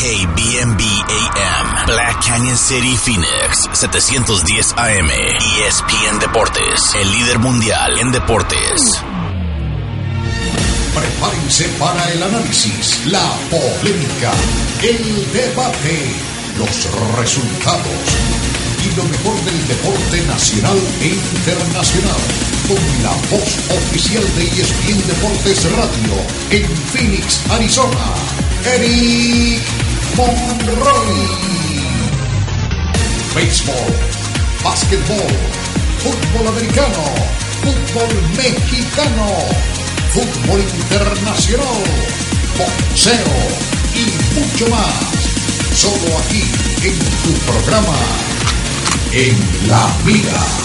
KBMB AM, Black Canyon City, Phoenix, 710 AM, ESPN Deportes, el líder mundial en deportes. Prepárense para el análisis, la polémica, el debate, los resultados y lo mejor del deporte nacional e internacional. Con la voz oficial de ESPN Deportes Radio en Phoenix, Arizona, Eric Monroy. Béisbol, básquetbol, fútbol americano, fútbol mexicano, fútbol internacional, boxeo y mucho más. Solo aquí en tu programa En la. Now here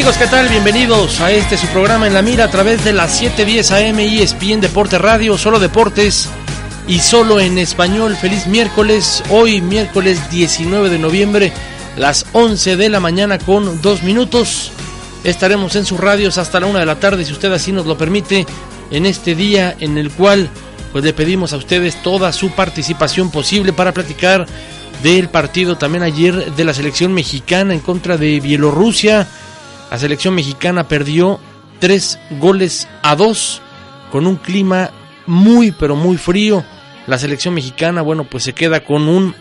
amigos, ¿qué tal? Bienvenidos a este su programa en la mira a través de las 710 AM ESPN Deporte Radio, solo deportes y solo en español. Feliz miércoles, hoy miércoles 19 de noviembre, las 11 de la mañana con dos minutos. Estaremos en sus radios hasta la una de la tarde, si usted así nos lo permite, en este día en el cual pues le pedimos a ustedes toda su participación posible para platicar del partido también ayer de la selección mexicana en contra de Bielorrusia. La selección mexicana perdió tres goles a dos con un clima muy pero muy frío. La selección mexicana, bueno, pues se queda con un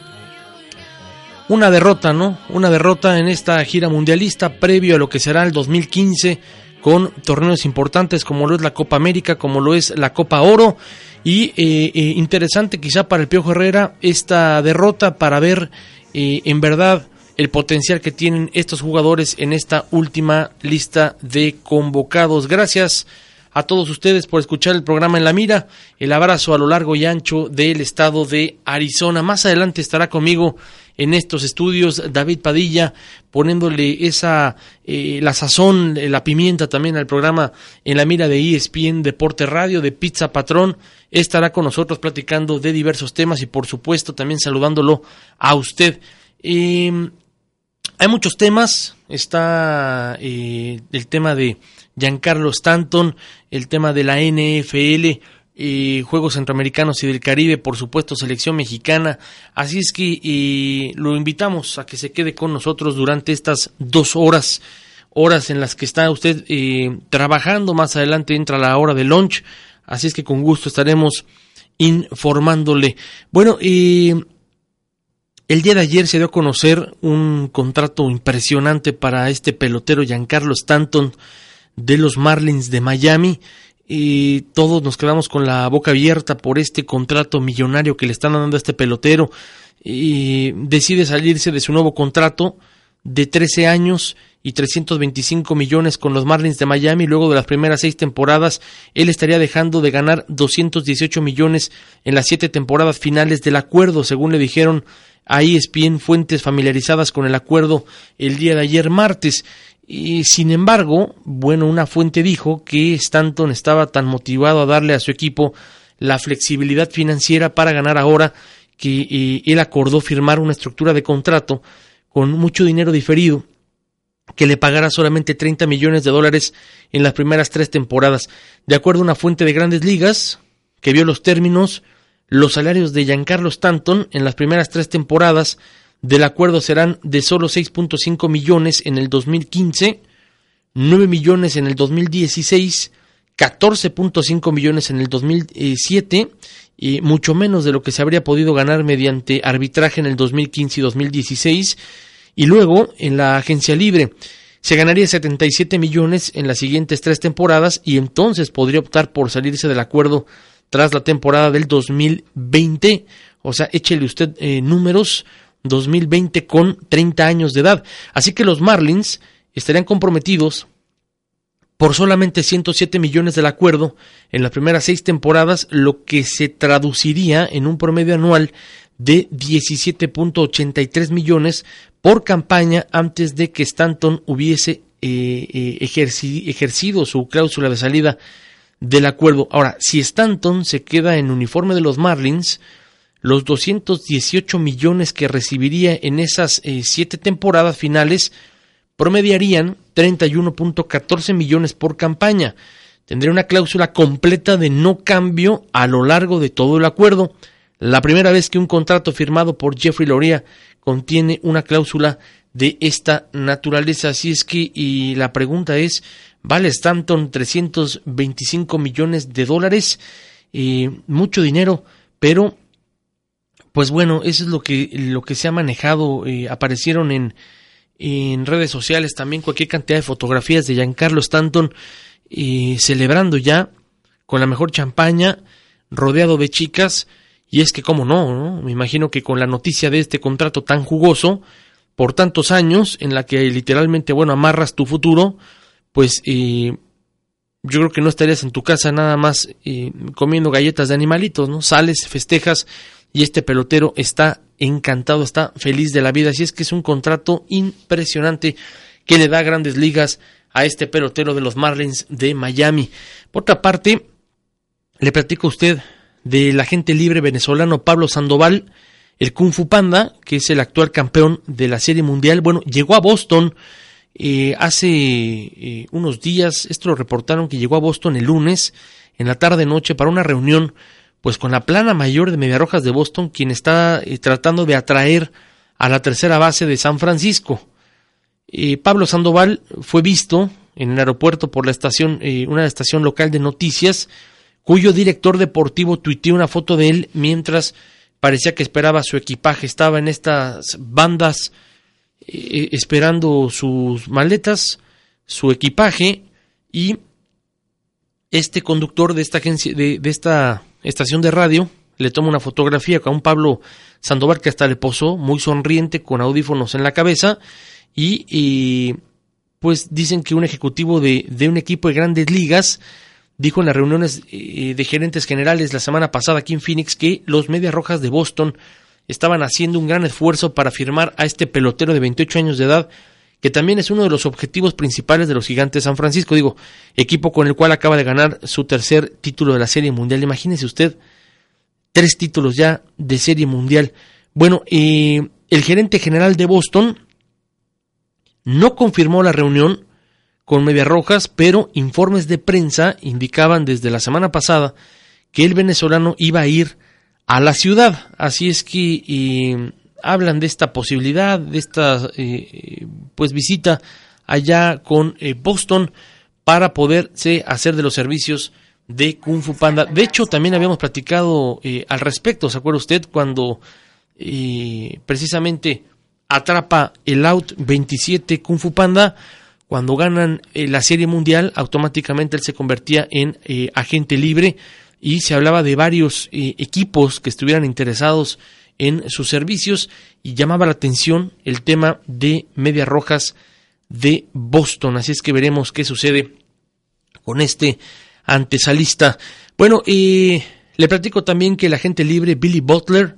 una derrota, ¿no? Una derrota en esta gira mundialista previo a lo que será el 2015 con torneos importantes como lo es la Copa América, como lo es la Copa Oro y eh, eh, interesante quizá para el Piojo Herrera esta derrota para ver eh, en verdad el potencial que tienen estos jugadores en esta última lista de convocados. Gracias a todos ustedes por escuchar el programa en la mira. El abrazo a lo largo y ancho del estado de Arizona. Más adelante estará conmigo en estos estudios David Padilla poniéndole esa eh, la sazón, eh, la pimienta también al programa en la mira de ESPN Deporte Radio de Pizza Patrón. Estará con nosotros platicando de diversos temas y por supuesto también saludándolo a usted. Eh, hay muchos temas. Está eh, el tema de Giancarlo Stanton, el tema de la NFL, eh, Juegos Centroamericanos y del Caribe, por supuesto, selección mexicana. Así es que eh, lo invitamos a que se quede con nosotros durante estas dos horas, horas en las que está usted eh, trabajando. Más adelante entra la hora de lunch. Así es que con gusto estaremos informándole. Bueno, eh, el día de ayer se dio a conocer un contrato impresionante para este pelotero Giancarlo Stanton de los Marlins de Miami. Y todos nos quedamos con la boca abierta por este contrato millonario que le están dando a este pelotero. Y decide salirse de su nuevo contrato de 13 años y 325 millones con los Marlins de Miami. Luego de las primeras seis temporadas, él estaría dejando de ganar 218 millones en las siete temporadas finales del acuerdo, según le dijeron a ESPN fuentes familiarizadas con el acuerdo el día de ayer martes. Y sin embargo, bueno, una fuente dijo que Stanton estaba tan motivado a darle a su equipo la flexibilidad financiera para ganar ahora que eh, él acordó firmar una estructura de contrato con mucho dinero diferido que le pagara solamente 30 millones de dólares en las primeras tres temporadas. De acuerdo a una fuente de grandes ligas que vio los términos, los salarios de Giancarlo Stanton en las primeras tres temporadas del acuerdo serán de solo 6.5 millones en el 2015, 9 millones en el 2016, 14.5 millones en el 2007 y mucho menos de lo que se habría podido ganar mediante arbitraje en el 2015 y 2016. Y luego, en la agencia libre, se ganaría 77 millones en las siguientes tres temporadas y entonces podría optar por salirse del acuerdo tras la temporada del 2020. O sea, échele usted eh, números 2020 con 30 años de edad. Así que los Marlins estarían comprometidos por solamente 107 millones del acuerdo en las primeras seis temporadas, lo que se traduciría en un promedio anual de 17.83 millones por campaña antes de que Stanton hubiese eh, eh, ejerci- ejercido su cláusula de salida del acuerdo. Ahora, si Stanton se queda en uniforme de los Marlins, los 218 millones que recibiría en esas eh, siete temporadas finales promediarían 31.14 millones por campaña. Tendría una cláusula completa de no cambio a lo largo de todo el acuerdo. La primera vez que un contrato firmado por Jeffrey Loria contiene una cláusula de esta naturaleza. Así es que, y la pregunta es, ¿vale Stanton 325 millones de dólares? Eh, mucho dinero, pero pues bueno, eso es lo que, lo que se ha manejado. eh, aparecieron en, en redes sociales también cualquier cantidad de fotografías de Giancarlo Stanton eh, celebrando ya con la mejor champaña, rodeado de chicas. Y es que, cómo no, ¿no? Me imagino que con la noticia de este contrato tan jugoso, por tantos años, en la que literalmente, bueno, amarras tu futuro, pues eh, yo creo que no estarías en tu casa nada más comiendo galletas de animalitos, ¿no? Sales, festejas y este pelotero está encantado, está feliz de la vida. Así es que es un contrato impresionante que le da grandes ligas a este pelotero de los Marlins de Miami. Por otra parte, le platico a usted del agente libre venezolano Pablo Sandoval, el Kung Fu Panda, que es el actual campeón de la Serie Mundial. Bueno, llegó a Boston eh, hace eh, unos días, esto lo reportaron que llegó a Boston el lunes en la tarde noche para una reunión pues con la plana mayor de Mediarrojas de Boston, quien está eh, tratando de atraer a la tercera base de San Francisco. Pablo Sandoval fue visto en el aeropuerto por la estación, una estación local de noticias, cuyo director deportivo tuiteó una foto de él mientras parecía que esperaba su equipaje. Estaba en estas bandas eh, esperando sus maletas, su equipaje y este conductor de esta agencia, de, de esta estación de radio, le toma una fotografía con un Pablo Sandoval que hasta le posó, muy sonriente, con audífonos en la cabeza, y, y, pues dicen que un ejecutivo de, de un equipo de grandes ligas dijo en las reuniones eh, de gerentes generales la semana pasada aquí en Phoenix que los Medias Rojas de Boston estaban haciendo un gran esfuerzo para firmar a este pelotero de 28 años de edad, que también es uno de los objetivos principales de los Gigantes de San Francisco, digo, equipo con el cual acaba de ganar su tercer título de la Serie Mundial. Imagínese usted, tres títulos ya de Serie Mundial. Bueno, eh, el gerente general de Boston no confirmó la reunión con Medias Rojas, pero informes de prensa indicaban desde la semana pasada que el venezolano iba a ir a la ciudad. Así es que hablan de esta posibilidad, de esta eh, pues visita allá con eh, Boston para poderse hacer de los servicios de Kung Fu Panda. De hecho, también habíamos platicado eh, al respecto, ¿se acuerda usted? Cuando precisamente atrapa el out 27 Kung Fu Panda, cuando ganan eh, la serie mundial, automáticamente él se convertía en eh, agente libre y se hablaba de varios eh, equipos que estuvieran interesados en sus servicios y llamaba la atención el tema de Medias Rojas de Boston. Así es que veremos qué sucede con este antesalista. Bueno, eh, le platico también que el agente libre Billy Butler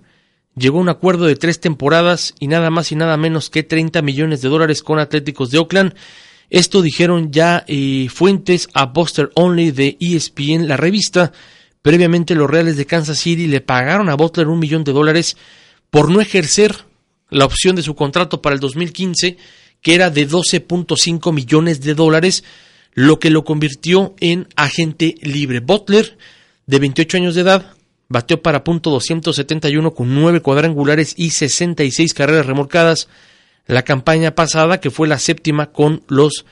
llegó a un acuerdo de tres temporadas y nada más y nada menos que 30 millones de dólares con Atléticos de Oakland. Esto dijeron ya eh, fuentes a Buster Only de ESPN, la revista. Previamente los Reales de Kansas City le pagaron a Butler un millón de dólares por no ejercer la opción de su contrato para el 2015, que era de 12.5 millones de dólares, lo que lo convirtió en agente libre. Butler, de 28 años de edad, bateó para punto 271 con 9 cuadrangulares y 66 carreras remolcadas. La campaña pasada, que fue la séptima con los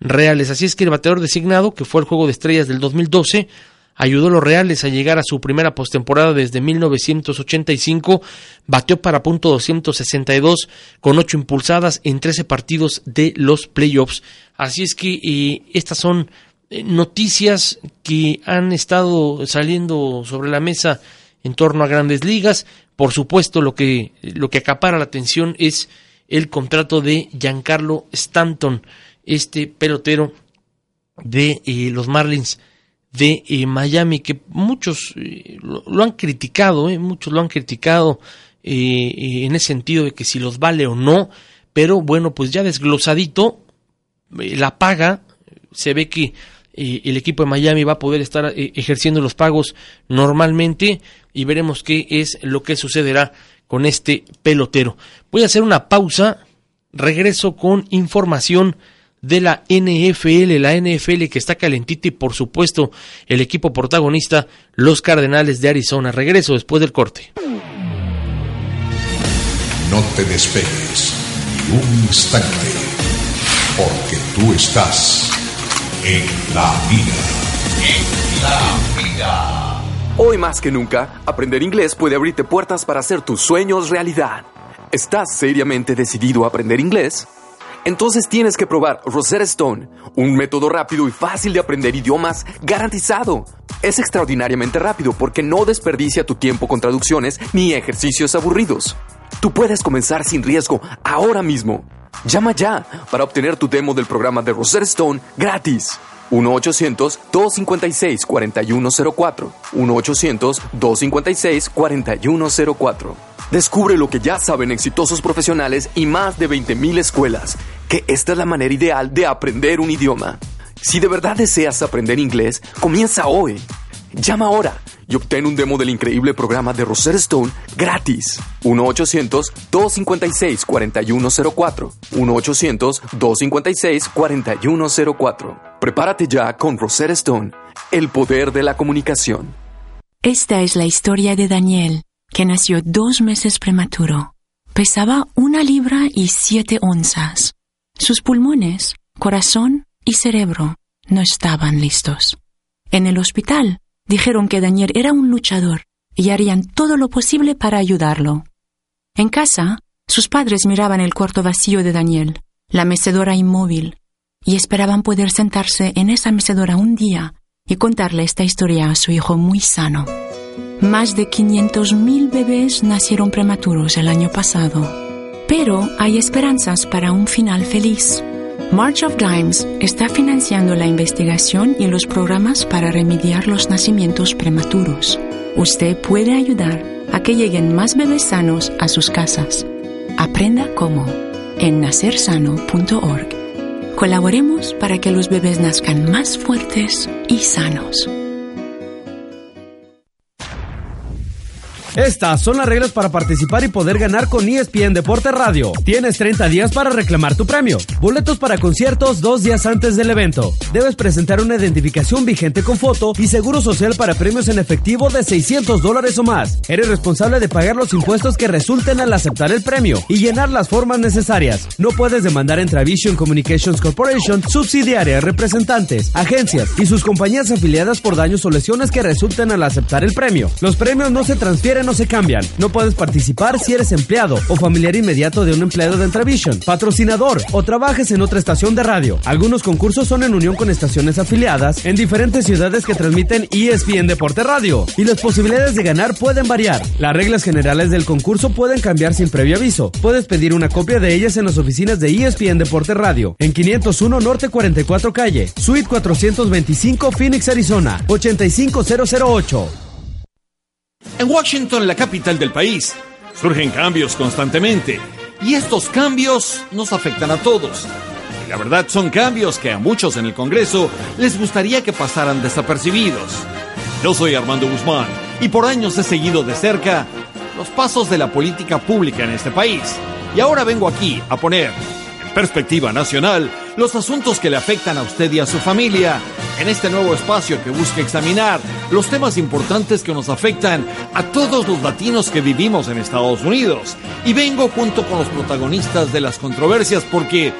Reales. Así es que el bateador designado, que fue el juego de estrellas del 2012, ayudó a los Reales a llegar a su primera postemporada desde 1985, bateó para punto 262 con 8 impulsadas en 13 partidos de los playoffs. Así es que eh, estas son eh, noticias que han estado saliendo sobre la mesa en torno a grandes ligas. Por supuesto, lo que, lo que acapara la atención es el contrato de Giancarlo Stanton, este pelotero de eh, los Marlins de eh, Miami, que muchos eh, lo, lo, han criticado, muchos lo han criticado en ese sentido de que si los vale o no, pero bueno, pues ya desglosadito, la paga, se ve que el equipo de Miami va a poder estar ejerciendo los pagos normalmente y veremos qué es lo que sucederá con este pelotero. Voy a hacer una pausa, regreso con información de la NFL, la NFL que está calentita y por supuesto el equipo protagonista, los Cardenales de Arizona. Regreso después del corte. No te despegues ni un instante, porque tú estás en la mira, en la mira. Hoy más que nunca, aprender inglés puede abrirte puertas para hacer tus sueños realidad. ¿Estás seriamente decidido a aprender inglés? Entonces tienes que probar Rosetta Stone, un método rápido y fácil de aprender idiomas garantizado. Es extraordinariamente rápido porque no desperdicia tu tiempo con traducciones ni ejercicios aburridos. Tú puedes comenzar sin riesgo ahora mismo. Llama ya para obtener tu demo del programa de Rosetta Stone gratis. 1-800-256-4104. 1-800-256-4104. Descubre lo que ya saben exitosos profesionales y más de 20.000 escuelas, que esta es la manera ideal de aprender un idioma. Si de verdad deseas aprender inglés, comienza hoy. Llama ahora y obtén un demo del increíble programa de Rosetta Stone gratis. 1-800-256-4104. 1-800-256-4104. Prepárate ya con Rosetta Stone, el poder de la comunicación. Esta es la historia de Daniel, que nació dos meses prematuro. Pesaba una libra y siete onzas. Sus pulmones, corazón y cerebro no estaban listos. En el hospital dijeron que Daniel era un luchador y harían todo lo posible para ayudarlo. En casa, sus padres miraban el cuarto vacío de Daniel, la mecedora inmóvil, y esperaban poder sentarse en esa mecedora un día y contarle esta historia a su hijo muy sano. Más de 500.000 bebés nacieron prematuros el año pasado. Pero hay esperanzas para un final feliz. March of Dimes está financiando la investigación y los programas para remediar los nacimientos prematuros. Usted puede ayudar a que lleguen más bebés sanos a sus casas. Aprenda cómo en nacersano.org. Colaboremos para que los bebés nazcan más fuertes y sanos. Estas son las reglas para participar y poder ganar con ESPN Deporte Radio. Tienes 30 días para reclamar tu premio. Boletos para conciertos dos días antes del evento. Debes presentar una identificación vigente con foto y seguro social para premios en efectivo de 600 dólares o más. Eres responsable de pagar los impuestos que resulten al aceptar el premio y llenar las formas necesarias. No puedes demandar en Travision Communications Corporation, subsidiarias, representantes, agencias y sus compañías afiliadas por daños o lesiones que resulten al aceptar el premio. Los premios no se transfieren no se cambian. No puedes participar si eres empleado o familiar inmediato de un empleado de Entravision, patrocinador o trabajes en otra estación de radio. Algunos concursos son en unión con estaciones afiliadas en diferentes ciudades que transmiten ESPN Deporte Radio y las posibilidades de ganar pueden variar. Las reglas generales del concurso pueden cambiar sin previo aviso. Puedes pedir una copia de ellas en las oficinas de ESPN Deporte Radio en 501 Norte 44 Calle, Suite 425 Phoenix, Arizona 85008. En Washington, la capital del país, surgen cambios constantemente y estos cambios nos afectan a todos. Y la verdad son cambios que a muchos en el Congreso les gustaría que pasaran desapercibidos. Yo soy Armando Guzmán y por años he seguido de cerca los pasos de la política pública en este país. Y ahora vengo aquí a poner perspectiva nacional los asuntos que le afectan a usted y a su familia, en este nuevo espacio que busca examinar los temas importantes que nos afectan a todos los latinos que vivimos en Estados Unidos. Y vengo junto con los protagonistas de las controversias porque,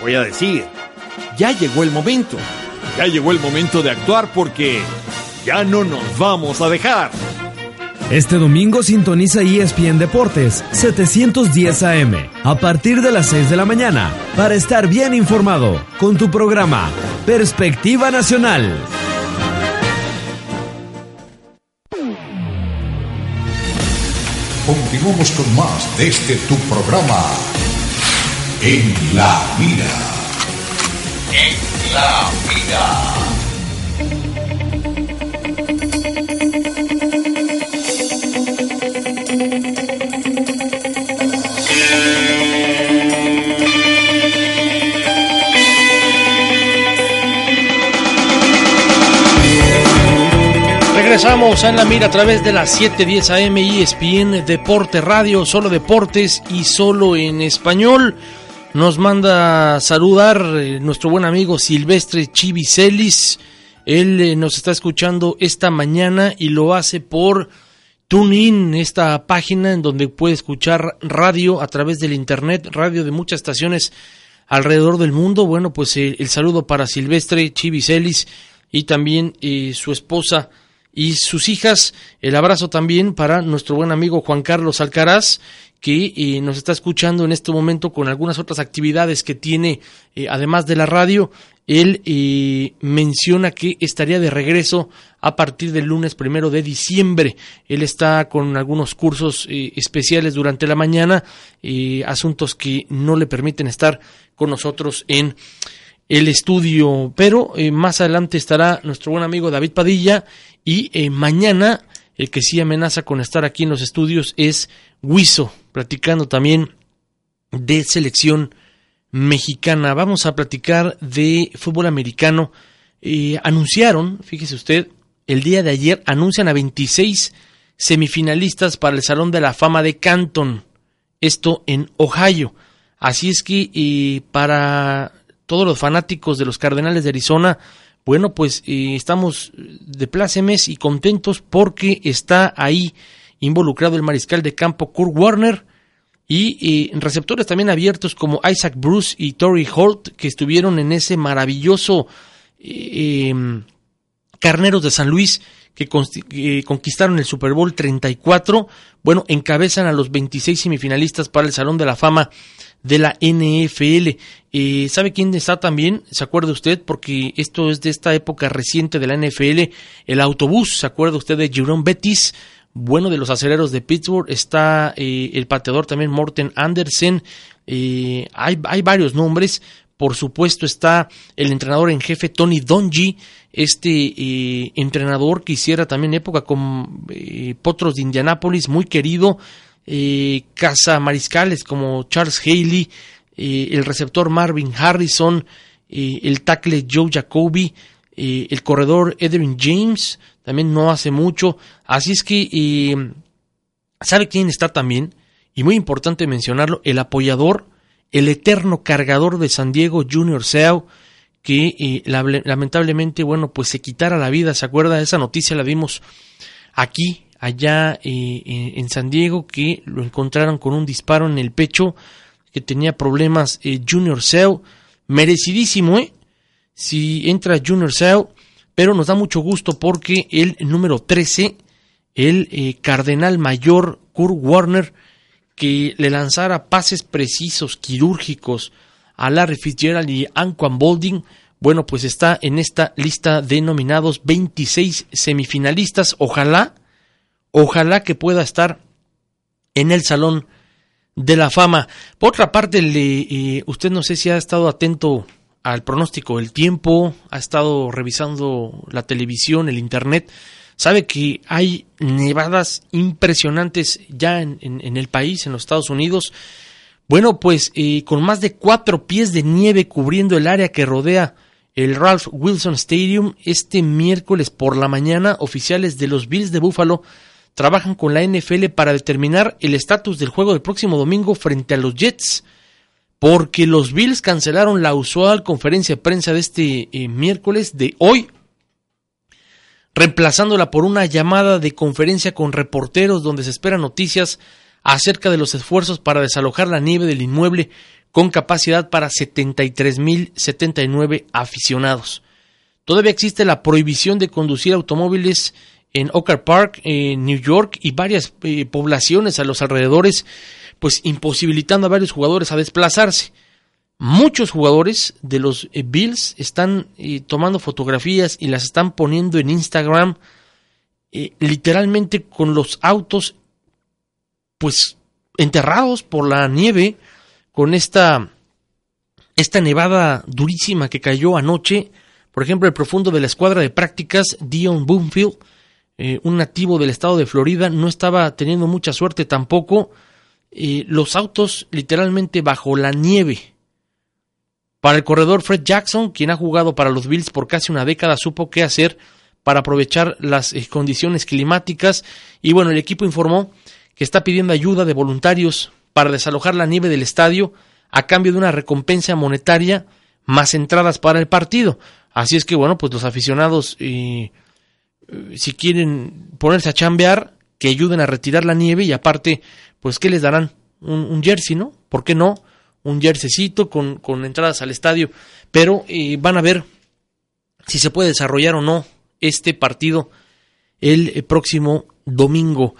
voy a decir, ya llegó el momento. Ya llegó el momento de actuar porque ya no nos vamos a dejar. Este domingo sintoniza ESPN Deportes 710 AM a partir de las 6 de la mañana para estar bien informado con tu programa Perspectiva Nacional. Continuamos con más de este tu programa. En la mira. En la mira. Regresamos a la Mira a través de las 710 AM ESPN Deporte Radio, solo deportes y solo en español. Nos manda saludar eh, nuestro buen amigo Silvestre Chivicelis. Él eh, nos está escuchando esta mañana y lo hace por TuneIn, esta página en donde puede escuchar radio a través del internet, radio de muchas estaciones alrededor del mundo. Bueno, pues eh, el saludo para Silvestre Chivicelis y también su esposa y sus hijas. El abrazo también para nuestro buen amigo Juan Carlos Alcaraz, que eh, nos está escuchando en este momento con algunas otras actividades que tiene, eh, además de la radio. Él eh, menciona que estaría de regreso a partir del lunes primero de diciembre. Él está con algunos cursos especiales durante la mañana, asuntos que no le permiten estar con nosotros en el estudio. Pero más adelante estará nuestro buen amigo David Padilla y eh, mañana el que sí amenaza con estar aquí en los estudios es Huizo, platicando también de selección mexicana. Vamos a platicar de fútbol americano. Eh, anunciaron, fíjese usted, el día de ayer anuncian a 26 semifinalistas para el Salón de la Fama de Canton, esto en Ohio. Así es que eh, para todos los fanáticos de los Cardenales de Arizona, bueno, pues eh, estamos de plácemes y contentos porque está ahí involucrado el mariscal de campo Kurt Warner y eh, receptores también abiertos como Isaac Bruce y Torrey Holt que estuvieron en ese maravilloso eh, em, Carneros de San Luis que, conquistaron el Super Bowl 34. Bueno, encabezan a los 26 semifinalistas para el Salón de la Fama de la NFL. ¿Sabe quién está también? ¿Se acuerda usted? Porque esto es de esta época reciente de la NFL. El autobús, ¿se acuerda usted de Jerome Bettis? Bueno, de los aceleros de Pittsburgh está eh, el pateador también Morten Andersen. Eh, hay, hay varios nombres. Por supuesto está el entrenador en jefe Tony Donji, este eh, entrenador que hiciera también época con eh, Potros de Indianápolis, muy querido, eh, caza mariscales como Charles Haley, el receptor Marvin Harrison, el tackle Joe Jacoby, el corredor Edwin James, también no hace mucho. Así es que, ¿sabe quién está también? Y muy importante mencionarlo, el apoyador, el eterno cargador de San Diego, Junior Seau, que lamentablemente, bueno, pues se quitara la vida. ¿Se acuerda? Esa noticia la vimos aquí, allá eh, en San Diego, que lo encontraron con un disparo en el pecho, que tenía problemas eh, Junior Seau. Merecidísimo, ¿eh? Si entra Junior Seau, pero nos da mucho gusto porque el número 13, el eh, cardenal mayor Kurt Warner, que le lanzara pases precisos, quirúrgicos a Larry Fitzgerald y Anquan Bolding, bueno, pues está en esta lista de nominados 26 semifinalistas. Ojalá, ojalá que pueda estar en el Salón de la Fama. Por otra parte, le, eh, usted no sé si ha estado atento al pronóstico del tiempo, ha estado revisando la televisión, el internet, sabe que hay nevadas impresionantes ya en, el país, en los Estados Unidos. Bueno, pues eh, con más de cuatro pies de nieve cubriendo el área que rodea el Ralph Wilson Stadium, este miércoles por la mañana, oficiales de los Bills de Buffalo trabajan con la NFL para determinar el estatus del juego del próximo domingo frente a los Jets. porque los Bills cancelaron la usual conferencia de prensa de este eh, miércoles de hoy, reemplazándola por una llamada de conferencia con reporteros donde se esperan noticias acerca de los esfuerzos para desalojar la nieve del inmueble con capacidad para 73.079 aficionados. Todavía existe la prohibición de conducir automóviles en Oak Park, en New York y varias eh, poblaciones a los alrededores, pues imposibilitando a varios jugadores a desplazarse. Muchos jugadores de los eh, Bills están eh, tomando fotografías y las están poniendo en Instagram, literalmente con los autos, pues enterrados por la nieve, con esta, esta nevada durísima que cayó anoche. Por ejemplo, el profundo de la escuadra de prácticas, Dion Boomfield, eh, un nativo del estado de Florida, no estaba teniendo mucha suerte tampoco. Eh, los autos literalmente bajo la nieve. Para el corredor Fred Jackson, quien ha jugado para los Bills por casi una década, supo qué hacer para aprovechar las eh, condiciones climáticas. Y bueno, el equipo informó que está pidiendo ayuda de voluntarios para desalojar la nieve del estadio a cambio de una recompensa monetaria más entradas para el partido. Así es que bueno, pues los aficionados si quieren ponerse a chambear, que ayuden a retirar la nieve y aparte, pues, ¿qué les darán? Un, jersey, ¿no? ¿Por qué no? Un jerseycito con, con entradas al estadio. Pero eh, van a ver si se puede desarrollar o no este partido el eh, próximo domingo.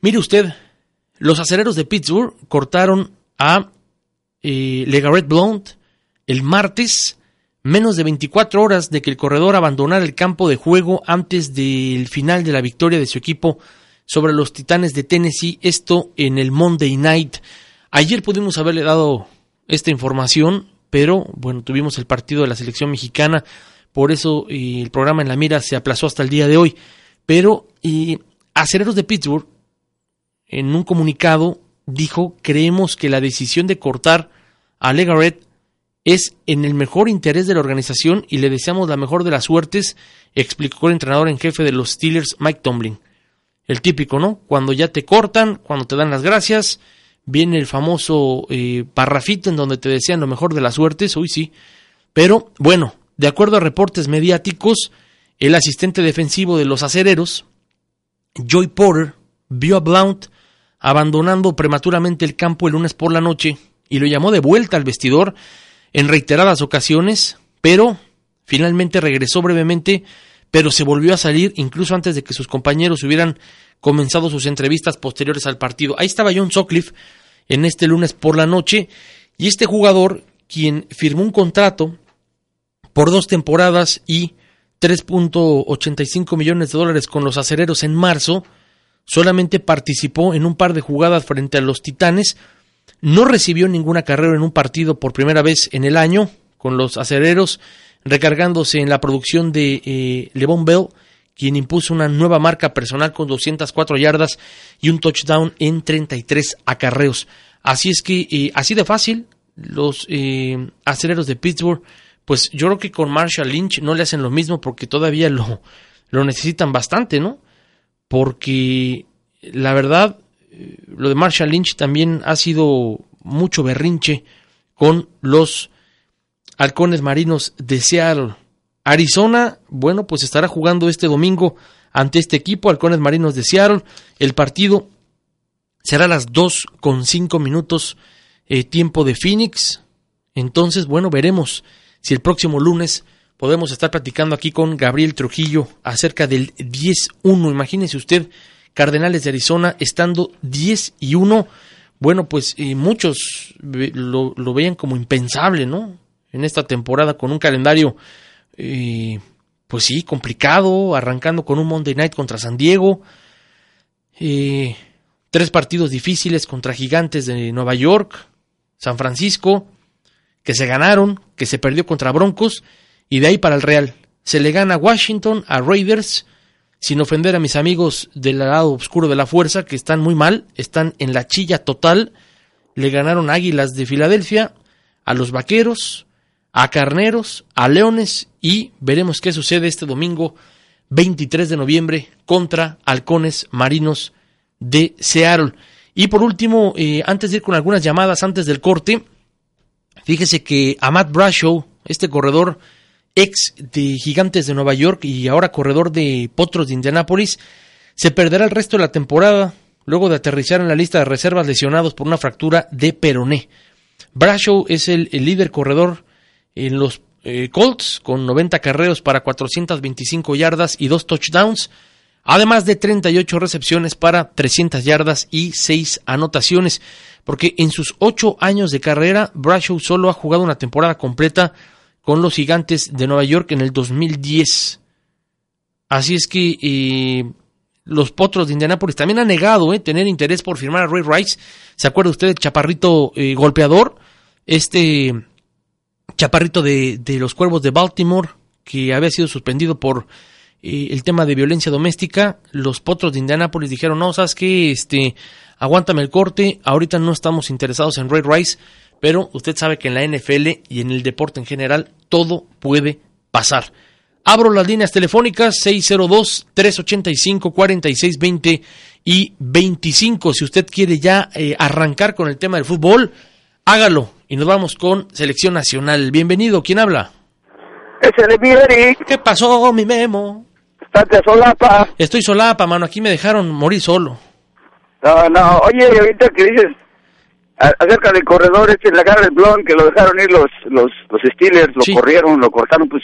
Mire usted, los acereros de Pittsburgh cortaron a eh, Legaret Blount el martes menos de 24 horas de que el corredor abandonara el campo de juego antes del final de la victoria de su equipo sobre los Titanes de Tennessee, esto en el Monday Night. Ayer pudimos haberle dado esta información, pero bueno, tuvimos el partido de la selección mexicana, por eso eh, el programa en la mira se aplazó hasta el día de hoy. Pero eh, Acereros de Pittsburgh, en un comunicado, dijo, creemos que la decisión de cortar a Legaret es en el mejor interés de la organización y le deseamos la mejor de las suertes, explicó el entrenador en jefe de los Steelers, Mike Tomlin. El típico, ¿no? Cuando ya te cortan, cuando te dan las gracias, viene el famoso eh, parrafito en donde te desean lo mejor de las suertes, uy sí. Pero, bueno, de acuerdo a reportes mediáticos, el asistente defensivo de los acereros, Joy Porter, vio a Blount abandonando prematuramente el campo el lunes por la noche y lo llamó de vuelta al vestidor en reiteradas ocasiones, pero finalmente regresó brevemente, pero se volvió a salir incluso antes de que sus compañeros hubieran comenzado sus entrevistas posteriores al partido. Ahí estaba John Sutcliffe en este lunes por la noche y este jugador, quien firmó un contrato por dos temporadas y 3.85 millones de dólares con los acereros en marzo, solamente participó en un par de jugadas frente a los Titanes, no recibió ninguna carrera en un partido por primera vez en el año, con los acereros recargándose en la producción de eh, Levon Bell, quien impuso una nueva marca personal con 204 yardas y un touchdown en 33 acarreos. Así es que, eh, así de fácil, los eh, acereros de Pittsburgh, pues yo creo que con Marshall Lynch no le hacen lo mismo porque todavía lo, lo necesitan bastante, ¿no? Porque la verdad, lo de Marshall Lynch también ha sido mucho berrinche con los halcones marinos de Seattle. Arizona, bueno, pues estará jugando este domingo ante este equipo, halcones marinos de Seattle. El partido será a las 2 con 5 minutos eh, tiempo de Phoenix. Entonces, bueno, veremos si el próximo lunes podemos estar platicando aquí con Gabriel Trujillo acerca del 10-1. Imagínese usted Cardenales de Arizona estando 10 y 1. Bueno, pues muchos lo, veían como impensable, ¿no? En esta temporada con un calendario, eh, pues sí, complicado, arrancando con un Monday Night contra San Diego. Eh, tres partidos difíciles contra Gigantes de Nueva York, San Francisco, que se ganaron, que se perdió contra Broncos, y de ahí para el Real. Se le gana a Washington, a Raiders, sin ofender a mis amigos del lado oscuro de la fuerza, que están muy mal, están en la chilla total. Le ganaron Águilas de Filadelfia, a los Vaqueros, a Carneros, a Leones y veremos qué sucede este domingo 23 de noviembre contra Halcones Marinos de Seattle. Y por último, eh, antes de ir con algunas llamadas antes del corte, Fíjese que Matt Brashow, este corredor ex de Gigantes de Nueva York y ahora corredor de Potros de Indianápolis, se perderá el resto de la temporada luego de aterrizar en la lista de reservas lesionados por una fractura de peroné. Brashow es el, líder corredor en los eh, Colts con 90 carreos para 425 yardas y 2 touchdowns, además de 38 recepciones para 300 yardas y 6 anotaciones, porque en sus 8 años de carrera Brashow solo ha jugado una temporada completa con los Gigantes de Nueva York en el 2010. Así es que eh, los Potros de Indianápolis también han negado eh, tener interés por firmar a Ray Rice. ¿Se acuerda usted del chaparrito eh, golpeador? Este chaparrito de, de, los Cuervos de Baltimore, que había sido suspendido por el tema de violencia doméstica. Los Potros de Indianápolis dijeron, no, ¿sabes qué? Este, aguántame el corte, ahorita no estamos interesados en Ray Rice, pero usted sabe que en la NFL y en el deporte en general todo puede pasar. Abro las líneas telefónicas 602-385-4620 y 25. Si usted quiere ya eh, arrancar con el tema del fútbol, hágalo. Y nos vamos con Selección Nacional. Bienvenido, ¿quién habla? Es el. ¿Qué pasó, mi Memo? Estate solapa. Estoy solapa, mano. Aquí me dejaron morir solo. No, no. Oye, ahorita que dices a- acerca del corredor este, la cara del blon, que lo dejaron ir los, los, los Steelers, lo Sí. corrieron, lo cortaron, pues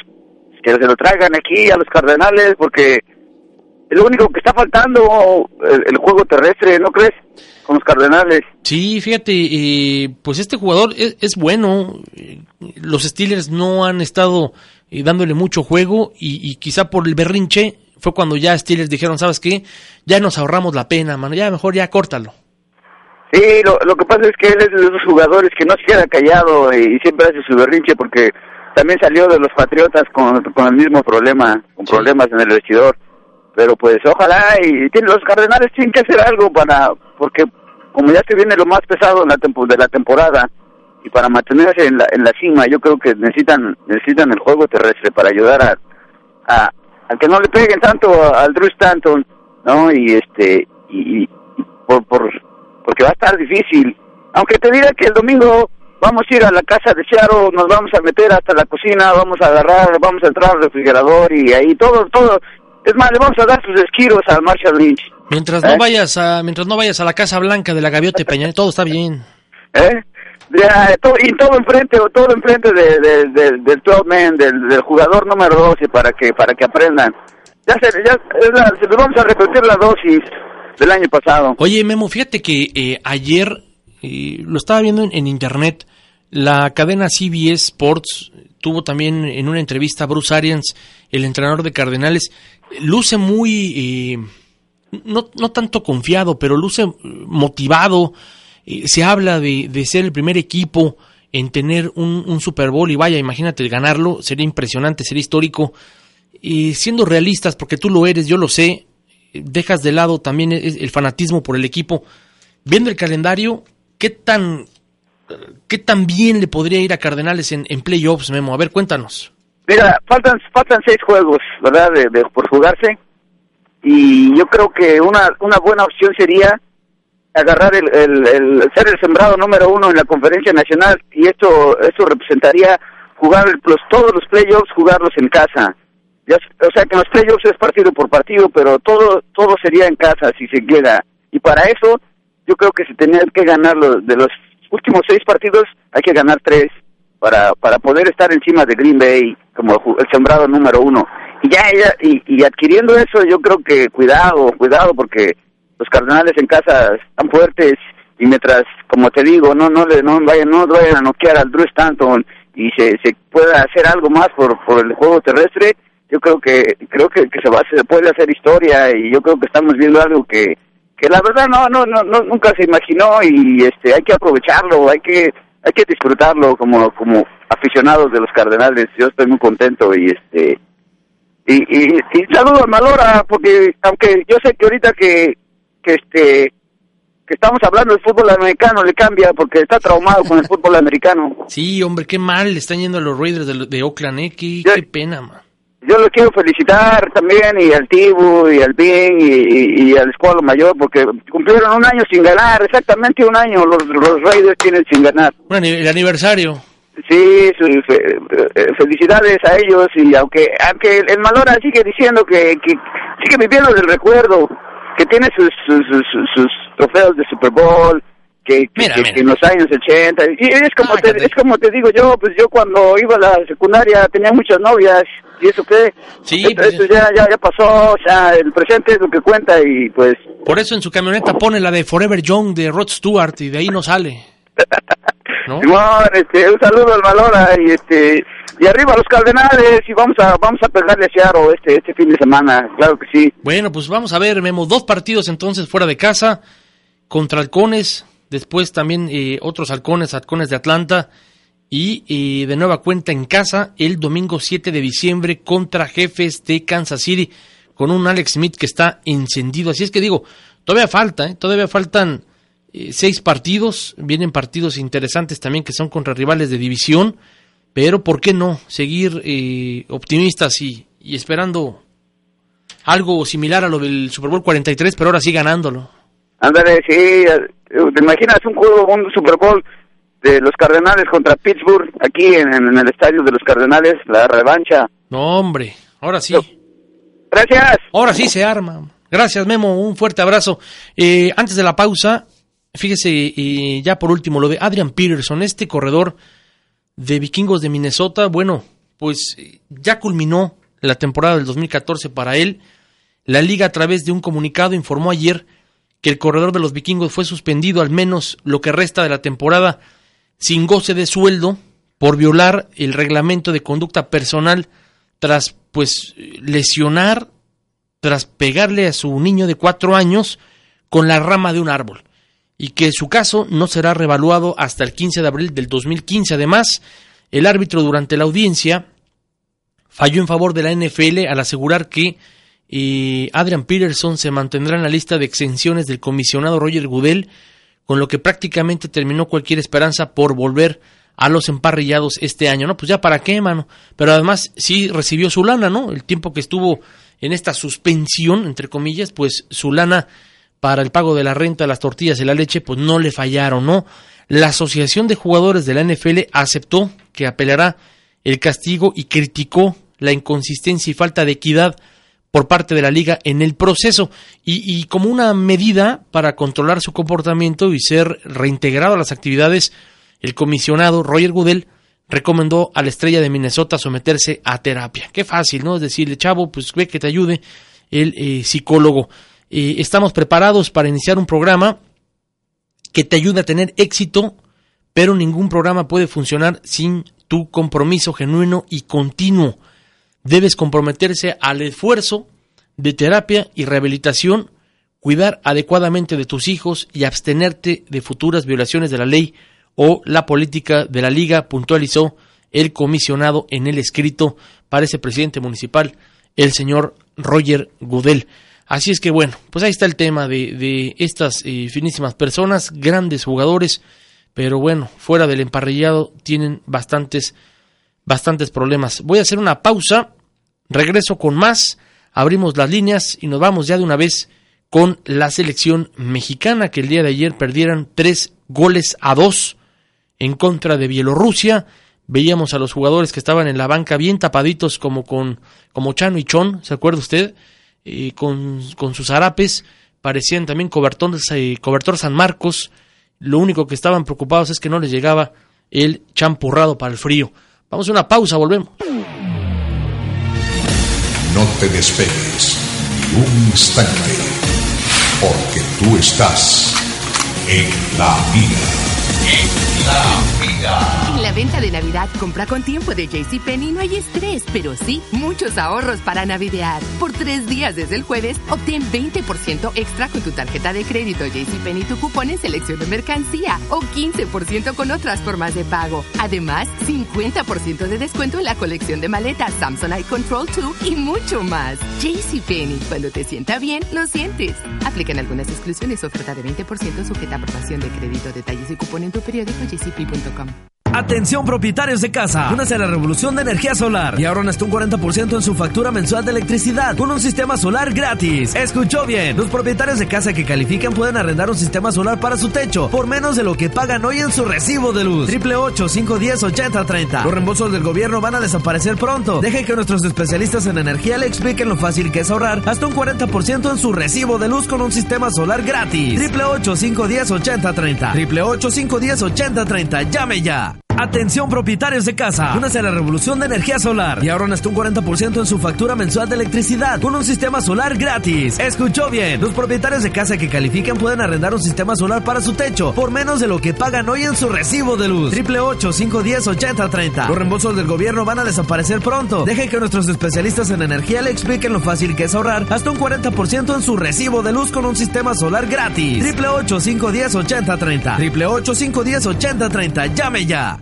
que se lo traigan aquí a los Cardenales, porque es lo único que está faltando, el, el juego terrestre, ¿no crees? Con los Cardenales. Sí, fíjate, eh, pues este jugador es, es bueno. Los Steelers no han estado eh, dándole mucho juego y, y quizá por el berrinche fue cuando ya Steelers dijeron, ¿sabes qué? Ya nos ahorramos la pena, mano. Ya mejor ya córtalo. Sí, lo, lo que pasa es que él es de esos jugadores que no se queda callado y, siempre hace su berrinche porque también salió de los Patriotas con, con el mismo problema, con Sí. problemas en el vestidor. Pero pues ojalá y tiene, los Cardenales tienen que hacer algo para, porque como ya se viene lo más pesado en la tempo- de la temporada y para mantenerse en la, en la cima, yo creo que necesitan necesitan el juego terrestre para ayudar a, a, a que no le peguen tanto al Drew Stanton, ¿no? Y este y, y por, por porque va a estar difícil. Aunque te diga que el domingo vamos a ir a la casa de Seattle, nos vamos a meter hasta la cocina, vamos a agarrar, vamos a entrar al refrigerador y ahí todo, todo. Es más, le vamos a dar sus esquiros a Marshall Lynch. Mientras ¿Eh? no vayas a, mientras no vayas a la Casa Blanca de la Gaviota Peña, todo está bien. ¿eh? Ya, to- y todo enfrente, o todo enfrente de, de- de- del 12 man, del, del jugador número 12 para que para que aprendan. Ya se, ya, la- se les vamos a repetir la dosis del año pasado. Oye, Memo, fíjate que eh, ayer eh, lo estaba viendo en, internet. La cadena CBS Sports tuvo también en una entrevista a Bruce Arians, el entrenador de Cardenales. Luce muy, eh, no, no tanto confiado, pero luce eh, motivado. Se habla de, de ser el primer equipo en tener un, un Super Bowl y vaya, imagínate ganarlo, sería impresionante, sería histórico. Y siendo realistas, porque tú lo eres, yo lo sé, dejas de lado también el, el fanatismo por el equipo. Viendo el calendario, ¿qué tan, qué bien le podría ir a Cardenales en, en playoffs, Memo? A ver, cuéntanos. Mira, faltan faltan seis juegos, ¿verdad? De, por jugarse. Y yo creo que una una buena opción sería agarrar el, el, el- ser el sembrado número uno en la conferencia nacional y esto esto representaría jugar los, todos los playoffs jugarlos en casa. Ya, o sea que los playoffs es partido por partido, pero todo todo sería en casa si se queda. Y para eso yo creo que se tenía que ganar los, de los últimos seis partidos hay que ganar tres para para poder estar encima de Green Bay como el, sembrado número uno y ya- y, y adquiriendo eso yo creo que cuidado cuidado porque los Cardenales en casa están fuertes y mientras como te digo no no le no vayan no vayan a noquear al Drew Stanton y se se pueda hacer algo más por por el juego terrestre yo creo que creo que, que se va se puede hacer historia y yo creo que estamos viendo algo que que la verdad no no no, no nunca se imaginó y este hay que aprovecharlo hay que hay que disfrutarlo como como aficionados de los Cardenales yo estoy muy contento y este y, y, y saludo a Malora porque aunque yo sé que ahorita que que este que estamos hablando del fútbol americano le cambia porque está traumado con el fútbol americano Sí, hombre, qué mal le están yendo a los Raiders de, de Oakland, ¿eh? Qué, qué pena, man. Yo lo quiero felicitar también y al Tibu y al Bing y, y, y al Escuadro Mayor porque cumplieron un año sin ganar, exactamente un año los, los Raiders tienen sin ganar. Bueno, el aniversario. Sí, su- fe- eh, felicidades a ellos y aunque aunque el Malora sigue diciendo que, que sigue viviendo del recuerdo, que tiene sus sus, sus, trofeos de Super Bowl, que, que, Mira, que- mira. que en los años 80 y es como te, Sácate. es como te digo yo, pues yo cuando iba a la secundaria tenía muchas novias y eso qué, Sí, esto, pues, esto ya, ya ya pasó, o sea, el presente es lo que cuenta y pues Por eso en su camioneta pone la de Forever Young de Rod Stewart y de ahí no sale. ¿No? Simón, este, un saludo al Malora y este y arriba los Cardenales y vamos a vamos a pegarle a Seattle este este fin de semana, claro que sí. Bueno, pues vamos a ver, Memo, dos partidos entonces fuera de casa contra halcones, después también eh, otros halcones, halcones de Atlanta y eh, de nueva cuenta en casa el domingo 7 de diciembre contra jefes de Kansas City con un Alex Smith que está encendido. Así es que digo, todavía falta, ¿eh? todavía faltan eh, seis partidos, vienen partidos interesantes también que son contra rivales de división, pero ¿por qué no seguir eh, optimistas y, y esperando algo similar a lo del Super Bowl 43, pero ahora sí ganándolo? Ándale, sí, te imaginas un juego, un Super Bowl de los Cardenales contra Pittsburgh aquí en, en el estadio de los Cardenales, la revancha. No, hombre, ahora sí. Gracias. Ahora sí se arma. Gracias, Memo. Un fuerte abrazo. Eh, antes de la pausa, fíjese, eh, ya por último, lo de Adrian Peterson, este corredor de vikingos de Minnesota. Bueno, pues eh, ya culminó la temporada del 2014 para él. La liga, a través de un comunicado, informó ayer que el corredor de los vikingos fue suspendido al menos lo que resta de la temporada sin goce de sueldo por violar el reglamento de conducta personal tras pues lesionar, tras pegarle a su niño de cuatro años con la rama de un árbol y que su caso no será revaluado hasta el 15 de abril del 2015. Además, el árbitro durante la audiencia falló en favor de la NFL al asegurar que eh, Adrian Peterson se mantendrá en la lista de exenciones del comisionado Roger Goodell, con lo que prácticamente terminó cualquier esperanza por volver a los emparrillados este año, ¿no? Pues ya para qué, mano. Pero además sí recibió su lana, ¿no? El tiempo que estuvo en esta suspensión, entre comillas, pues su lana para el pago de la renta, las tortillas y la leche, pues no le fallaron, ¿no? La Asociación de Jugadores de la NFL aceptó que apelará el castigo y criticó la inconsistencia y falta de equidad por parte de la liga en el proceso y, como una medida para controlar su comportamiento y ser reintegrado a las actividades, el comisionado Roger Goodell recomendó a la estrella de Minnesota someterse a terapia. Qué fácil, ¿no? Es decirle, chavo, pues ve que te ayude el eh, psicólogo. Eh, estamos preparados para iniciar un programa que te ayude a tener éxito, pero ningún programa puede funcionar sin tu compromiso genuino y continuo. Debes comprometerse al esfuerzo de terapia y rehabilitación, cuidar adecuadamente de tus hijos y abstenerte de futuras violaciones de la ley o la política de la liga, puntualizó el comisionado en el escrito para ese presidente municipal, el señor Roger Goodell. Así es que bueno, pues ahí está el tema de, estas eh, finísimas personas, grandes jugadores, pero bueno, fuera del emparrillado tienen bastantes, bastantes problemas. Voy a hacer una pausa, regreso con más, abrimos las líneas y nos vamos ya de una vez con la selección mexicana que el día de ayer perdieran tres goles a dos en contra de Bielorrusia. Veíamos a los jugadores que estaban en la banca bien tapaditos como con como Chano y Chon, ¿se acuerda usted? Eh, con, con sus harapes, parecían también cobertor, eh, cobertor San Marcos. Lo único que estaban preocupados es que no les llegaba el champurrado para el frío. Vamos a una pausa, volvemos. No te despegues ni un instante, porque tú estás en la mira. En la mira. Venta de Navidad, compra con tiempo de JCPenney no hay estrés, pero sí muchos ahorros para navidear. Por tres días desde el jueves, obtén 20% extra con tu tarjeta de crédito JCPenney tu cupón en selección de mercancía o 15% con otras formas de pago. Además, 50% de descuento en la colección de maletas Samsonite Control 2 y mucho más. JCPenney, cuando te sienta bien, lo sientes. Aplican algunas exclusiones, oferta de 20% sujeta a aprobación de crédito. Detalles y cupón en tu periódico jcp.com. Atención propietarios de casa, únase a la revolución de energía solar y ahorran hasta un 40% en su factura mensual de electricidad con un sistema solar gratis. Escuchó bien, los propietarios de casa que califican pueden arrendar un sistema solar para su techo por menos de lo que pagan hoy en su recibo de luz. Triple 510 8030. Los reembolsos del gobierno van a desaparecer pronto. Deje que nuestros especialistas en energía le expliquen lo fácil que es ahorrar hasta un 40% en su recibo de luz con un sistema solar gratis. Triple 510 8030. Triple 510 8030. Llame ya. Atención propietarios de casa, únase a la revolución de energía solar y ahorran hasta un 40% en su factura mensual de electricidad con un sistema solar gratis. Escuchó bien, los propietarios de casa que califican pueden arrendar un sistema solar para su techo por menos de lo que pagan hoy en su recibo de luz. Triple 510 8030. Los reembolsos del gobierno van a desaparecer pronto. Deje que nuestros especialistas en energía le expliquen lo fácil que es ahorrar hasta un 40% en su recibo de luz con un sistema solar gratis. Triple 510 8030. Triple 510 8030. Llame ya.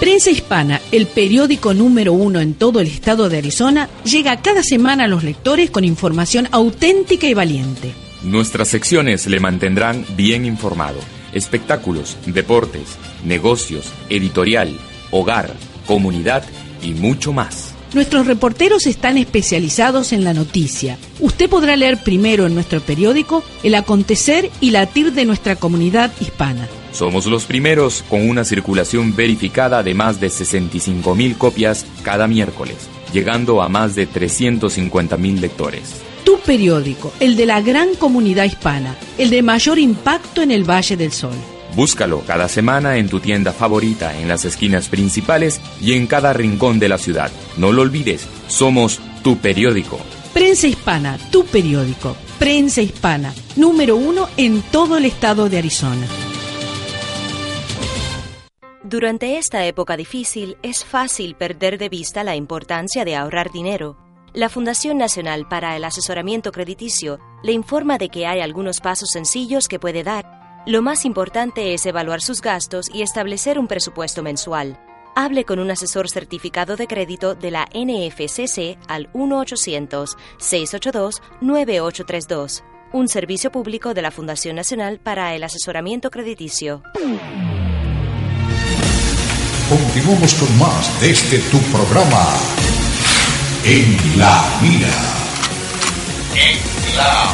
Prensa Hispana, el periódico número uno en todo el estado de Arizona, llega cada semana a los lectores con información auténtica y valiente. Nuestras secciones le mantendrán bien informado. Espectáculos, deportes, negocios, editorial, hogar, comunidad y mucho más. Nuestros reporteros están especializados en la noticia. Usted podrá leer primero en nuestro periódico el acontecer y latir de nuestra comunidad hispana. Somos los primeros con una circulación verificada de más de 65.000 copias cada miércoles, llegando a más de 350.000 lectores. Tu periódico, el de la gran comunidad hispana, el de mayor impacto en el Valle del Sol. Búscalo cada semana en tu tienda favorita, en las esquinas principales y en cada rincón de la ciudad. No lo olvides, somos tu periódico. Prensa Hispana, tu periódico. Prensa Hispana, número uno en todo el estado de Arizona. Durante esta época difícil es fácil perder de vista la importancia de ahorrar dinero. La Fundación Nacional para el Asesoramiento Crediticio le informa de que hay algunos pasos sencillos que puede dar. Lo más importante es evaluar sus gastos y establecer un presupuesto mensual. Hable con un asesor certificado de crédito de la NFCC al 1-800-682-9832, un servicio público de la Fundación Nacional para el Asesoramiento Crediticio. Continuamos con más de este tu programa. En la mira. En la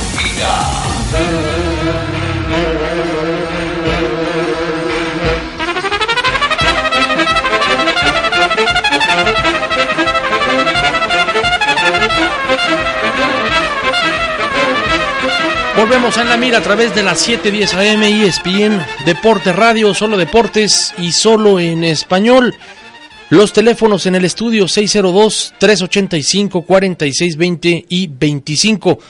Volvemos en la mira a través de las 710 AM ESPN Deporte Radio, solo deportes y solo en español. Los teléfonos en el estudio 602-385-4620 y 25.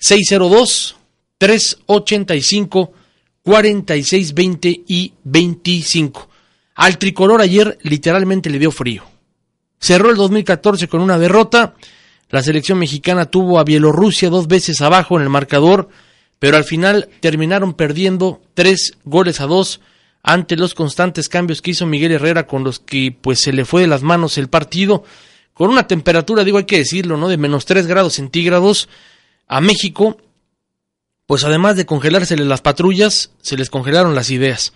602-385-4620 y 25. Al tricolor ayer literalmente le dio frío. Cerró el 2014 con una derrota. La selección mexicana tuvo a Bielorrusia dos veces abajo en el marcador pero al final terminaron perdiendo tres goles a dos ante los constantes cambios que hizo Miguel Herrera con los que pues se le fue de las manos el partido con una temperatura digo hay que decirlo no de menos tres grados centígrados a México pues además de congelársele las patrullas se les congelaron las ideas.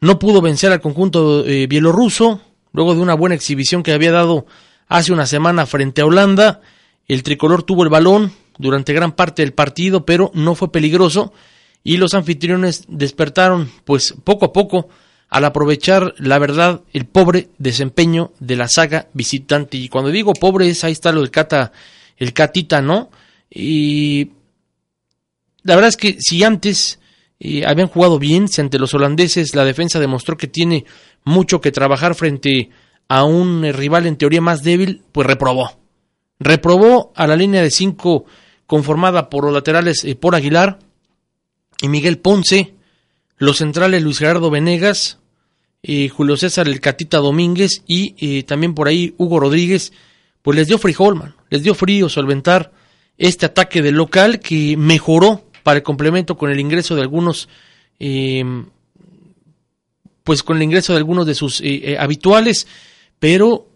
No pudo vencer al conjunto eh, bielorruso luego de una buena exhibición que había dado hace una semana frente a Holanda el tricolor tuvo el balón durante gran parte del partido, pero no fue peligroso. Y los anfitriones despertaron pues poco a poco al aprovechar la verdad el pobre desempeño de la saga visitante. Y cuando digo pobre es ahí está lo del cata el catita no y la verdad es que si antes eh, habían jugado bien si ante los holandeses la defensa demostró que tiene mucho que trabajar frente a un rival en teoría más débil pues reprobó. Reprobó a la línea de cinco conformada por los laterales eh, por Aguilar y Miguel Ponce, los centrales Luis Gerardo Venegas, eh, Julio César El Catita Domínguez y eh, también por ahí Hugo Rodríguez, pues les dio frijol, les dio frío solventar este ataque del local que mejoró para el complemento con el ingreso de algunos, pues con el ingreso de algunos de sus habituales, pero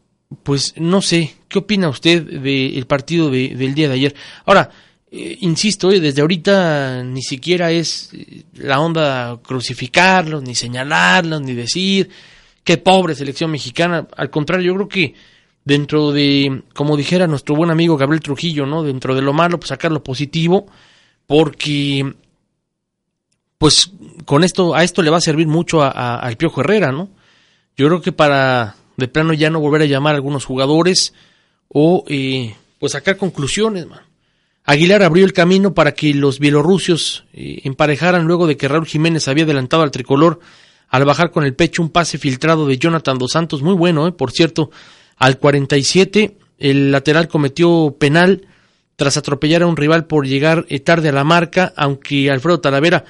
pues no sé, ¿qué opina usted del partido del día de ayer? Ahora, eh, insisto, desde ahorita ni siquiera es eh, la onda crucificarlos, ni señalarlos, ni decir, qué pobre selección mexicana. Al contrario, yo creo que dentro de, como dijera nuestro buen amigo Gabriel Trujillo, ¿no? Dentro de lo malo, pues sacar lo positivo, porque pues con esto, a esto le va a servir mucho al Piojo Herrera, ¿no? Yo creo que para de plano ya no volver a llamar a algunos jugadores o eh, pues sacar conclusiones, man. Aguilar abrió el camino para que los bielorrusios eh, emparejaran luego de que Raúl Jiménez había adelantado al tricolor al bajar con el pecho un pase filtrado de Jonathan Dos Santos, muy bueno, eh, por cierto, al 47 el lateral cometió penal tras atropellar a un rival por llegar eh, tarde a la marca, aunque Alfredo Talavera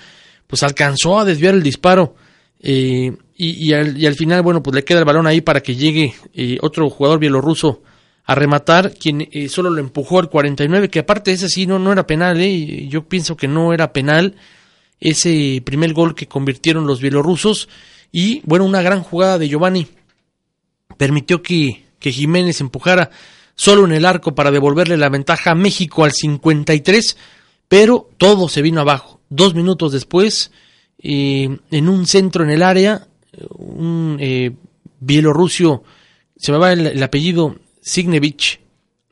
pues alcanzó a desviar el disparo y, al, y al final, bueno, pues le queda el balón ahí para que llegue otro jugador bielorruso a rematar, quien eh, solo lo empujó al 49, que aparte ese sí no, no era penal, eh, yo pienso que no era penal ese primer gol que convirtieron los bielorrusos y bueno, una gran jugada de Giovanni permitió que, que Jiménez empujara solo en el arco para devolverle la ventaja a México al 53, pero todo se vino abajo. Dos minutos después, eh, en un centro en el área, un eh, bielorruso, se me va el apellido, Signevich,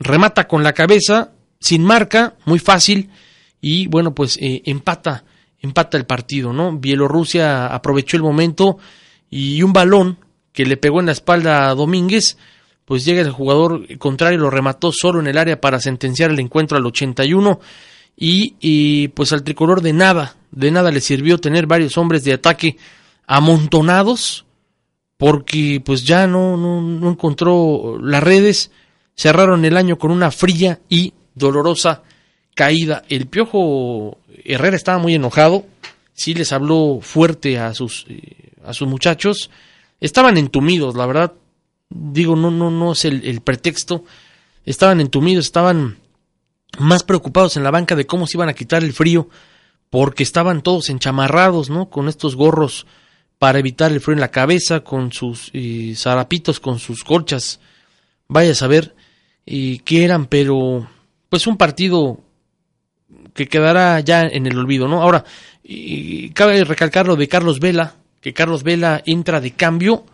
remata con la cabeza, sin marca, muy fácil, y bueno, pues eh, empata, empata el partido, ¿no? Bielorrusia aprovechó el momento y un balón que le pegó en la espalda a Domínguez, pues llega el jugador contrario, lo remató solo en el área para sentenciar el encuentro al 81 y, y pues al tricolor de nada, de nada le sirvió tener varios hombres de ataque amontonados porque pues ya no, no, no encontró las redes, cerraron el año con una fría y dolorosa caída. El Piojo Herrera estaba muy enojado, sí les habló fuerte a sus, eh, a sus muchachos, estaban entumidos, la verdad, digo, no, no, no es el, el pretexto, estaban entumidos, estaban más preocupados en la banca de cómo se iban a quitar el frío, porque estaban todos enchamarrados, ¿no? Con estos gorros para evitar el frío en la cabeza, con sus zarapitos, con sus colchas, vaya a saber qué eran, pero pues un partido que quedará ya en el olvido, ¿no? Ahora, y cabe recalcar lo de Carlos Vela, que Carlos Vela entra de cambio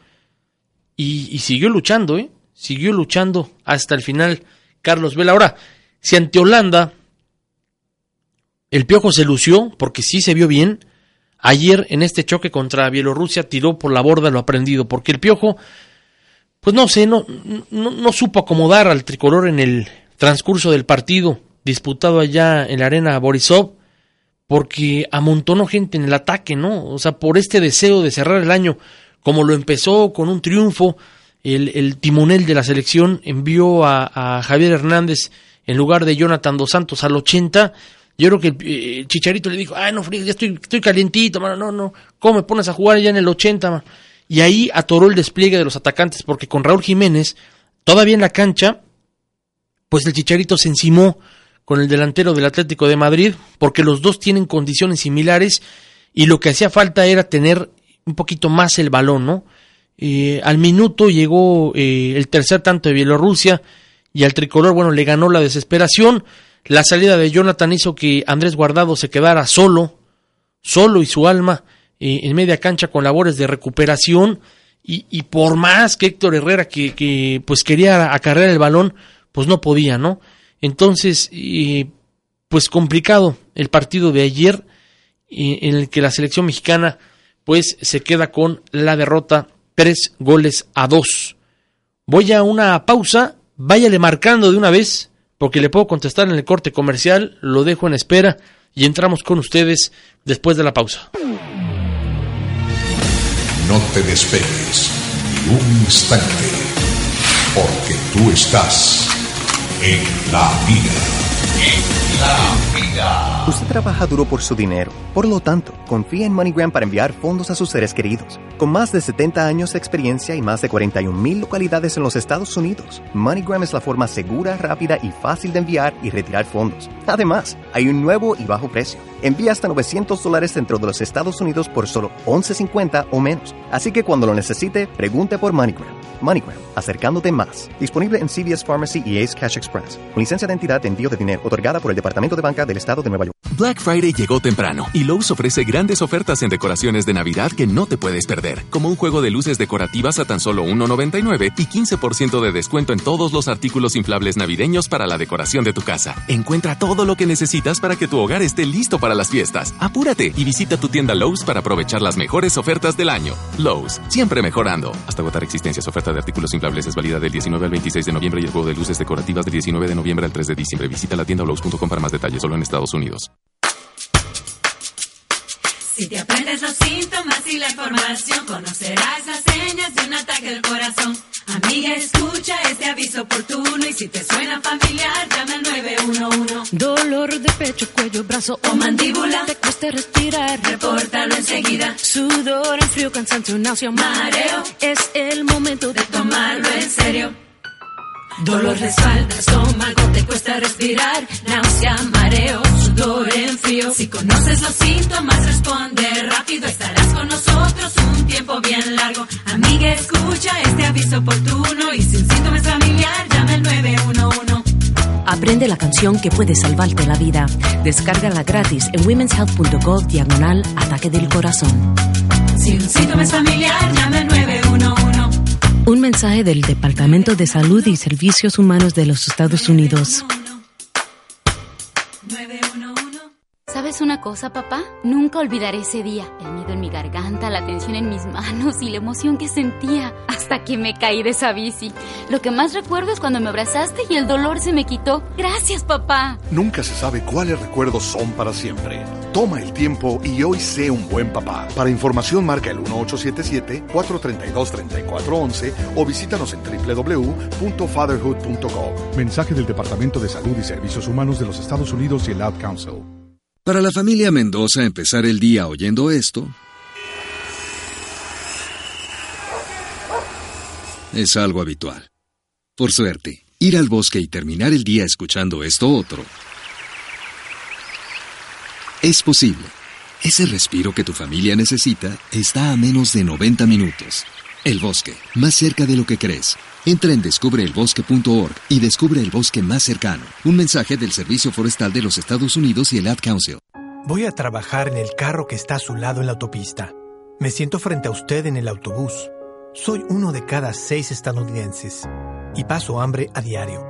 y, y siguió luchando, ¿eh? Siguió luchando hasta el final Carlos Vela. Ahora, si ante Holanda el Piojo se lució, porque sí se vio bien, ayer en este choque contra Bielorrusia tiró por la borda lo aprendido, porque el Piojo, pues no sé, no, no, no supo acomodar al tricolor en el transcurso del partido disputado allá en la arena Borisov, porque amontonó gente en el ataque, ¿no? O sea, por este deseo de cerrar el año, como lo empezó con un triunfo, el, el timonel de la selección envió a, a Javier Hernández en lugar de Jonathan Dos Santos al 80. Yo creo que el, eh, Chicharito le dijo, ay, no, frío, ya estoy, estoy calientito, mano, no, no, ¿cómo me pones a jugar ya en el 80? mano?". Y ahí atoró el despliegue de los atacantes, porque con Raúl Jiménez, todavía en la cancha, pues el Chicharito se encimó con el delantero del Atlético de Madrid, porque los dos tienen condiciones similares y lo que hacía falta era tener un poquito más el balón, ¿no? Eh, al minuto llegó eh, el tercer tanto de Bielorrusia y al tricolor, bueno, le ganó la desesperación. La salida de Jonathan hizo que Andrés Guardado se quedara solo, solo y su alma en media cancha con labores de recuperación. Y, por más que Héctor Herrera, que, pues quería acarrear el balón, pues no podía, ¿no? Entonces, eh, pues complicado el partido de ayer, en el que la selección mexicana, pues se queda con la derrota tres goles a dos. Voy a una pausa, váyale marcando de una vez, porque le puedo contestar en el corte comercial, lo dejo en espera y entramos con ustedes después de la pausa. No te despegues ni un instante, porque tú estás en la mira. Usted trabaja duro por su dinero, por lo tanto, confía en MoneyGram para enviar fondos a sus seres queridos. Con más de 70 años de experiencia y más de 41 mil localidades en los Estados Unidos, MoneyGram es la forma segura, rápida y fácil de enviar y retirar fondos. Además, hay un nuevo y bajo precio. Envía hasta 900 dólares dentro de los Estados Unidos por solo 11.50 o menos. Así que cuando lo necesite, pregunte por MoneyGram. MoneyGram, acercándote más. Disponible en CVS Pharmacy y Ace Cash Express. Con licencia de entidad de envío de dinero otorgada por el Departamento de Banca del Estado de Nueva York. Black Friday llegó temprano y Lowe's ofrece grandes ofertas en decoraciones de Navidad que no te puedes perder, como un juego de luces decorativas a tan solo $1.99 y 15% de descuento en todos los artículos inflables navideños para la decoración de tu casa. Encuentra todo lo que necesitas para que tu hogar esté listo para las fiestas. Apúrate y visita tu tienda Lowe's para aprovechar las mejores ofertas del año. Lowe's, siempre mejorando. Hasta agotar existencias. Oferta de artículos inflables es válida del 19 al 26 de noviembre y el juego de luces decorativas del 19 de noviembre al 3 de diciembre. Visita la tienda Lowe's.com para más detalles, solo en Estados Unidos. Si te aprendes los síntomas y la información, conocerás las señas de un ataque al corazón. Amiga, escucha este aviso oportuno y si te suena familiar, llama al 911. Dolor de pecho, cuello, brazo O mandíbula. Te cuesta respirar. Repórtalo enseguida. Sudor, frío, cansancio, náusea, Mareo. Es el momento de Tomarlo en serio. Dolor de espalda, estómago, te cuesta respirar, náusea, mareo, sudor en frío. Si conoces los síntomas, responde rápido, estarás con nosotros un tiempo bien largo. Amiga, escucha este aviso oportuno y si un síntoma es familiar, llama al 911. Aprende la canción que puede salvarte la vida. Descárgala gratis en womenshealth.gov diagonal ataque del corazón. Si un síntoma es familiar, llama al 911. Un mensaje del Departamento de Salud y Servicios Humanos de los Estados Unidos. ¿Sabes una cosa, papá? Nunca olvidaré ese día. El miedo en mi garganta, la tensión en mis manos y la emoción que sentía hasta que me caí de esa bici. Lo que más recuerdo es cuando me abrazaste y el dolor se me quitó. Gracias, papá. Nunca se sabe cuáles recuerdos son para siempre. Toma el tiempo y hoy sé un buen papá. Para información marca el 1877-432-3411 o visítanos en www.fatherhood.gov. Mensaje del Departamento de Salud y Servicios Humanos de los Estados Unidos y el Ad Council. Para la familia Mendoza empezar el día oyendo esto es algo habitual. Por suerte, ir al bosque y terminar el día escuchando esto otro es posible. Ese respiro que tu familia necesita está a menos de 90 minutos. El bosque, más cerca de lo que crees. Entra en descubreelbosque.org y descubre el bosque más cercano. Un mensaje del Servicio Forestal de los Estados Unidos y el Ad Council. Voy a trabajar en el carro que está a su lado en la autopista. Me siento frente a usted en el autobús. Soy uno de cada seis estadounidenses y paso hambre a diario.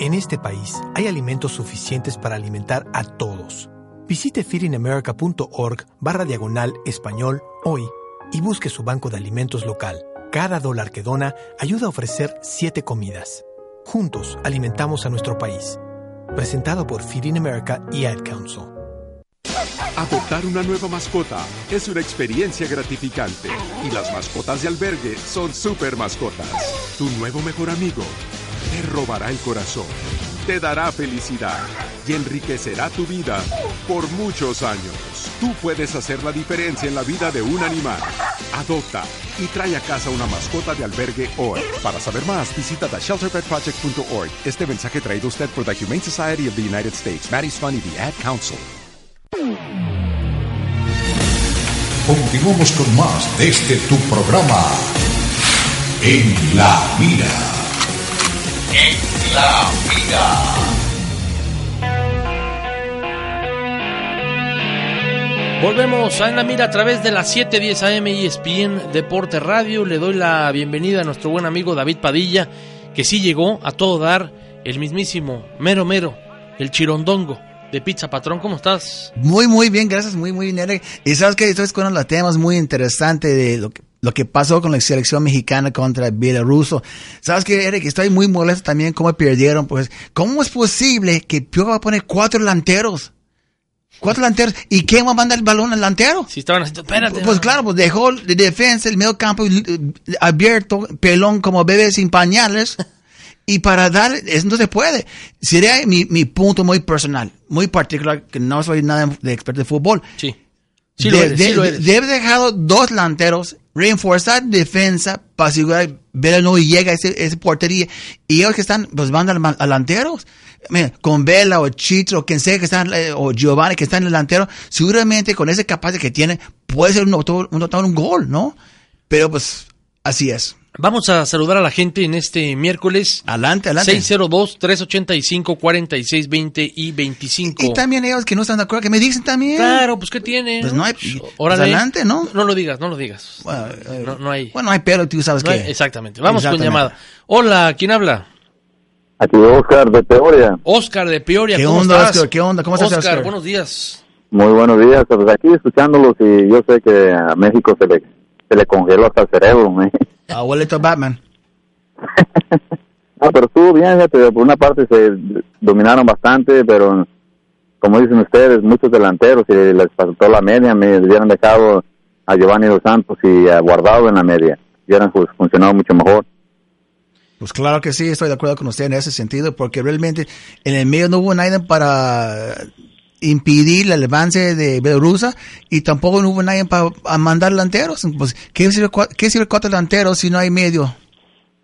En este país hay alimentos suficientes para alimentar a todos. Visite feedingamerica.org barra diagonal español hoy y busque su banco de alimentos local. Cada dólar que dona ayuda a ofrecer siete comidas. Juntos alimentamos a nuestro país. Presentado por Feeding America y Ad Council. Adoptar una nueva mascota es una experiencia gratificante y las mascotas de albergue son super mascotas. Tu nuevo mejor amigo te robará el corazón, te dará felicidad y enriquecerá tu vida por muchos años. Tú puedes hacer la diferencia en la vida de un animal. Adopta y trae a casa una mascota de albergue hoy. Para saber más, visita theshelterpetproject.org. Este mensaje traído a usted por the Humane Society of the United States, Maddie's Fund y the Ad Council. Continuamos con más de este tu programa. En la mira. En la mira. Volvemos a En la Mira a través de las 710 AM y ESPN Deporte Radio. Le doy la bienvenida a nuestro buen amigo David Padilla, que sí llegó a todo dar el mismísimo mero mero, el chirondongo de Pizza Patrón. ¿Cómo estás? Muy, muy bien, gracias, muy, muy bien. Y sabes que estoy con los temas muy interesantes de lo que, lo que pasó con la selección mexicana contra Bielorruso. Sabes que, Eric, estoy muy molesto también cómo perdieron, pues, ¿cómo es posible que Pio va a poner cuatro delanteros? Cuatro delanteros. ¿Y quién va a mandar el balón al delantero? Si estaban haciendo, espérate. Pues claro, pues dejó de defensa el medio campo eh, abierto, pelón como bebé sin pañales. Y para dar, eso no se puede. Sería mi, mi punto muy personal, muy particular, que no soy nada de experto de fútbol. Sí. Sí lo De- eres, de- sí lo eres. Debe dejar dos delanteros, reforzar defensa para asegurar Vela no llega a ese, ese portería. Y ellos que están, pues van al delanteros. Mira, con Vela o Chitro quien sea que están, eh, o Giovanni que está en el delantero, seguramente con ese capacidad que tiene, puede ser un, un, un gol, ¿no? Pero pues, así es. Vamos a saludar a la gente en este miércoles. Adelante, adelante. 602-385-4620 y 25. Y también ellos que no están de acuerdo, que me dicen también. Claro, pues ¿qué tiene? Pues no hay. Órale. pues adelante, ¿no? No lo digas, no lo digas. Bueno, eh, no, no hay. Bueno, no hay pero, tú sabes no que. hay- exactamente. Vamos Exactamente. con llamada. Hola, ¿quién habla? Aquí Oscar de Peoria. Oscar de Peoria. ¿Qué ¿cómo onda, estás? Oscar? ¿Qué onda? ¿Cómo estás, Oscar, Oscar? buenos días. Muy buenos días. Pues aquí escuchándolos y yo sé que a México se le, se le congeló hasta el cerebro. ¿eh? Abuelito Batman. No, pero estuvo bien, fíjate, por una parte se dominaron bastante, pero como dicen ustedes, muchos delanteros y les faltó la media, me hubieran dejado a Giovanni Dos Santos y a Guardado en la media. Hubieran fu- funcionado mucho mejor. Pues claro que sí, estoy de acuerdo con usted en ese sentido, porque realmente en el medio no hubo nadie para impedir el avance de Bielorrusia y tampoco no hubo nadie para mandar delanteros. Pues, ¿qué, sirve, ¿Qué sirve cuatro delanteros si no hay medio?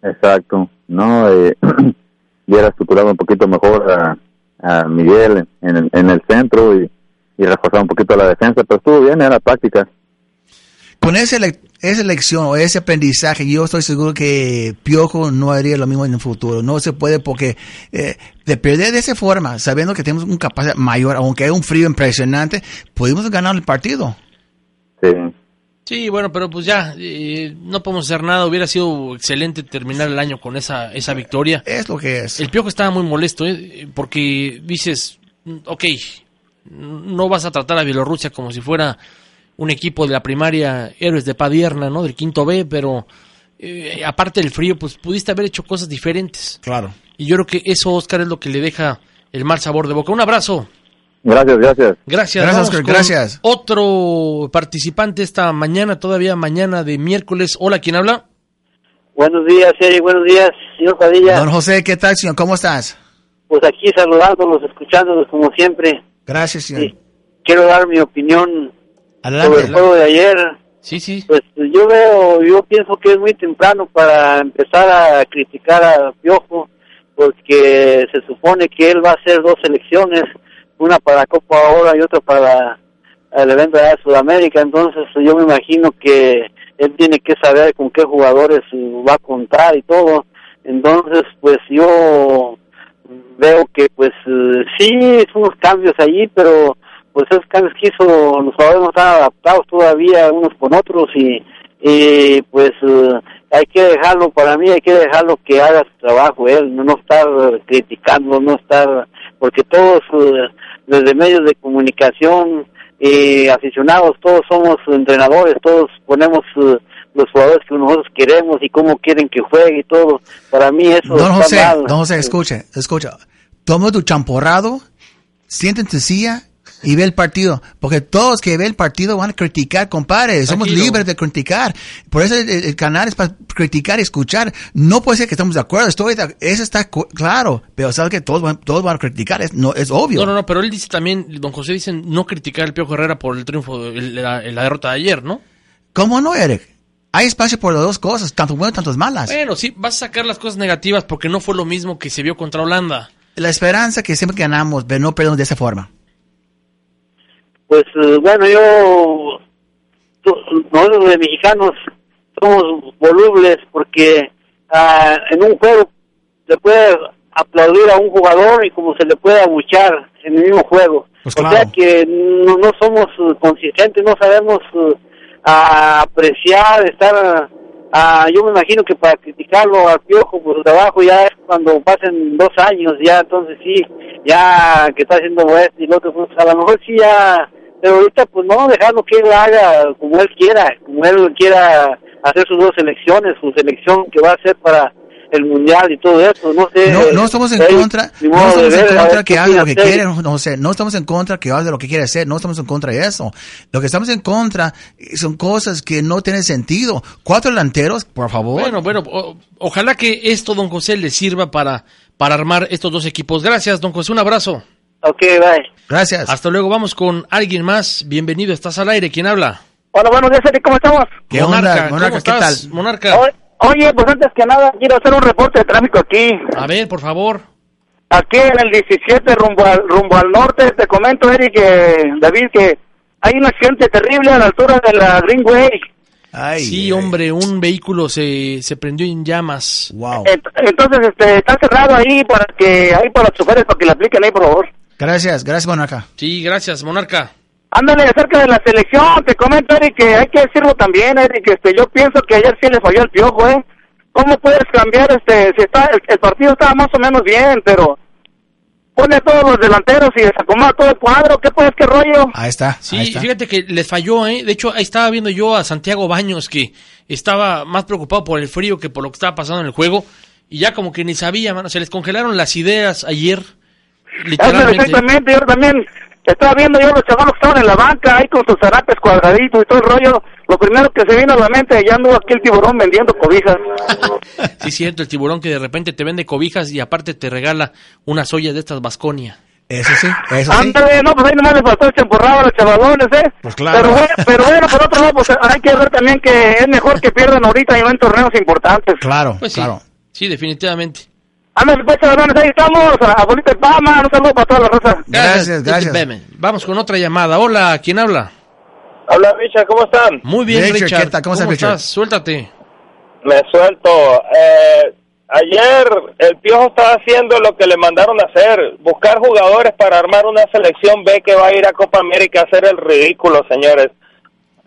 Exacto. No, eh, hubiera estructurado un poquito mejor a, a Miguel en el, en el centro y, y reforzar un poquito la defensa, pero estuvo bien, era práctica. Con esa, ele- esa elección o ese aprendizaje, yo estoy seguro que Piojo no haría lo mismo en el futuro. No se puede porque eh, de perder de esa forma, sabiendo que tenemos una capacidad mayor, aunque hay un frío impresionante, pudimos ganar el partido. Sí. Sí, bueno, pero pues ya, eh, no podemos hacer nada. Hubiera sido excelente terminar el año con esa, esa victoria. Es lo que es. El Piojo estaba muy molesto, ¿eh? porque dices, ok, no vas a tratar a Bielorrusia como si fuera un equipo de la primaria Héroes de Padierna, ¿no? Del quinto B, pero eh, aparte del frío, pues pudiste haber hecho cosas diferentes. Claro. Y yo creo que eso, Oscar, es lo que le deja el mal sabor de boca. Un abrazo. Gracias, gracias. Gracias. Gracias, Oscar, gracias. Otro participante esta mañana, todavía mañana de miércoles. Hola, ¿quién habla? Buenos días, Eri. Buenos días, señor Padilla. Don José, ¿qué tal, señor? ¿Cómo estás? Pues aquí saludándolos, escuchándolos como siempre. Gracias, señor. Quiero dar mi opinión Adelante. sobre el juego de ayer. Sí, sí. Pues yo veo, yo pienso que es muy temprano para empezar a criticar a Piojo, porque se supone que él va a hacer dos selecciones, una para Copa Oro y otra para el evento de Sudamérica. Entonces yo me imagino que él tiene que saber con qué jugadores va a contar y todo. Entonces, pues yo veo que pues eh, sí, son unos cambios allí, pero pues esos cambios que hizo los jugadores no están adaptados todavía unos con otros y, y pues eh, hay que dejarlo, para mí hay que dejarlo que haga su trabajo él, no, no estar criticando, no estar, porque todos eh, desde medios de comunicación y aficionados, todos somos entrenadores, todos ponemos eh, los jugadores que nosotros queremos y cómo quieren que juegue y todo. Para mí eso Don José, mal. don José, escucha, escucha. Toma tu champorrado, siente en tu silla y ve el partido. Porque todos que ven el partido van a criticar, compadre. Somos Tranquilo. libres de criticar. Por eso el, el canal es para criticar y escuchar. No puede ser que estamos de acuerdo. Estoy de- eso está claro. Pero sabes que todos van, todos van a criticar. Es, no, es obvio. No, no, no, pero él dice también, don José dice no criticar al Piojo Herrera por el triunfo, el- la, la derrota de ayer, ¿no? ¿Cómo no, Eric? Hay espacio por las dos cosas, tanto buenas, tanto malas. Bueno, sí, vas a sacar las cosas negativas porque no fue lo mismo que se vio contra Holanda. La esperanza que siempre ganamos, pero no perdemos de esa forma. Pues eh, bueno, yo, nosotros de mexicanos somos volubles porque ah, en un juego se puede aplaudir a un jugador y como se le puede abuchar en el mismo juego. Pues o sea que no, no somos eh, consistentes, no sabemos a apreciar, estar... ah, yo me imagino que para criticarlo al piojo por su trabajo ya es cuando pasen dos años, ya entonces sí, ya que está haciendo esto y lo otro, pues a lo mejor sí ya, pero ahorita pues no, dejarlo que él haga como él quiera, como él quiera hacer sus dos selecciones, su selección que va a hacer para el mundial y todo eso, no sé. No, no estamos en contra, no estamos en contra que haga lo que quiere, no sé, no estamos en contra que haga lo que quiere hacer, no estamos en contra de eso. Lo que estamos en contra son cosas que no tienen sentido. Cuatro delanteros, por favor. Bueno, bueno, o- ojalá que esto, don José, le sirva para, para armar estos dos equipos. Gracias, don José, un abrazo. Ok, bye. Gracias. Hasta luego, vamos con alguien más. Bienvenido, estás al aire. ¿Quién habla? Hola, buenos días, ¿cómo estamos? ¿Qué Monarca, onda, ¿cómo Monarca? ¿Qué estás, tal? Monarca? O- Oye, pues antes que nada, quiero hacer un reporte de tráfico aquí. A ver, por favor. Aquí en el 17, rumbo al, rumbo al norte, te comento, Eric, que, David, que hay un accidente terrible a la altura de la Greenway. sí, hombre, un vehículo se, se prendió en llamas. Wow. Ent- Entonces, este, está cerrado ahí para que, ahí para los choferes, para que le apliquen ahí, por favor. Gracias, gracias, Monarca. Sí, gracias, Monarca. Ándale, acerca de la selección, te comento, Eric, que hay que decirlo también, Eric, que este, yo pienso que ayer sí le falló el piojo, ¿eh? ¿Cómo puedes cambiar, este, si está, el, el partido estaba más o menos bien, pero pone a todos los delanteros y desacomoda todo el cuadro, ¿qué pues, qué rollo? Ahí está. Sí, fíjate que les falló, ¿eh? De hecho, ahí estaba viendo yo a Santiago Baños que estaba más preocupado por el frío que por lo que estaba pasando en el juego. Y ya como que ni sabía, mano. Se les congelaron las ideas ayer. Literalmente. exactamente, yo también estaba viendo yo los chavales que estaban en la banca, ahí con sus zarapes cuadraditos y todo el rollo. Lo primero que se vino a la mente, ya anduvo aquí el tiburón vendiendo cobijas. Sí, cierto, el tiburón que de repente te vende cobijas y aparte te regala unas ollas de estas Vasconia. Eso sí, eso sí. Ándale, no, pues ahí nomás les faltó el champurrado a los chavalones, ¿eh? Pues claro. Pero bueno, pero bueno, por otro lado, pues hay que ver también que es mejor que pierdan ahorita y no en torneos importantes. Claro, Pues sí, sí, definitivamente. Ándale, pues chavalones, ahí estamos, a Bonita y Pama, un saludo para toda la raza. Gracias, gracias. Beme. Vamos con otra llamada. Hola, ¿quién habla? Hola Richard, ¿cómo están? Muy bien, Richard, Richard. ¿qué tal? ¿Cómo estás, Richard? estás? Suéltate. Me suelto. Eh, ayer el Piojo estaba haciendo lo que le mandaron a hacer, buscar jugadores para armar una selección B que va a ir a Copa América a hacer el ridículo, señores.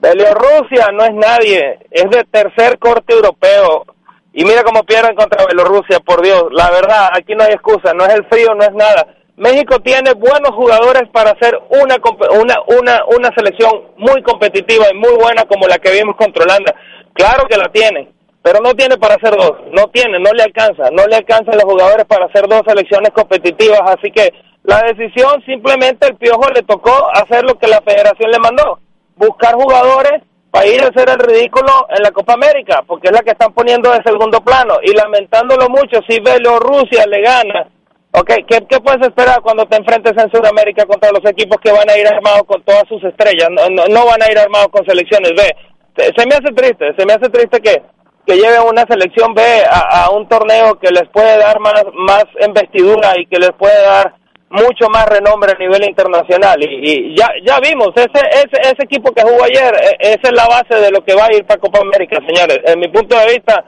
Bielorrusia no es nadie, es de tercer corte europeo. Y mira cómo pierden contra Bielorrusia, por Dios. La verdad, aquí no hay excusa, no es el frío, no es nada. México tiene buenos jugadores para hacer una, una, una, una selección muy competitiva y muy buena como la que vimos contra Holanda. Claro que la tiene, pero no tiene para hacer dos. No tiene, no le alcanza. No le alcanzan los jugadores para hacer dos selecciones competitivas. Así que la decisión simplemente el Piojo le tocó hacer lo que la federación le mandó. Buscar jugadores para ir a hacer el ridículo en la Copa América, porque es la que están poniendo de segundo plano. Y lamentándolo mucho, si Bielorrusia le gana Ok, ¿qué, ¿qué puedes esperar cuando te enfrentes en Sudamérica contra los equipos que van a ir armados con todas sus estrellas? No, no, no van a ir armados con selecciones B. Se, se me hace triste, se me hace triste que, que lleven una selección B a, a un torneo que les puede dar más, más investidura y que les puede dar mucho más renombre a nivel internacional. Y, y ya, ya vimos, ese, ese, ese equipo que jugó ayer, e- esa es la base de lo que va a ir para Copa América, señores. En mi punto de vista,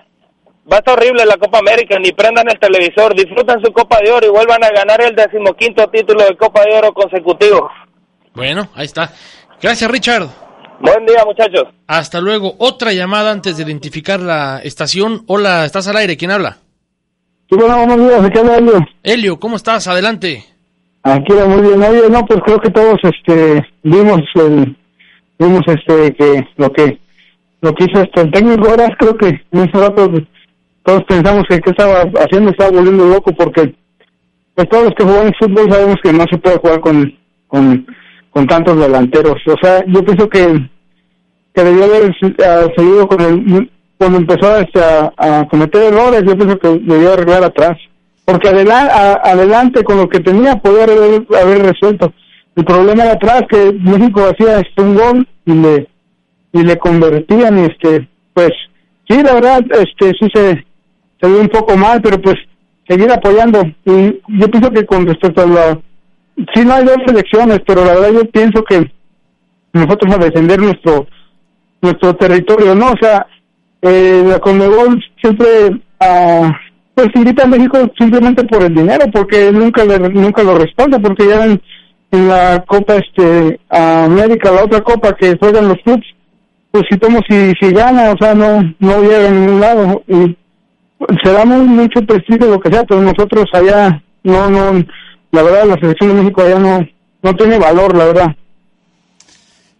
va a estar horrible la Copa América, ni prendan el televisor, disfruten su Copa de Oro y vuelvan a ganar el decimoquinto título de Copa de Oro consecutivo. Bueno, ahí está. Gracias, Richard. Buen día, muchachos. Hasta luego. Otra llamada antes de identificar la estación. Hola, estás al aire. ¿Quién habla? Sí, bueno, buenos días, ¿de qué habla Elio? Elio, ¿cómo estás? Adelante. Aquí va muy bien. Oye, no, pues creo que todos este, vimos, el, vimos este, que lo que lo que hizo este, el técnico ahora, creo que en ese rato todos pensamos que qué estaba haciendo, estaba volviendo loco porque pues todos los que jugamos fútbol sabemos que no se puede jugar con, con, tantos delanteros. O sea, yo pienso que, que debió haber ah, seguido con el, cuando empezó este, a, a cometer errores, yo pienso que debió arreglar atrás. Porque adela- a- adelante con lo que tenía podía haber, haber resuelto. El problema era atrás, que México hacía este, un gol y le, y le convertían, este, pues, sí, la verdad, este, sí se, se vio un poco mal, pero pues, seguir apoyando. Y yo pienso que con respecto a la, sí no hay dos selecciones, pero la verdad yo pienso que nosotros a defender nuestro, nuestro territorio, ¿no? O sea, eh, la Conmebol siempre, ah, pues invita a México simplemente por el dinero, porque nunca le, nunca lo responde, porque ya en, la Copa este América, la otra Copa que juegan los clubs, pues si tomo si, si gana, o sea, no, no llega a ningún lado, y será muy, mucho prestigio lo que sea, pero nosotros allá, no, no, la verdad la selección de México allá no, no tiene valor, la verdad.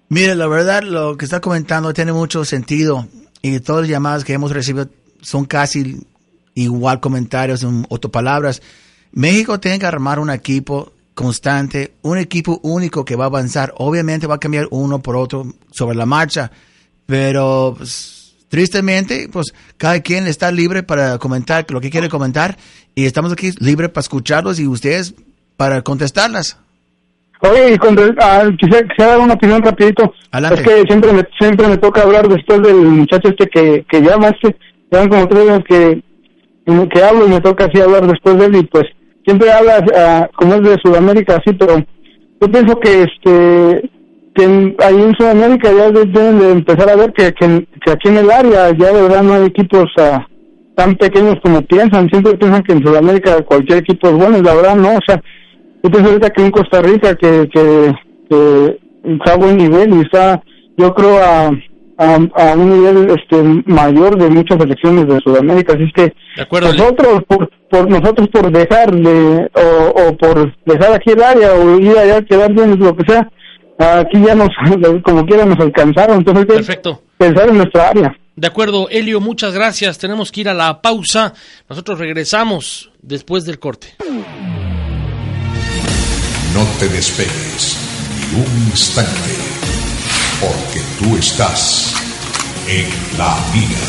Mire, la verdad, lo que está comentando tiene mucho sentido y todas las llamadas que hemos recibido son casi igual comentarios en palabras. México tiene que armar un equipo constante, un equipo único que va a avanzar. Obviamente va a cambiar uno por otro sobre la marcha, pero pues, tristemente, pues cada quien está libre para comentar lo que quiere comentar y estamos aquí libres para escucharlos y ustedes para contestarlas. Oye, y re- ah, quisiera, quisiera dar una opinión rapidito. Adelante. Es que siempre me, siempre me toca hablar después del muchacho este que, que llama, este, llevan como tres veces que, que hablo y me toca así hablar después de él y pues siempre habla ah, como es de Sudamérica así, pero yo pienso que este que en- ahí en Sudamérica ya de- deben de empezar a ver que, que, aquí en el área ya de verdad no hay equipos ah, tan pequeños como piensan. Siempre piensan que en Sudamérica cualquier equipo es bueno y la verdad no. O sea, yo pienso ahorita que en Costa Rica que, que, que está a buen nivel y está, yo creo, a, a, a un nivel este mayor de muchas selecciones de Sudamérica. Así es que De acuerdo, Le- nosotros por, por nosotros por dejar de o, o por dejar aquí el área o ir allá a quedar bien lo que sea aquí ya nos como quiera nos alcanzaron entonces hay que Perfecto. pensar en nuestra área De acuerdo, Elio, muchas gracias. Tenemos que ir a la pausa. Nosotros regresamos después del corte. No te despegues ni un instante, porque tú estás en la mira.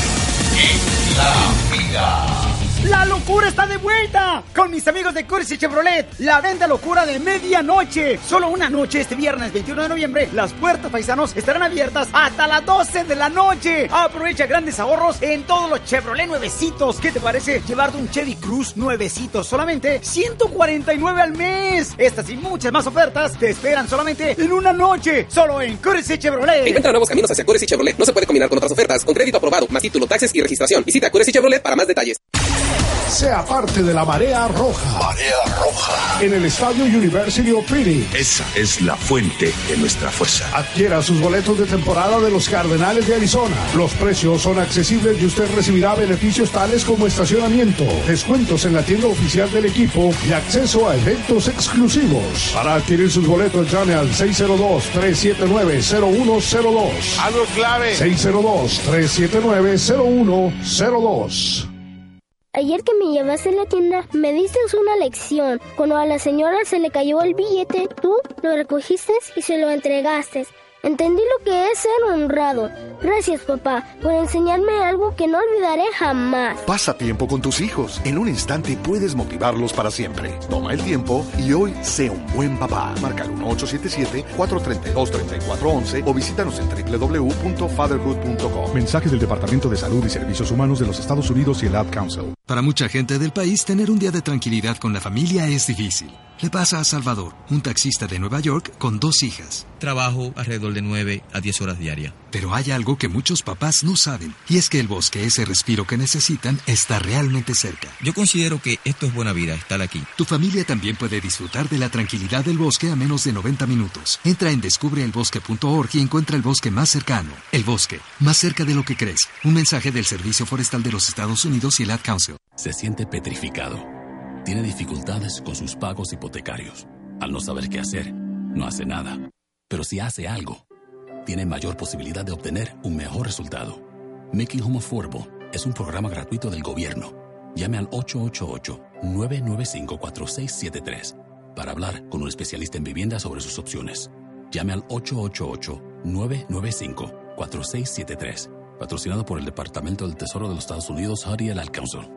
En la mira. ¡La locura está de vuelta! Con mis amigos de Cursi Chevrolet, la venta locura de medianoche. Solo una noche este viernes 21 de noviembre, las puertas paisanos estarán abiertas hasta las 12 de la noche. Aprovecha grandes ahorros en todos los Chevrolet nuevecitos. ¿Qué te parece llevarte un Chevy Cruz nuevecito? Solamente 149 al mes. Estas y muchas más ofertas te esperan solamente en una noche. Solo en Cursi Chevrolet. Encuentra nuevos caminos hacia Cures y Chevrolet. No se puede combinar con otras ofertas. Con crédito aprobado, más título, taxes y registración. Visita Cures y Chevrolet para más detalles. Sea parte de la marea roja. Marea roja. En el estadio University of Phoenix. Esa es la fuente de nuestra fuerza. Adquiera sus boletos de temporada de los Cardenales de Arizona. Los precios son accesibles y usted recibirá beneficios tales como estacionamiento, descuentos en la tienda oficial del equipo y acceso a eventos exclusivos. Para adquirir sus boletos llame al 602-379-0102. Algo clave. 602-379-0102. Ayer que me llevaste a la tienda, me diste una lección. Cuando a la señora se le cayó el billete, tú lo recogiste y se lo entregaste. Entendí lo que es ser honrado. Gracias, papá, por enseñarme algo que no olvidaré jamás. Pasa tiempo con tus hijos. En un instante puedes motivarlos para siempre. Toma el tiempo y hoy sé un buen papá. Marca el 1877-432-3411 o visítanos en www.fatherhood.com. Mensaje del Departamento de Salud y Servicios Humanos de los Estados Unidos y el Ad Council. Para mucha gente del país, tener un día de tranquilidad con la familia es difícil. Le pasa a Salvador, un taxista de Nueva York con dos hijas. Trabajo alrededor de 9 a 10 horas diarias. Pero hay algo que muchos papás no saben, y es que el bosque, ese respiro que necesitan, está realmente cerca. Yo considero que esto es buena vida, estar aquí. Tu familia también puede disfrutar de la tranquilidad del bosque a menos de 90 minutos. Entra en descubreelbosque.org y encuentra el bosque más cercano. El bosque, más cerca de lo que crees. Un mensaje del Servicio Forestal de los Estados Unidos y el Ad Council. Se siente petrificado. Tiene dificultades con sus pagos hipotecarios. Al no saber qué hacer, no hace nada. Pero si hace algo, tiene mayor posibilidad de obtener un mejor resultado. Making Home Affordable es un programa gratuito del gobierno. Llame al 888-995-4673 para hablar con un especialista en vivienda sobre sus opciones. Llame al 888-995-4673. Patrocinado por el Departamento del Tesoro de los Estados Unidos, Harry el Council.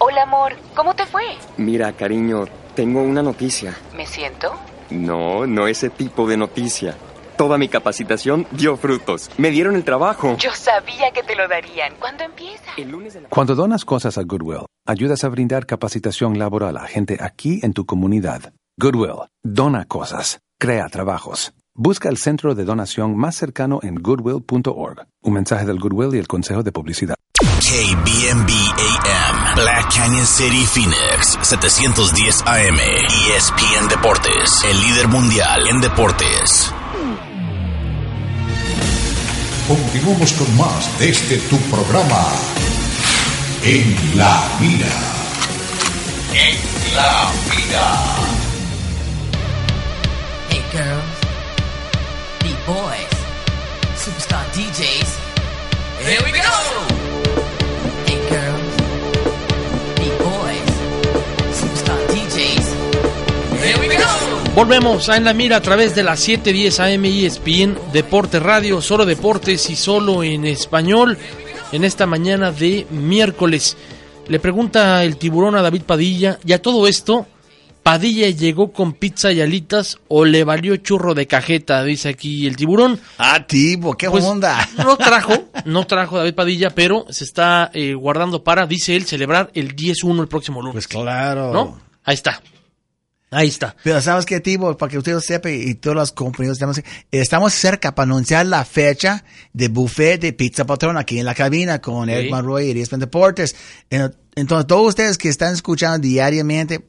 Hola amor, ¿cómo te fue? Mira, cariño, tengo una noticia. ¿Me siento? No, no ese tipo de noticia. Toda mi capacitación dio frutos. Me dieron el trabajo. Yo sabía que te lo darían. ¿Cuándo empieza? El lunes de la... Cuando donas cosas a Goodwill, ayudas a brindar capacitación laboral a gente aquí en tu comunidad. Goodwill, dona cosas, crea trabajos. Busca el centro de donación más cercano en goodwill.org. Un mensaje del Goodwill y el Consejo de Publicidad. KBMB AM, Black Canyon City, Phoenix, 710 AM, ESPN Deportes, el líder mundial en deportes. Continuamos con más de este tu programa. En la mira. En la mira. Hey girls, beat boys, superstar DJs. Here we go! Volvemos a En la Mira a través de las 710 AM ESPN Deporte Radio, solo deportes y solo en español en esta mañana de miércoles. Le pregunta el tiburón a David Padilla, ¿y a todo esto Padilla llegó con pizza y alitas o le valió churro de cajeta? Dice aquí el tiburón. Ah, tipo, qué Pues, onda. No trajo, no trajo David Padilla, pero se está eh, guardando para, dice él, celebrar el 10-1 el próximo lunes. Pues claro. ¿No? Ahí está. Ahí está. Pero ¿sabes qué, Tibo? Para que ustedes sepan y todos los compañeros, estamos, estamos cerca para anunciar la fecha de buffet de Pizza Patrón aquí en la cabina con Sí. Monroy y ESPN Deportes. En- Entonces, todos ustedes que están escuchando diariamente,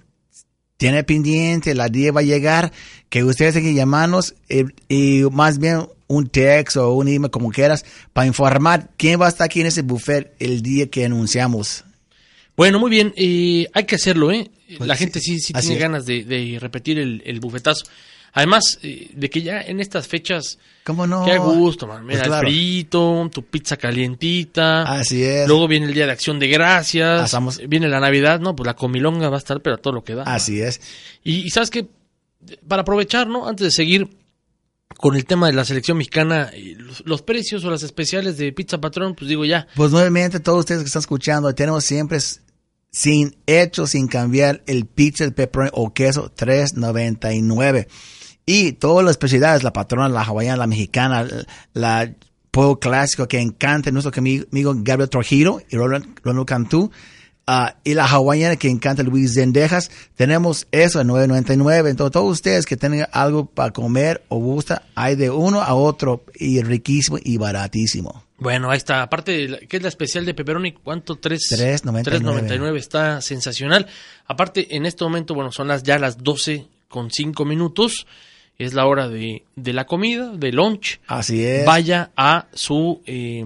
tiene pendiente, la día va a llegar, que ustedes tienen que llamarnos eh, y más bien un text o un email, como quieras, para informar quién va a estar aquí en ese buffet el día que anunciamos. Bueno, muy bien, eh, hay que hacerlo, ¿eh? Pues la gente sí, sí tiene es. ganas de, de repetir el, el bufetazo. Además, eh, de que ya en estas fechas, ¿Cómo no? qué gusto, man. Mira, Pues claro. el frito, tu pizza calientita. Así es. Luego viene el Día de Acción de Gracias. Pasamos- Viene la Navidad, ¿no? Pues la comilonga va a estar, pero a todo lo que da. Así es. Y, y sabes que, para aprovechar, ¿no? Antes de seguir con el tema de la selección mexicana, eh, los, los precios o las especiales de Pizza Patrón, pues digo ya. Pues nuevamente, todos ustedes que están escuchando, tenemos siempre sin hecho, sin cambiar el pizza, el pepperoni o queso, 3.99. Y todas las especialidades, la patrona, la hawaiana, la mexicana, la, pollo clásico que encanta nuestro ami- amigo Gabriel Trujillo y Ronald Cantú. Ah, y la hawaiana que encanta Luis Zendejas. Tenemos eso a 9.99. Entonces, todos ustedes que tengan algo para comer o gusta, hay de uno a otro y riquísimo y baratísimo. Bueno, ahí está. Aparte, de la- ¿qué es la especial de pepperoni? ¿Cuánto? Tres- 3.99. 3.99. Está sensacional. Aparte, en este momento, bueno, son las ya las 12 con 5 minutos. Es la hora de, de la comida, de lunch. Así es. Vaya a su eh,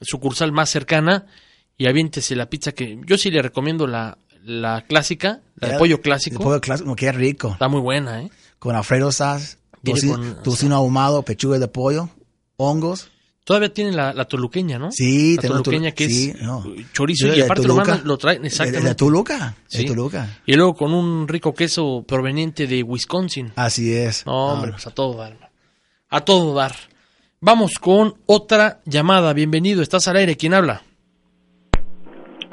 sucursal más cercana y aviéntese la pizza que yo sí le recomiendo la, la clásica, la de El- pollo clásico. El pollo clásico, qué rico. Está muy buena, ¿eh? Con Alfredo Sass, Viene tocino, ahumado, pechuga de pollo, hongos. Todavía tiene la, la toluqueña, ¿no? Sí, la toluqueña tolu- que sí, es no. chorizo y aparte lo, mandan- lo traen exactamente. De, de Toluca, de Sí. Toluca. Y luego con un rico queso proveniente de Wisconsin. Así es. No, hombre, pues a todo dar. A todo dar. Vamos con otra llamada. Bienvenido, estás al aire. ¿Quién habla?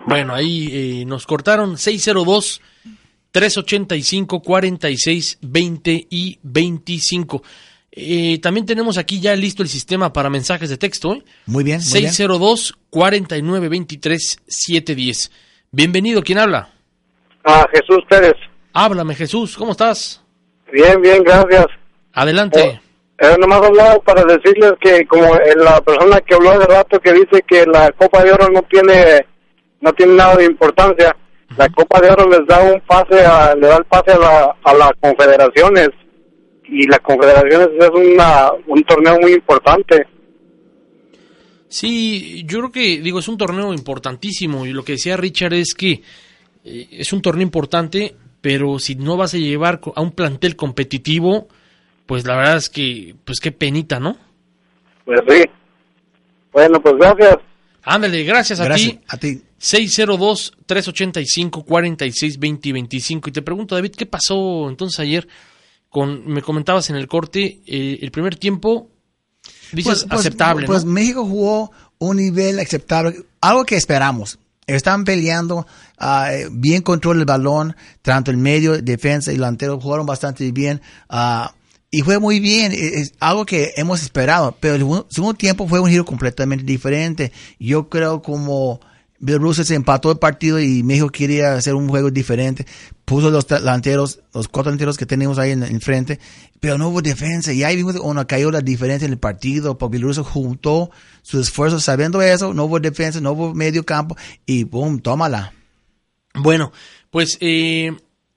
Bueno, ahí eh, nos cortaron 602 385 46 20 y 25. Eh, también tenemos aquí ya listo el sistema para mensajes de texto. ¿eh? Muy bien, muy bien. 602 49 23 710. Bienvenido, ¿quién habla? Ah, Jesús Pérez. Háblame, Jesús, ¿cómo estás? Bien, bien, gracias. Adelante. Eh, nomás hablaba para decirles que como eh, la persona que habló hace rato que dice que la Copa de Oro no tiene no tiene nada de importancia, la Copa de Oro les da un pase a, le da el pase a la a las confederaciones y las confederaciones es una un torneo muy importante. Sí, yo creo que, digo, es un torneo importantísimo y lo que decía Richard es que eh, es un torneo importante, pero si no vas a llevar a un plantel competitivo, pues la verdad es que, pues qué penita, ¿no? Pues sí. Bueno, pues gracias. Ándale, gracias a Gracias ti. a ti. 602-385-4620 y 25. Y te pregunto, David, ¿qué pasó entonces ayer? Con, me comentabas en el corte, eh, el primer tiempo, dices aceptable, Pues ¿no? México jugó un nivel aceptable, algo que esperamos. Estaban peleando, ah, bien control del balón, tanto el medio, defensa y delantero jugaron bastante bien. ah, y fue muy bien, es es algo que hemos esperado, pero el segundo tiempo fue un giro completamente diferente. Yo creo como Bielorrusia se empató el partido y México quería hacer un juego diferente, puso los delanteros, los cuatro delanteros que tenemos ahí en, en frente, pero no hubo defensa y ahí vimos cuando cayó la diferencia en el partido, porque Bielorrusia juntó sus esfuerzos sabiendo eso, no hubo defensa, no hubo medio campo y boom, tómala. Bueno, pues eh,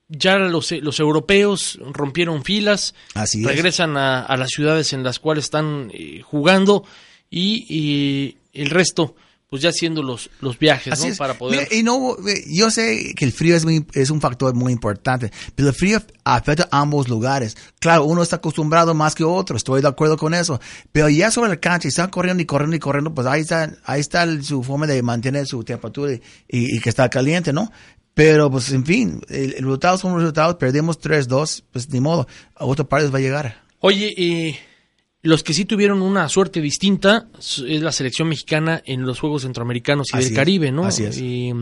ya los, los europeos rompieron filas, Así es. regresan a, a las ciudades en las cuales están eh, jugando y, y el resto, pues ya haciendo los, los viajes, Así ¿no? es. Para poder... Mira, y no, yo sé que el frío es, muy- es un factor muy importante, pero el frío afecta a ambos lugares. Claro, uno está acostumbrado más que otro, estoy de acuerdo con eso, pero ya sobre el cancha, y están corriendo y corriendo y corriendo, pues ahí está, ahí está el- su forma de mantener su temperatura y, y- y que está caliente, ¿no? Pero, pues, en fin, el, el resultado son resultados, perdemos 3-2, pues ni modo, a otro partido va a llegar. Oye, eh, los que sí tuvieron una suerte distinta es la selección mexicana en los Juegos Centroamericanos y Así del es, Caribe, ¿no? así es. Eh,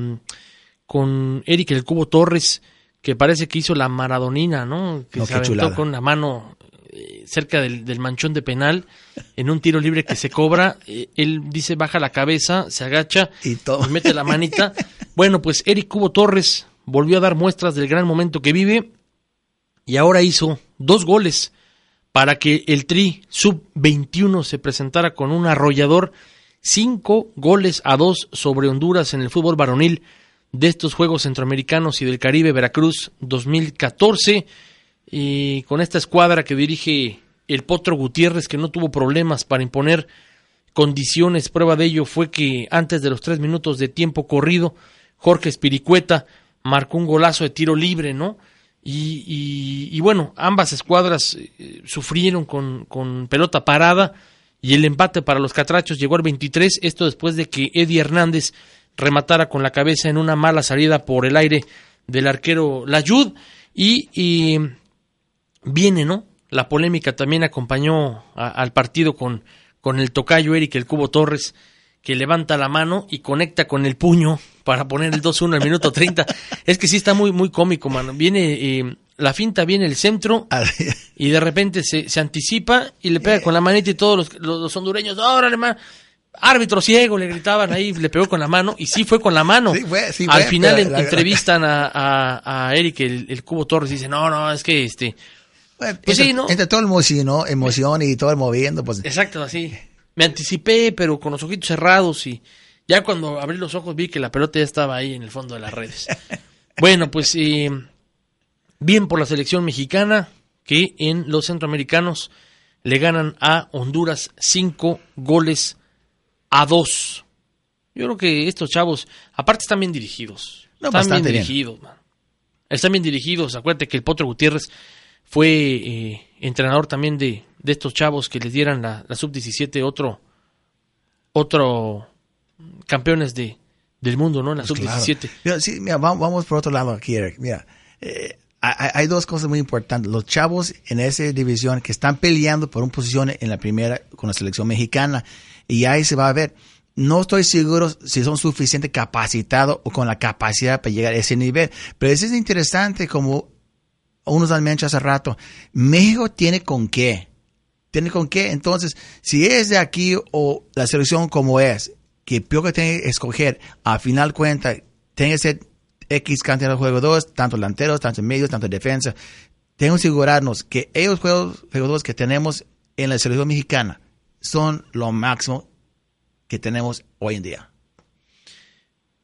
con Eric el Cubo Torres, que parece que hizo la maradonina, ¿no? Que No, se aventó chulada. con la mano eh, cerca del, del manchón de penal en un tiro libre que se cobra. Eh, él dice baja la cabeza, se agacha y, mete la manita. bueno, pues Eric Cubo Torres volvió a dar muestras del gran momento que vive y ahora hizo dos goles para que el Tri sub-21 se presentara con un arrollador cinco goles a dos sobre Honduras en el fútbol varonil de estos Juegos Centroamericanos y del Caribe Veracruz 2014 y con esta escuadra que dirige el Potro Gutiérrez que no tuvo problemas para imponer condiciones. Prueba de ello fue que antes de los tres minutos de tiempo corrido, Jorge Espiricueta marcó un golazo de tiro libre, ¿no? Y, y, bueno, ambas escuadras eh, sufrieron con, con, pelota parada y el empate para los catrachos llegó al 23, esto después de que Eddie Hernández rematara con la cabeza en una mala salida por el aire del arquero Layud y, y viene, ¿no? La polémica también acompañó al partido con, con el tocayo Eric el Cubo Torres, que levanta la mano y conecta con el puño para poner el 2-1 al minuto 30. es que sí está muy, muy cómico, mano. Viene, eh, la finta viene el centro y de repente se, se anticipa y le pega con la manita y todos los, los, los hondureños, órale, man. Árbitro ciego, le gritaban ahí, le pegó con la mano, y sí fue con la mano. Sí fue, sí Al fue, final en- la- entrevistan a, a, a Eric, el, el Cubo Torres, y dice, no, no, es que este, pues entre, sí, ¿no? entre todo el emoción, ¿no? emoción y todo el moviendo, pues Exacto, así. Me anticipé, pero con los ojitos cerrados y ya cuando abrí los ojos vi que la pelota ya estaba ahí en el fondo de las redes. bueno, pues eh, bien por la selección mexicana que en los centroamericanos le ganan a Honduras cinco goles a dos. Yo creo que estos chavos, aparte están bien dirigidos. No, están bien bastante bien. dirigidos, man. Están bien dirigidos. Acuérdate que el Potro Gutiérrez fue eh, entrenador también de, de estos chavos que les dieran la, la sub-17 otro, otro campeones de, del mundo, ¿no? En la Pues claro. sub-17. Mira, sí, mira, vamos, por otro lado aquí, Eric. Mira, eh, hay, hay dos cosas muy importantes. Los chavos en esa división que están peleando por una posición en la primera con la selección mexicana. Y ahí se va a ver. No estoy seguro si son suficientemente capacitados o con la capacidad para llegar a ese nivel. Pero eso es interesante como unos han mencionado hace rato. México tiene con qué. Tiene con qué. Entonces, si es de aquí o la selección como es, que que tiene que escoger, a final cuenta, tiene que ser X cantidad de jugadores, tanto delanteros, tanto medios, tanto defensa. Tenemos que asegurarnos que ellos jugadores que tenemos en la selección mexicana son lo máximo que tenemos hoy en día.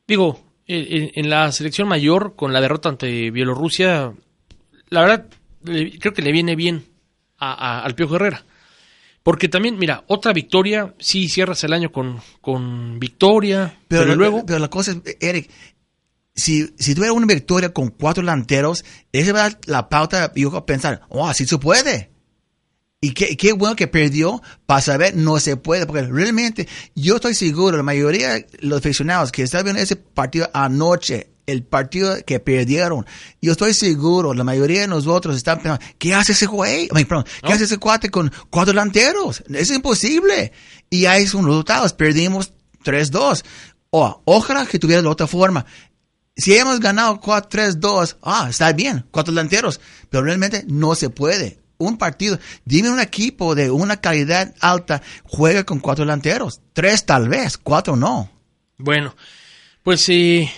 Digo, en, la selección mayor, con la derrota ante Bielorrusia, la verdad, creo que le viene bien a- al Piojo Herrera. Porque también, mira, otra victoria, sí cierras el año con, con victoria, pero, luego... Pero la cosa es, Eric, si, si tuviera una victoria con cuatro delanteros, esa va a dar la pauta y yo a pensar, oh, así se puede. Y qué, qué bueno que perdió para saber no se puede, porque realmente yo estoy seguro, la mayoría de los aficionados que estaban viendo ese partido anoche, el partido que perdieron, yo estoy seguro, la mayoría de nosotros están pensando, ¿qué hace ese güey? Perdón, ¿Qué hace ese cuate con cuatro delanteros? Es imposible. Y ahí son los resultados, perdimos 3-2. Oh, ojalá que tuviera de otra forma. Si hemos ganado 4-3-2, ah, está bien, cuatro delanteros, pero realmente no se puede. Un partido, dime un equipo de una calidad alta juega con cuatro delanteros, tres tal vez, cuatro no. Bueno, pues eh,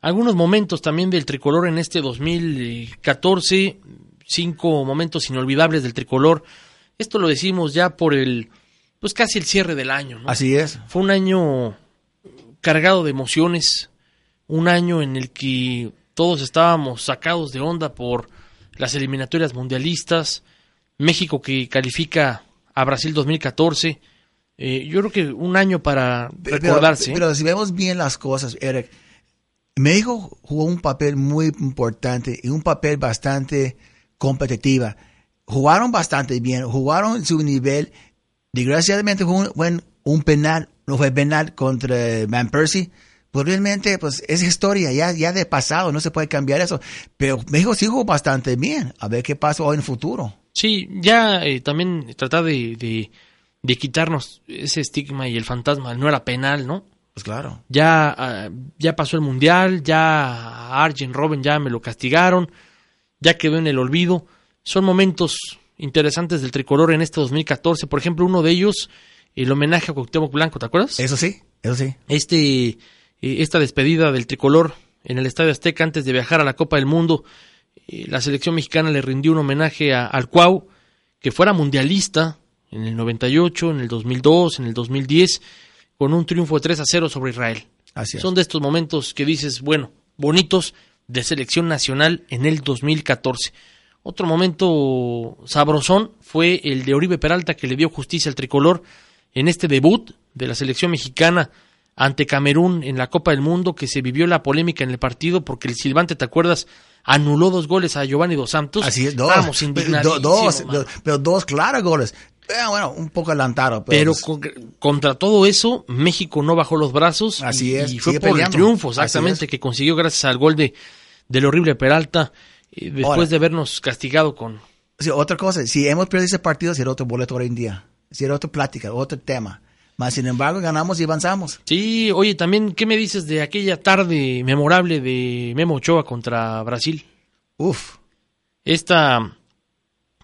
algunos momentos también del tricolor en este 2014, cinco momentos inolvidables del tricolor. Esto lo decimos ya por el, pues casi el cierre del año. ¿no? Así es. Fue un año cargado de emociones, un año en el que todos estábamos sacados de onda por las eliminatorias mundialistas, México que califica a Brasil 2014. Eh, yo creo que un año para Pero- recordarse. ¿eh? Pero, si vemos bien las cosas, Eric, México jugó un papel muy importante y un papel bastante competitiva. Jugaron bastante bien, jugaron su nivel. Desgraciadamente fue un, fue un penal, no fue penal contra Van Persie. Pues realmente, pues es historia, ya, ya de pasado, no se puede cambiar eso. Pero México sí jugó bastante bien. A ver qué pasa hoy en el futuro. Sí, ya eh, también tratar de, de, de quitarnos ese estigma y el fantasma, no era penal, ¿no? Pues claro. Ya, ah, ya pasó el mundial, ya a Arjen Robben ya me lo castigaron, ya quedó en el olvido. Son momentos interesantes del tricolor en este 2014. Por ejemplo, uno de ellos, el homenaje a Cuauhtémoc Blanco, ¿te acuerdas? Eso sí, eso sí. Este, eh, esta despedida del tricolor en el Estadio Azteca antes de viajar a la Copa del Mundo. eh, la selección mexicana le rindió un homenaje a, al Cuau, que fuera mundialista en el 98, en el 2002, en el 2010, con un triunfo de 3 a 0 sobre Israel. Así es. Son de estos momentos que dices, bueno, bonitos de selección nacional en el 2014. Otro momento sabrosón fue el de Oribe Peralta que le dio justicia al tricolor en este debut de la selección mexicana ante Camerún en la Copa del Mundo que se vivió la polémica en el partido porque el silbante, ¿te acuerdas? Anuló dos goles a Giovanni Dos Santos. Así es, dos. Indignadísimos, do- dos, mano. do- pero dos claros goles. Eh, bueno, un poco adelantado. Pero Pero, con- contra todo eso, México no bajó los brazos. Así y, es, y fue por el peleando. triunfo, Así exactamente, que consiguió gracias al gol de del horrible Peralta, eh, después Ahora. de habernos castigado con... sí, otra cosa, si hemos perdido ese partido, será otro boleto hoy en día. Será otra plática, otro tema. Más sin embargo, ganamos y avanzamos. Sí, oye, también, ¿qué me dices de aquella tarde memorable de Memo Ochoa contra Brasil? Uf. Esta,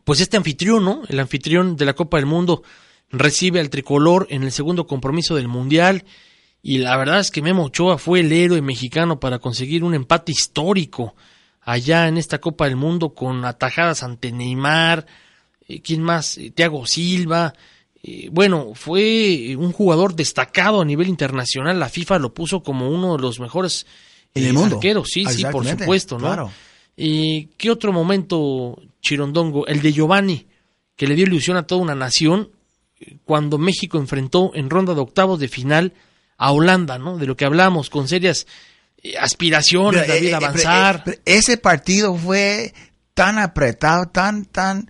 pues este anfitrión, ¿no? El anfitrión de la Copa del Mundo recibe al tricolor en el segundo compromiso del Mundial y la verdad es que Memo Ochoa fue el héroe mexicano para conseguir un empate histórico allá en esta Copa del Mundo con atajadas ante Neymar, eh, ¿quién más? Eh, Thiago Silva. Eh, bueno, fue un jugador destacado a nivel internacional. La FIFA lo puso como uno de los mejores En el mundo. arqueros. Sí, sí, por supuesto, ¿no? claro. ¿Y qué otro momento, Chirondongo? El de Giovanni, que le dio ilusión a toda una nación cuando México enfrentó en ronda de octavos de final a Holanda, ¿no? De lo que hablamos, con serias eh, aspiraciones, David, eh, eh, avanzar. pero- pero ese partido fue tan apretado, tan, tan...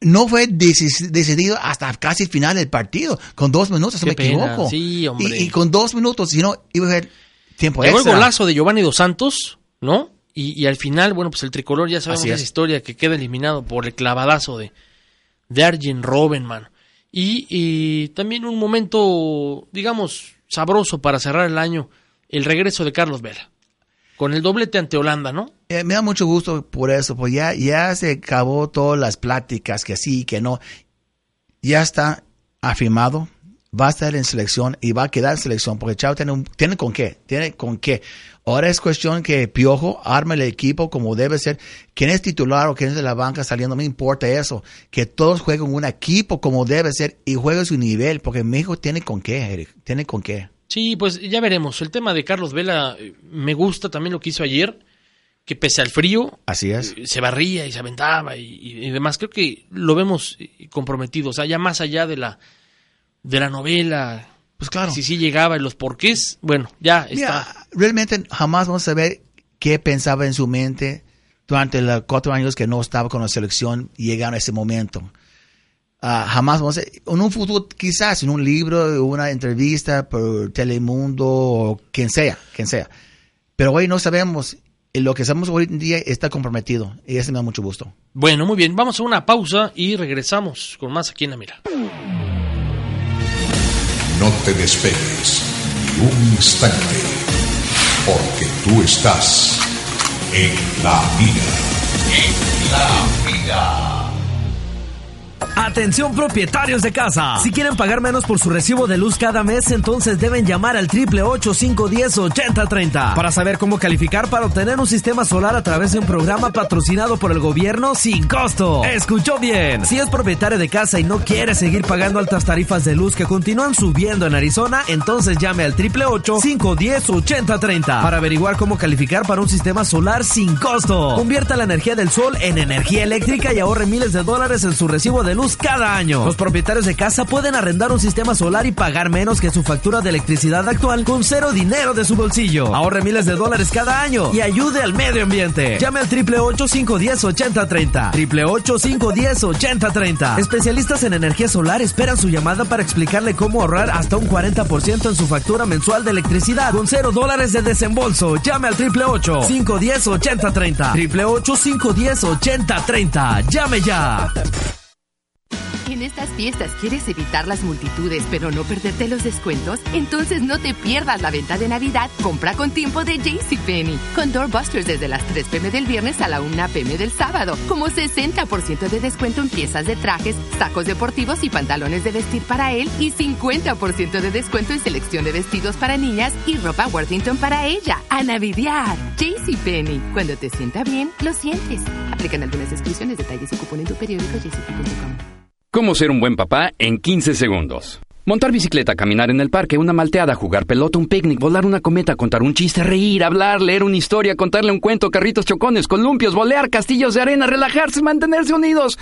No fue deci- decidido hasta casi el final del partido, con dos minutos, si me pena, equivoco. sí, hombre. Y, y con dos minutos, si no, iba a haber tiempo Llegó el extra. golazo de Giovanni Dos Santos, ¿no? Y, y al final, bueno, pues el tricolor ya sabemos esa es. historia que queda eliminado por el clavadazo de, de Arjen Robben, mano. Y, y también un momento, digamos, sabroso para cerrar el año, el regreso de Carlos Vela. Con el doblete ante Holanda, ¿no? Eh, me da mucho gusto por eso, pues ya, ya se acabó todas las pláticas, que sí, que no. Ya está afirmado, va a estar en selección y va a quedar en selección, porque Chavo tiene, un- tiene con qué, tiene con qué. Ahora es cuestión que Piojo arme el equipo como debe ser. Quién es titular o quién es de la banca saliendo, no me importa eso. Que todos jueguen un equipo como debe ser y jueguen su nivel, porque México tiene con qué, Eric, tiene con qué. Sí, pues ya veremos. El tema de Carlos Vela eh, me gusta también lo que hizo ayer, que pese al frío, Así es. eh, se barría y se aventaba y, y- y demás. Creo que lo vemos eh, comprometido. O sea, ya más allá de la, de la novela. Pues claro. Si sí llegaba y los porqués, bueno, ya Mira, está. realmente jamás vamos a saber qué pensaba en su mente durante los cuatro años que no estaba con la selección y llegaron a ese momento. Ah, jamás vamos a en un futuro, quizás en un libro, una entrevista por Telemundo o quien sea, quien sea. Pero hoy no sabemos. Lo que sabemos hoy en día está comprometido y eso me da mucho gusto. Bueno, muy bien. Vamos a una pausa y regresamos con más aquí en la mira. No te despegues ni un instante, porque tú estás en la mira. En la mira. Atención propietarios de casa. Si quieren pagar menos por su recibo de luz cada mes, entonces deben llamar al triple ocho cinco diez ochenta treinta para saber cómo calificar para obtener un sistema solar a través de un programa patrocinado por el gobierno sin costo. Escuchó bien. Si es propietario de casa y no quiere seguir pagando altas tarifas de luz que continúan subiendo en Arizona, entonces llame al triple ocho cinco diez ochenta treinta para averiguar cómo calificar para un sistema solar sin costo. Convierta la energía del sol en energía eléctrica y ahorre miles de dólares en su recibo de luz cada año. Los propietarios de casa pueden arrendar un sistema solar y pagar menos que su factura de electricidad actual con cero dinero de su bolsillo. Ahorre miles de dólares cada año y ayude al medio ambiente. Llame al triple ocho cinco diez ochenta treinta. Triple ocho cinco diez ochenta treinta. Especialistas en energía solar esperan su llamada para explicarle cómo ahorrar hasta un 40% en su factura mensual de electricidad con cero dólares de desembolso. Llame al triple ocho cinco diez estas fiestas quieres evitar las multitudes pero no perderte los descuentos, entonces no te pierdas la venta de Navidad. Compra con tiempo de JCPenney. Con Doorbusters desde las 3 pm del viernes a la 1 pm del sábado. Como 60% de descuento en piezas de trajes, sacos deportivos y pantalones de vestir para él y 50% de descuento en selección de vestidos para niñas y ropa Worthington para ella. A Navidear. JCPenney. Cuando te sienta bien, lo sientes. Aplican algunas exclusiones, detalles y cupón en tu periódico jcp.com. ¿Cómo ser un buen papá en 15 segundos? Montar bicicleta, caminar en el parque, una malteada, jugar pelota, un picnic, volar una cometa, contar un chiste, reír, hablar, leer una historia, contarle un cuento, carritos chocones, columpios, volear, castillos de arena, relajarse, mantenerse unidos.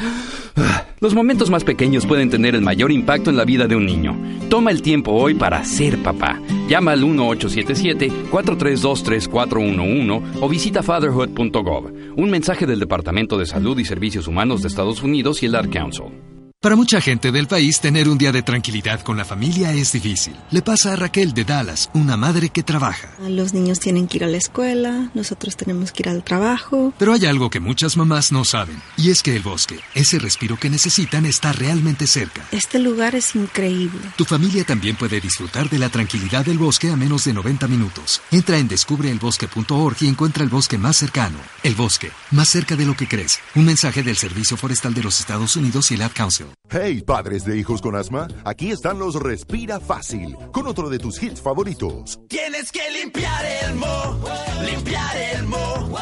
Los momentos más pequeños pueden tener el mayor impacto en la vida de un niño. Toma el tiempo hoy para ser papá. Llama al 1877-432-3411 o visita fatherhood.gov. Un mensaje del Departamento de Salud y Servicios Humanos de Estados Unidos y el Art Council. Para mucha gente del país, tener un día de tranquilidad con la familia es difícil. Le pasa a Raquel de Dallas, una madre que trabaja. Los niños tienen que ir a la escuela, nosotros tenemos que ir al trabajo. Pero hay algo que muchas mamás no saben, y es que el bosque, ese respiro que necesitan, está realmente cerca. Este lugar es increíble. Tu familia también puede disfrutar de la tranquilidad del bosque a menos de 90 minutos. Entra en descubreelbosque.org y encuentra el bosque más cercano. El bosque, más cerca de lo que crees. Un mensaje del Servicio Forestal de los Estados Unidos y el Ad Council. Hey, padres de hijos con asma, aquí están los Respira Fácil, con otro de tus hits favoritos. Tienes que limpiar el mo, limpiar el mo.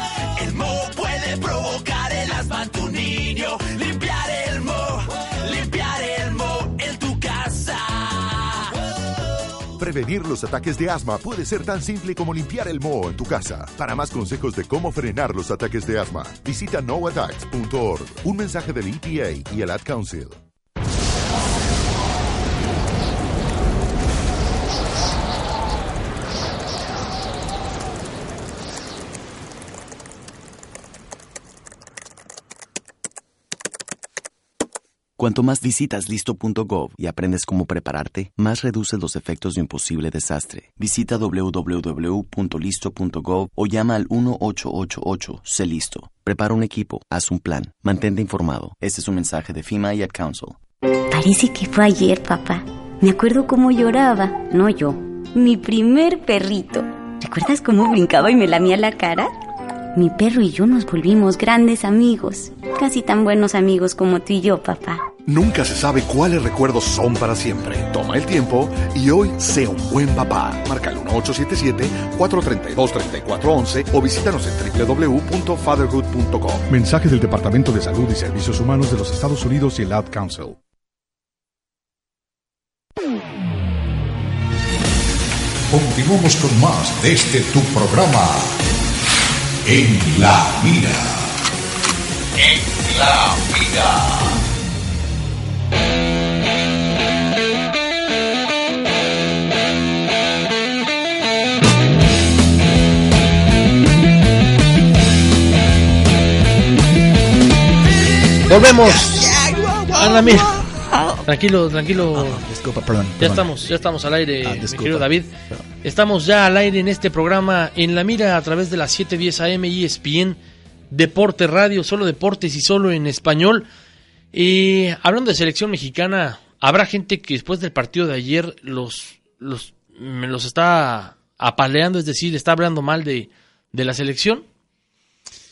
Prevenir los ataques de asma puede ser tan simple como limpiar el moho en tu casa. Para más consejos de cómo frenar los ataques de asma, visita noattacks.org. Un mensaje del EPA y el Ad Council. Cuanto más visitas listo.gov y aprendes cómo prepararte, más reduces los efectos de un posible desastre. Visita www.listo.gov o llama al 1888 Sé listo. Prepara un equipo, haz un plan, mantente informado. Este es un mensaje de FEMA y Ad Council. Parece que fue ayer, papá. Me acuerdo cómo lloraba, no yo, mi primer perrito. ¿Recuerdas cómo brincaba y me lamía la cara? Mi perro y yo nos volvimos grandes amigos, casi tan buenos amigos como tú y yo, papá. Nunca se sabe cuáles recuerdos son para siempre. Toma el tiempo y hoy sea un buen papá. Marca el 1877-432-3411 o visítanos en www.fatherhood.com. Mensaje del Departamento de Salud y Servicios Humanos de los Estados Unidos y el Ad Council. Continuamos con más de este tu programa. En la mira. En la mira. Volvemos a la mira. Tranquilo, tranquilo. disculpa, perdón. Ya estamos, ya estamos al aire, mi disculpa. querido David. Estamos ya al aire en este programa en la mira a través de las 710 AM y ESPN Deporte Radio, solo deportes y solo en español. Y hablando de selección mexicana, habrá gente que después del partido de ayer los los me los está apaleando, es decir, está hablando mal de, de la selección.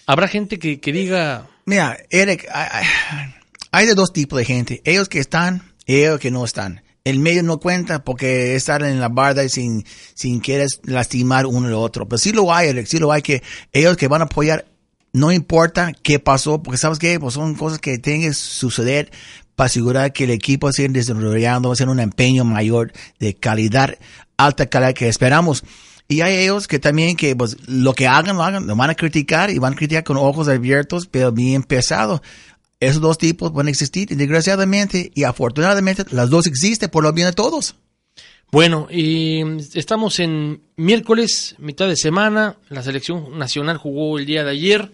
Habrá gente que, que diga Mira, Eric, hay, de dos tipos de gente. Ellos que están y ellos que no están. El medio no cuenta porque estar en la barda sin, sin querer lastimar uno al otro. Pero sí lo hay, Eric, sí lo hay que ellos que van a apoyar, no importa qué pasó, porque sabes qué, pues son cosas que tienen que suceder para asegurar que el equipo siga desarrollando, va a ser un empeño mayor de calidad, alta calidad que esperamos. Y hay ellos que también que pues lo que hagan, lo hagan, lo van a criticar y van a criticar con ojos abiertos, pero bien pesado. Esos dos tipos van a existir, y desgraciadamente y afortunadamente, las dos existen por lo bien de todos. Bueno, y estamos en miércoles, mitad de semana. La selección nacional jugó el día de ayer.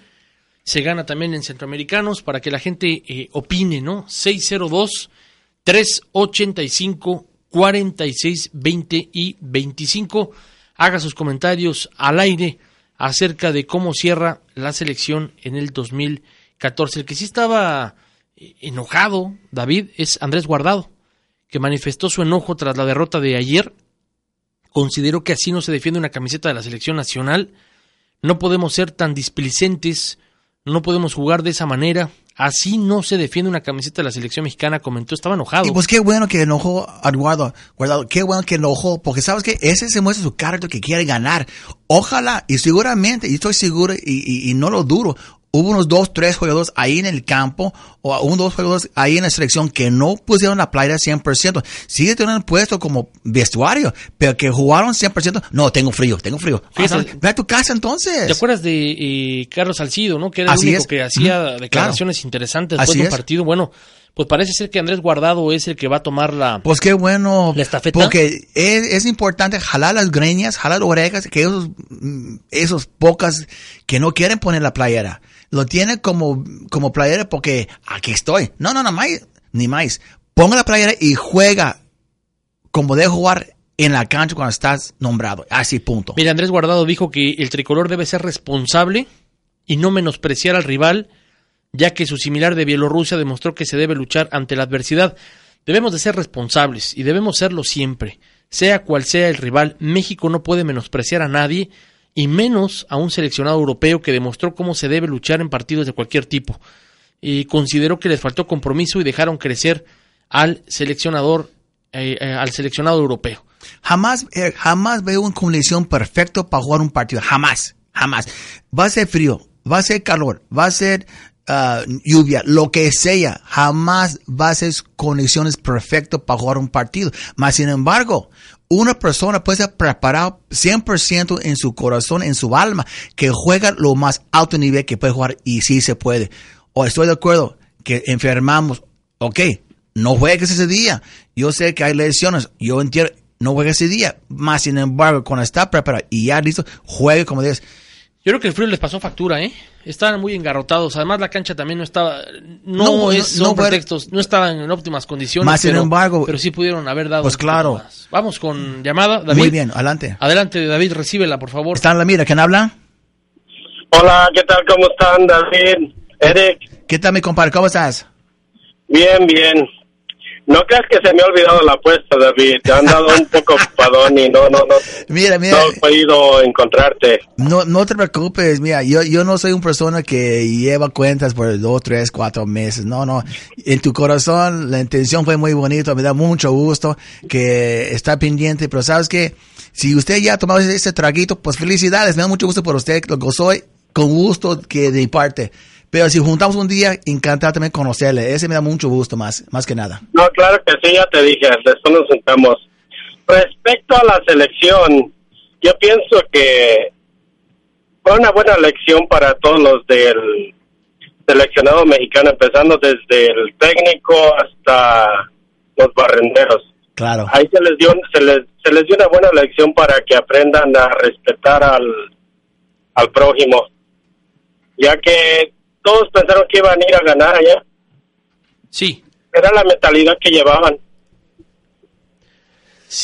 Se gana también en centroamericanos para que la gente eh, opine, ¿no? 602-385-4620 y 25. Haga sus comentarios al aire acerca de cómo cierra la selección en el 2014. El que sí estaba eh, enojado, David, es Andrés Guardado, que manifestó su enojo tras la derrota de ayer. Considero que así no se defiende una camiseta de la selección nacional. No podemos ser tan displicentes, no podemos jugar de esa manera. Así no se defiende una camiseta de la selección mexicana, comentó, estaba enojado. Y pues qué bueno que enojó a Guardado, Guardado, qué bueno que enojó, porque sabes que ese se muestra su carácter que quiere ganar. Ojalá, y seguramente, y estoy seguro, y no lo duro, hubo unos dos, tres jugadores ahí en el campo o unos dos jugadores ahí en la selección que no pusieron la playa 100%. Sigue teniendo puesto como vestuario, pero que jugaron 100%. No, tengo frío, tengo frío. Ah, ve a tu casa entonces. ¿Te acuerdas de eh, Carlos Salcido, no? Que era el único es. que hacía declaraciones claro. interesantes después Así de un es. partido. Bueno, pues parece ser que Andrés Guardado es el que va a tomar la... Pues qué bueno. La estafeta. Porque es, es importante jalar las greñas, jalar las orejas, que esos, mm, esos pocas que no quieren poner la playera, lo tienen como, como playera porque aquí estoy. No, no, no, más, ni más. Ponga la playera y juega como debe jugar en la cancha cuando estás nombrado. Así, punto. Mira, Andrés Guardado dijo que el tricolor debe ser responsable y no menospreciar al rival, ya que su similar de Bielorrusia demostró que se debe luchar ante la adversidad. Debemos de ser responsables y debemos serlo siempre. Sea cual sea el rival, México no puede menospreciar a nadie y menos a un seleccionado europeo que demostró cómo se debe luchar en partidos de cualquier tipo. Y consideró que les faltó compromiso y dejaron crecer al seleccionador, eh, eh, al seleccionado europeo. Jamás, eh, jamás veo una condición perfecta para jugar un partido. Jamás, jamás. Va a ser frío, va a ser calor, va a ser ah, lluvia, lo que sea. Jamás va a ser condiciones perfectas para jugar un partido. Mas, sin embargo, una persona puede ser preparada 100% en su corazón, en su alma, que juega lo más alto nivel que puede jugar y sí se puede. O estoy de acuerdo que enfermamos, ok, no juegues ese día. Yo sé que hay lesiones, yo entiendo, no juegues ese día. Más sin embargo, cuando está preparado y ya listo, juegue como debes. Yo creo que el frío les pasó factura, ¿eh? Estaban muy engarrotados. Además, la cancha también no estaba. No, No, es, no, son no, pero- pretextos. No estaban en óptimas condiciones. Más sin pero, embargo- Pero sí pudieron haber dado. Pues claro. más. Vamos con llamada, David. Muy bien, adelante. Adelante, David, recíbela, por favor. ¿Está en la mira? ¿Quién habla? Hola, ¿qué tal? ¿Cómo están, David? Eric, ¿Qué tal, mi compadre? ¿Cómo estás? bien, bien. No creas que se me ha olvidado la apuesta, David. Te han dado un poco ocupadón y no, no, no, Mira, mira. no he podido encontrarte. No, no te preocupes, mira, yo, yo no soy una persona que lleva cuentas por dos, tres, cuatro meses, no, no. En tu corazón la intención fue muy bonita, me da mucho gusto que está pendiente, pero sabes que si usted ya ha tomado ese traguito, pues felicidades, me da mucho gusto por usted, lo gozó con gusto que de mi parte. Pero si juntamos un día, encantado también conocerle, ese me da mucho gusto más, más que nada. No, claro que sí, ya te dije, después nos juntamos. Respecto a la selección, yo pienso que fue una buena lección para todos los del seleccionado mexicano, empezando desde el técnico hasta los barrenderos. Claro. Ahí se les dio se les, se les dio una buena lección para que aprendan a respetar al, al prójimo, ya que todos pensaron que iban a ir a ganar allá. Sí. Era la mentalidad que llevaban.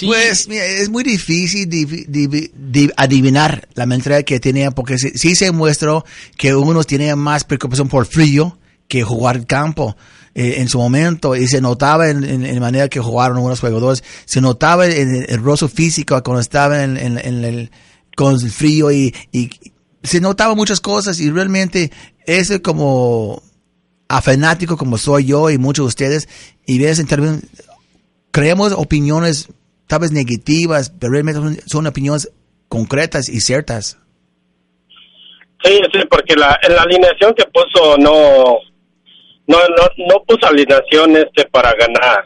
Pues mira, es muy difícil divi- divi- di- adivinar la mentalidad que tenían porque sí, sí se muestró que unos tenían más preocupación por frío que jugar campo eh, en su momento y se notaba en, en- en la manera que jugaron algunos jugadores, se notaba en el, el rostro físico cuando estaban en, en- en el, con el frío y, y se notaba muchas cosas y realmente ese como a fanático como soy yo y muchos de ustedes y ves interven- creemos opiniones tal vez negativas, pero realmente son, opiniones concretas y ciertas. Sí, sí, porque la, en la alineación que puso no, no, no, no puso alineación este para ganar.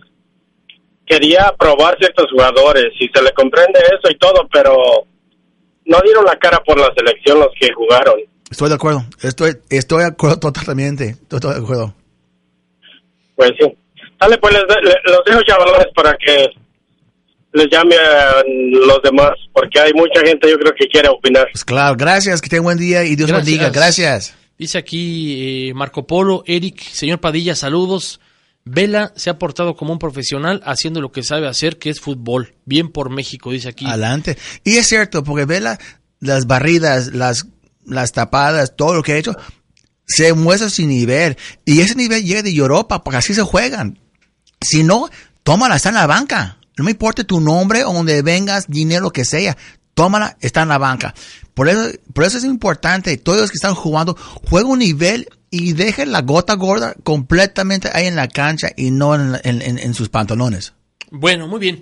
Quería probar ciertos jugadores y se le comprende eso y todo, pero no dieron la cara por la selección los que jugaron. Estoy de acuerdo, estoy, estoy de acuerdo totalmente, estoy de acuerdo. Pues sí. Dale, pues les, le- los dejo chavalones para que les llame a los demás, porque hay mucha gente yo creo que quiere opinar. Pues claro, gracias, que tengan buen día y Dios los bendiga, gracias. Dice aquí eh, Marco Polo, Eric, señor Padilla, saludos. Vela se ha portado como un profesional haciendo lo que sabe hacer, que es fútbol. Bien por México, dice aquí. Adelante. Y es cierto, porque ve la- las barridas, las, las tapadas, todo lo que ha hecho, se muestra su nivel. Y ese nivel llega de Europa, porque así se juegan. Si no, tómala, está en la banca. No me importa tu nombre o donde vengas, dinero, que sea. Tómala, está en la banca. Por eso, por eso es importante, todos los que están jugando, jueguen un nivel y dejen la gota gorda completamente ahí en la cancha y no en, en- en- en sus pantalones. Bueno, muy bien.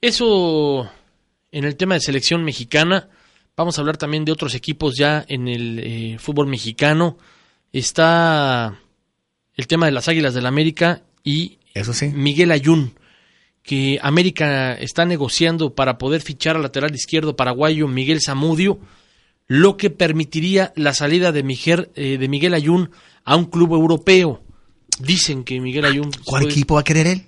Eso en el tema de selección mexicana. Vamos a hablar también de otros equipos ya en el eh, fútbol mexicano. Está el tema de las Águilas del América y Eso sí. Miguel Ayun, que América está negociando para poder fichar al lateral izquierdo paraguayo Miguel Zamudio, lo que permitiría la salida de Miguel, eh, de Miguel Ayun a un club europeo. Dicen que Miguel Ayun... ¿Cuál puede- equipo va a querer él?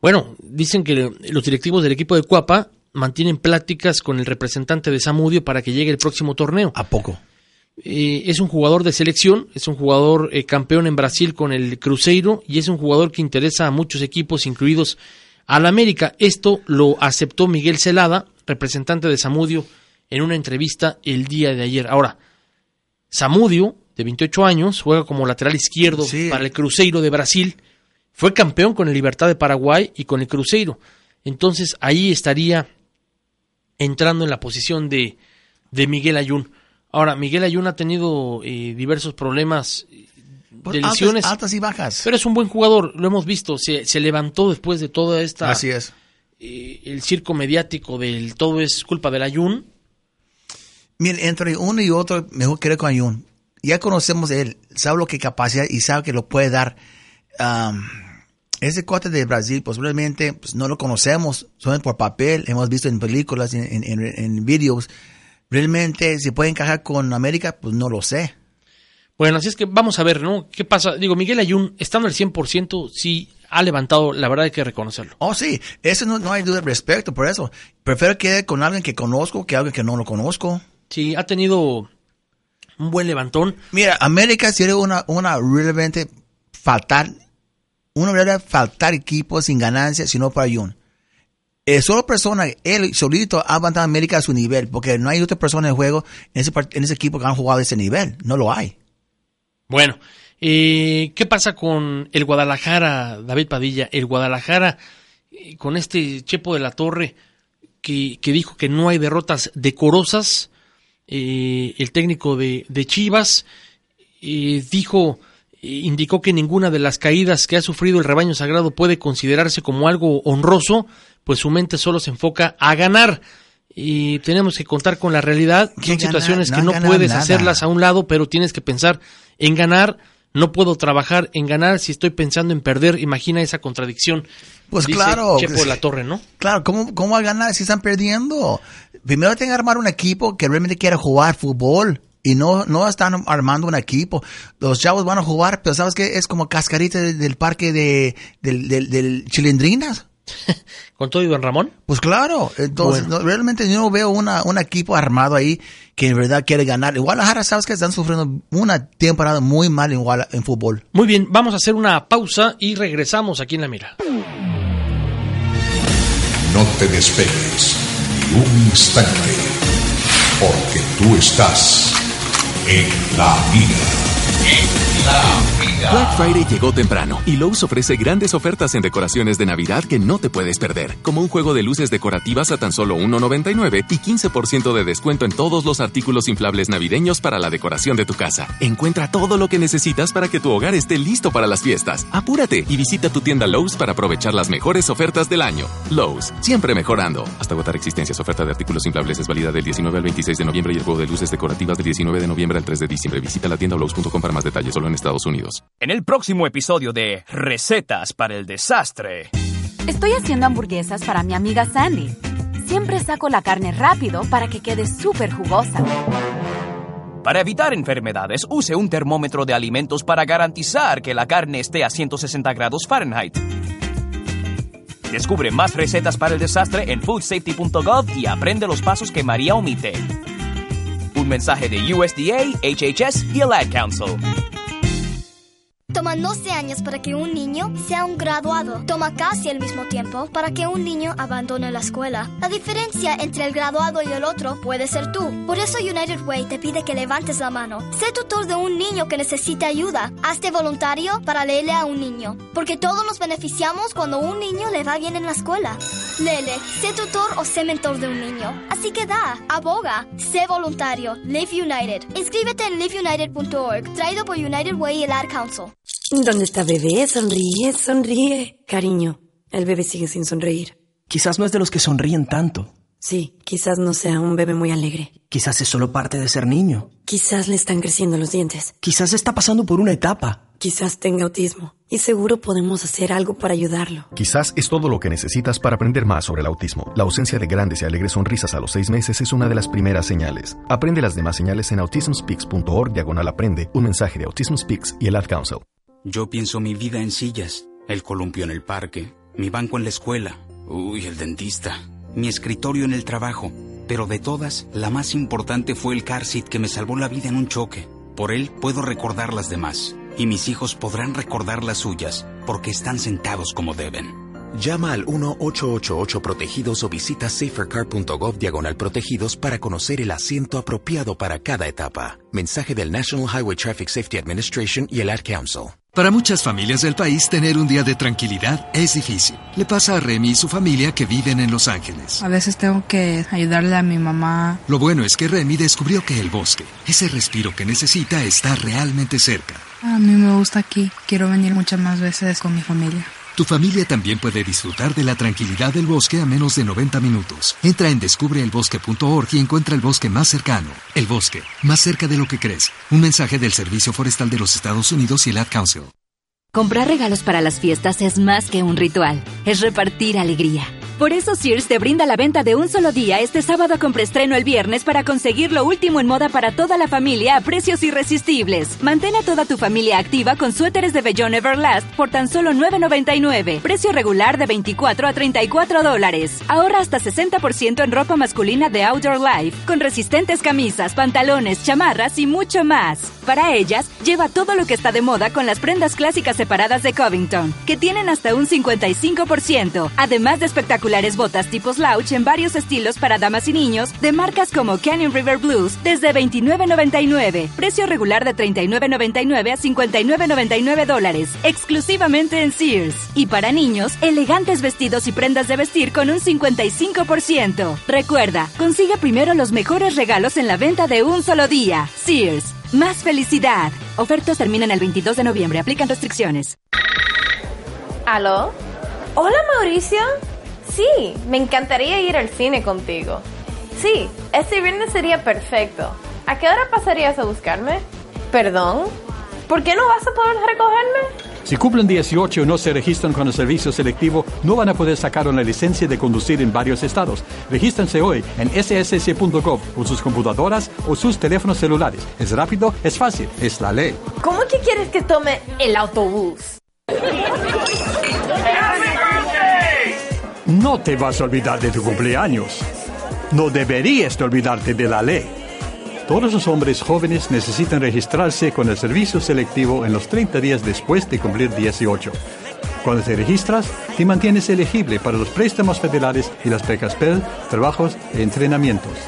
bueno, dicen que los directivos del equipo de Cuapa mantienen pláticas con el representante de Samudio para que llegue el próximo torneo. ¿A poco? Eh, es un jugador de selección, es un jugador eh, campeón en Brasil con el Cruzeiro y es un jugador que interesa a muchos equipos, incluidos al América. Esto lo aceptó Miguel Celada, representante de Samudio, en una entrevista el día de ayer. Ahora, Samudio, de 28 años, juega como lateral izquierdo para el Cruzeiro de Brasil. Fue campeón con el Libertad de Paraguay y con el Cruzeiro. Entonces ahí estaría entrando en la posición de, de Miguel Ayun. Ahora, Miguel Ayun ha tenido eh, diversos problemas eh, de altas- lesiones. altas y bajas. Pero es un buen jugador, lo hemos visto. Se, se levantó después de toda esta. Así es. eh, el circo mediático del todo es culpa del Ayun. Miren, entre uno y otro, mejor querer con Ayun. Ya conocemos él, sabe lo que capacidad y sabe que lo puede dar. Am, ese cuate de Brasil, posiblemente pues, no lo conocemos, son por papel, hemos visto en películas, en, en, en- en videos. Realmente, si puede encajar con América, pues no lo sé. Bueno, así es que vamos a ver, ¿no? ¿Qué pasa? Digo, Miguel Ayun, estando al 100%, sí ha levantado, la verdad hay que reconocerlo. Oh, sí, eso no, no hay duda al respecto, por eso. Prefiero quedar con alguien que conozco que alguien que no lo conozco. Sí, ha tenido un buen levantón. Mira, América sería una, una realmente faltar, una verdad faltar equipo sin ganancia, sino para Ayun. Eh, solo persona, él solito ha levantado a América a su nivel, porque no hay otra persona en juego en ese, en ese equipo que han jugado a ese nivel. No lo hay. Bueno, eh, ¿qué pasa con el Guadalajara, David Padilla? El Guadalajara, eh, con este Chepo de la Torre, que, que dijo que no hay derrotas decorosas, eh, el técnico de, de Chivas eh, dijo, eh, indicó que ninguna de las caídas que ha sufrido el rebaño sagrado puede considerarse como algo honroso, pues su mente solo se enfoca a ganar. Y tenemos que contar con la realidad, ¿Qué son situaciones No que no puedes nada. hacerlas a un lado, pero tienes que pensar en ganar. No puedo trabajar en ganar si estoy pensando en perder. Imagina esa contradicción. Pues dice claro. Chepo de la Torre, ¿no? Claro, ¿cómo, ¿cómo va a ganar si están perdiendo? Primero tienen que armar un equipo que realmente quiera jugar fútbol. Y no, no están armando un equipo. Los chavos van a jugar, pero ¿sabes qué? Es como cascarita del, del parque de, del, del, del Chilindrinas. ¿Con todo y Don Ramón? Pues claro. Entonces, Bueno. no, realmente yo no veo una, un equipo armado ahí que en verdad quiere ganar. En Guadalajara, ¿sabes que Están sufriendo una temporada muy mal en, en fútbol. Muy bien, vamos a hacer una pausa y regresamos aquí en la mira. No te despegues ni un instante, porque tú estás en la mira. Black Friday llegó temprano y Lowe's ofrece grandes ofertas en decoraciones de Navidad que no te puedes perder, como un juego de luces decorativas a tan solo $1.99 y 15% de descuento en todos los artículos inflables navideños para la decoración de tu casa. Encuentra todo lo que necesitas para que tu hogar esté listo para las fiestas. Apúrate y visita tu tienda Lowe's para aprovechar las mejores ofertas del año. Lowe's, siempre mejorando. Hasta agotar existencias, oferta de artículos inflables es válida del 19 al 26 de noviembre y el juego de luces decorativas del 19 de noviembre al 3 de diciembre. Visita la tienda Lowe's.com para más detalles, solo en Estados Unidos. En el próximo episodio de Recetas para el Desastre. Estoy haciendo hamburguesas para mi amiga Sandy. Siempre saco la carne rápido para que quede súper jugosa. Para evitar enfermedades, use un termómetro de alimentos para garantizar que la carne esté a 160 grados Fahrenheit. Descubre más recetas para el desastre en foodsafety.gov y aprende los pasos que María omite. Un mensaje de USDA, HHS y el Ad Council. Toma 12 años para que un niño sea un graduado. Toma casi el mismo tiempo para que un niño abandone la escuela. La diferencia entre el graduado y el otro puede ser tú. Por eso United Way te pide que levantes la mano. Sé tutor de un niño que necesita ayuda. Hazte voluntario para leerle a un niño. Porque todos nos beneficiamos cuando un niño le va bien en la escuela. Lele, sé tutor o sé mentor de un niño. Así que da, aboga, sé voluntario. Live United. Inscríbete en liveunited.org, traído por United Way y el Ad Council. ¿Dónde está bebé? Sonríe, sonríe. Cariño, el bebé sigue sin sonreír. Quizás no es de los que sonríen tanto. Sí, quizás no sea un bebé muy alegre. Quizás es solo parte de ser niño. Quizás le están creciendo los dientes. Quizás está pasando por una etapa. Quizás tenga autismo. Y seguro podemos hacer algo para ayudarlo. Quizás es todo lo que necesitas para aprender más sobre el autismo. La ausencia de grandes y alegres sonrisas a los seis meses es una de las primeras señales. Aprende las demás señales en autismspeaks.org diagonal aprende, un mensaje de Autism Speaks y el Ad Council. Yo pienso mi vida en sillas, el columpio en el parque, mi banco en la escuela, uy, el dentista, mi escritorio en el trabajo. Pero de todas, la más importante fue el car seat que me salvó la vida en un choque. Por él puedo recordar las demás, y mis hijos podrán recordar las suyas, porque están sentados como deben. Llama al 1-888 Protegidos o visita safercar.gov diagonal protegidos para conocer el asiento apropiado para cada etapa. Mensaje del National Highway Traffic Safety Administration y el Ad Council. Para muchas familias del país, tener un día de tranquilidad es difícil. Le pasa a Remy y su familia que viven en Los Ángeles. A veces tengo que ayudarle a mi mamá. Lo bueno es que Remy descubrió que el bosque, ese respiro que necesita, está realmente cerca. A mí me gusta aquí. Quiero venir muchas más veces con mi familia. Tu familia también puede disfrutar de la tranquilidad del bosque a menos de 90 minutos. Entra en descubreelbosque.org y encuentra el bosque más cercano. El bosque, más cerca de lo que crees. Un mensaje del Servicio Forestal de los Estados Unidos y el Ad Council. Comprar regalos para las fiestas es más que un ritual, es repartir alegría. Por eso Sears te brinda la venta de un solo día este sábado con preestreno el viernes para conseguir lo último en moda para toda la familia a precios irresistibles. Mantén a toda tu familia activa con suéteres de vellón Everlast por tan solo $9.99. Precio regular de 24 a 34 dólares. Ahorra hasta 60% en ropa masculina de Outdoor Life, con resistentes camisas, pantalones, chamarras y mucho más. Para ellas, lleva todo lo que está de moda con las prendas clásicas separadas de Covington, que tienen hasta un 55%, además de espectaculares botas tipo slouch en varios estilos para damas y niños de marcas como Canyon River Blues desde $29.99, precio regular de $39.99 a $59.99 dólares, exclusivamente en Sears. Y para niños, elegantes vestidos y prendas de vestir con un 55%. Recuerda, consigue primero los mejores regalos en la venta de un solo día. Sears. Más felicidad. Ofertas terminan el 22 de noviembre. Aplican restricciones. ¿Aló? Hola Mauricio. Sí, me encantaría ir al cine contigo. Sí, este viernes sería perfecto. ¿A qué hora pasarías a buscarme? ¿Perdón? ¿Por qué no vas a poder recogerme? Si cumplen 18 y no se registran con el servicio selectivo, no van a poder sacar una licencia de conducir en varios estados. Regístrense hoy en ssc.gov con sus computadoras o sus teléfonos celulares. Es rápido, es fácil, es la ley. ¿Cómo que quieres que tome el autobús? No te vas a olvidar de tu cumpleaños. No deberías de olvidarte de la ley. Todos los hombres jóvenes necesitan registrarse con el servicio selectivo en los 30 días después de cumplir 18. Cuando te registras, te mantienes elegible para los préstamos federales y las becas Pell, trabajos e entrenamientos.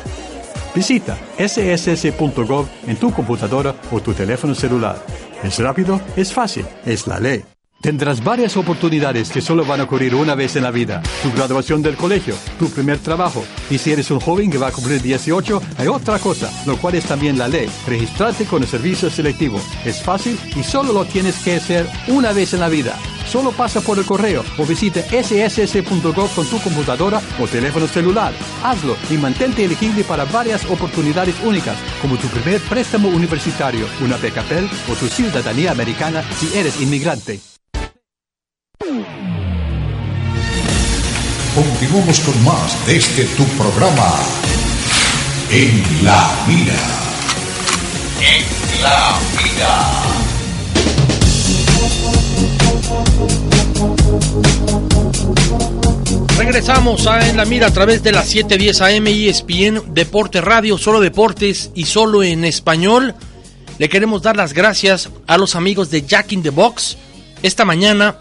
Visita sss.gov en tu computadora o tu teléfono celular. Es rápido, es fácil, es la ley. Tendrás varias oportunidades que solo van a ocurrir una vez en la vida. Tu graduación del colegio, tu primer trabajo. Y si eres un joven que va a cumplir 18, hay otra cosa, lo cual es también la ley. Registrarte con el servicio selectivo. Es fácil y solo lo tienes que hacer una vez en la vida. Solo pasa por el correo o visite sss.gov con tu computadora o teléfono celular. Hazlo y mantente elegible para varias oportunidades únicas, como tu primer préstamo universitario, una beca Pell o tu ciudadanía americana si eres inmigrante. Continuamos con más de este tu programa. En la mira. En la mira. Regresamos a En la Mira a través de las 710 AM y ESPN Deporte Radio, solo deportes y solo en español. Le queremos dar las gracias a los amigos de Jack in the Box. Esta mañana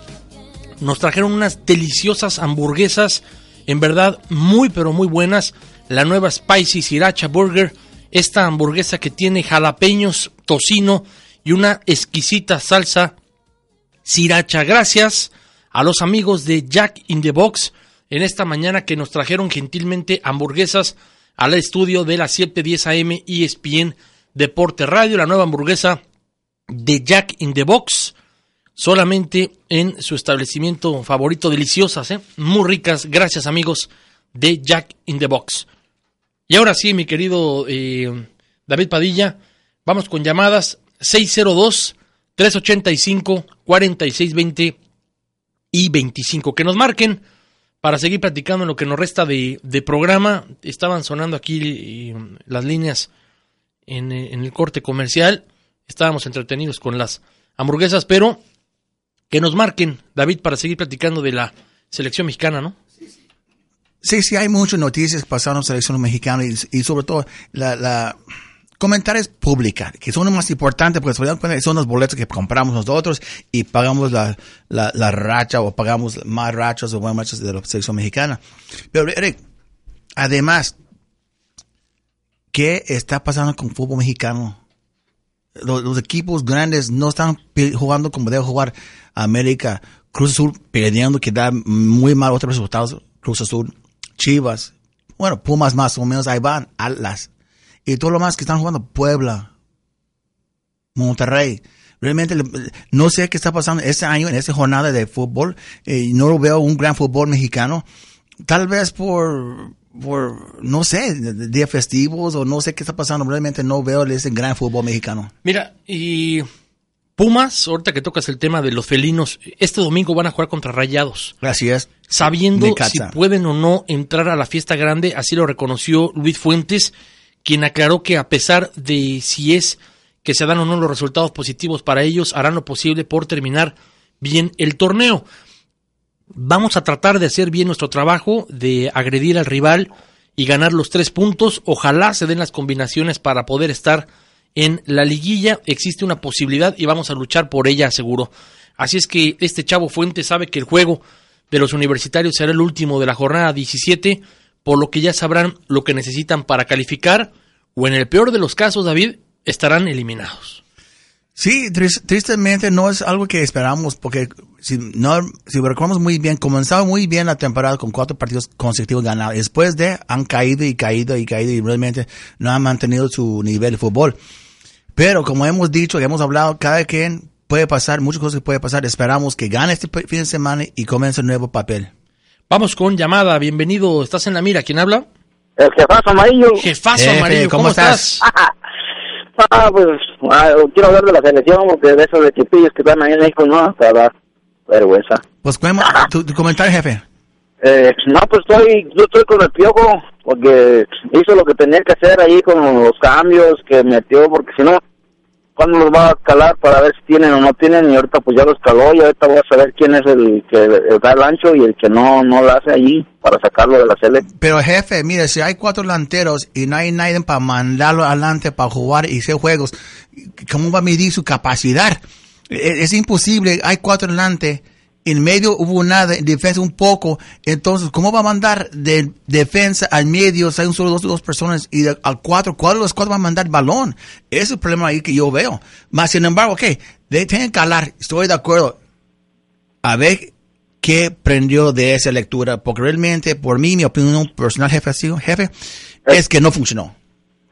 nos trajeron unas deliciosas hamburguesas, en verdad muy pero muy buenas. La nueva Spicy Sriracha Burger, esta hamburguesa que tiene jalapeños, tocino y una exquisita salsa sriracha. Gracias a los amigos de Jack in the Box en esta mañana que nos trajeron gentilmente hamburguesas al estudio de las 7:10 AM ESPN Deporte Radio, la nueva hamburguesa de Jack in the Box, solamente en su establecimiento favorito, deliciosas, ¿eh? muy ricas, gracias amigos de Jack in the Box. Y ahora sí, mi querido eh, David Padilla, vamos con llamadas 602-385-4620 y 25, que nos marquen para seguir platicando en lo que nos resta de, de programa. Estaban sonando aquí eh, las líneas en, eh, en, el corte comercial. Estábamos entretenidos con las hamburguesas, pero que nos marquen, David, para seguir platicando de la selección mexicana, ¿no? Sí, sí, hay muchas noticias pasando en la selección mexicana y, y sobre todo la, la comentarios públicos, que son los más importantes porque son los boletos que compramos nosotros y pagamos la, la, la racha o pagamos más rachas o más rachas de la selección mexicana. Pero Eric, además, ¿qué está pasando con el fútbol mexicano? Los, equipos grandes no están jugando como debe jugar América. Cruz Azul perdiendo, que da muy mal otros resultados. Cruz Azul, Chivas, bueno, Pumas más o menos ahí van, Atlas y todo lo más que están jugando Puebla, Monterrey. Realmente no sé qué está pasando este año en esta jornada de fútbol. Eh, no veo un gran fútbol mexicano. Tal vez por, por no sé, días festivos o no sé qué está pasando. Realmente no veo ese gran fútbol mexicano. Mira, y Pumas, ahorita que tocas el tema de los felinos, este domingo van a jugar contra Rayados. Gracias. Sabiendo si pueden o no entrar a la fiesta grande, así lo reconoció Luis Fuentes quien aclaró que a pesar de si es que se dan o no los resultados positivos para ellos, harán lo posible por terminar bien el torneo. Vamos a tratar de hacer bien nuestro trabajo, de agredir al rival y ganar los tres puntos. Ojalá se den las combinaciones para poder estar en la liguilla. Existe una posibilidad y vamos a luchar por ella, seguro. Así es que este chavo Fuente sabe que el juego de los universitarios será el último de la jornada 17 por lo que ya sabrán lo que necesitan para calificar o en el peor de los casos, David, estarán eliminados. Sí, tristemente no es algo que esperamos porque si no si recordamos muy bien, comenzaba muy bien la temporada con cuatro partidos consecutivos ganados. Después de han caído y caído y caído y realmente no han mantenido su nivel de fútbol. Pero como hemos dicho, y hemos hablado, cada quien puede pasar, muchas cosas puede pasar. Esperamos que gane este fin de semana y comience un nuevo papel. Vamos con llamada, bienvenido, estás en la mira, ¿quién habla? El jefazo amarillo. Jefazo amarillo, ¿cómo, estás? ah, pues ah, quiero hablar de la selección, porque de esos equipillos que están ahí en México, no, para vergüenza. Pues, tu, tu comentario, jefe? Eh, no, pues estoy, yo estoy con el piojo, porque hizo lo que tenía que hacer ahí con los cambios que metió, porque si no, cuándo los va a calar para ver si tienen o no tienen y ahorita pues ya los caló y ahorita voy a saber quién es el que da el ancho y el que no no lo hace allí para sacarlo de la sele. Pero jefe, mire, si hay cuatro delanteros y no hay nadie para mandarlo adelante para jugar y hacer juegos, ¿cómo va a medir su capacidad? Es, es imposible, hay cuatro delante en medio hubo nada, en defensa un poco. Entonces, ¿cómo va a mandar de defensa al medio? hay un solo dos, dos personas y al cuatro, ¿cuál de los cuatro va a mandar el balón? Ese es el problema ahí que yo veo. Más sin embargo, ok, de, tienen que hablar, estoy de acuerdo. A ver qué prendió de esa lectura, porque realmente, por mí, mi opinión personal, jefe, jefe, es que no funcionó.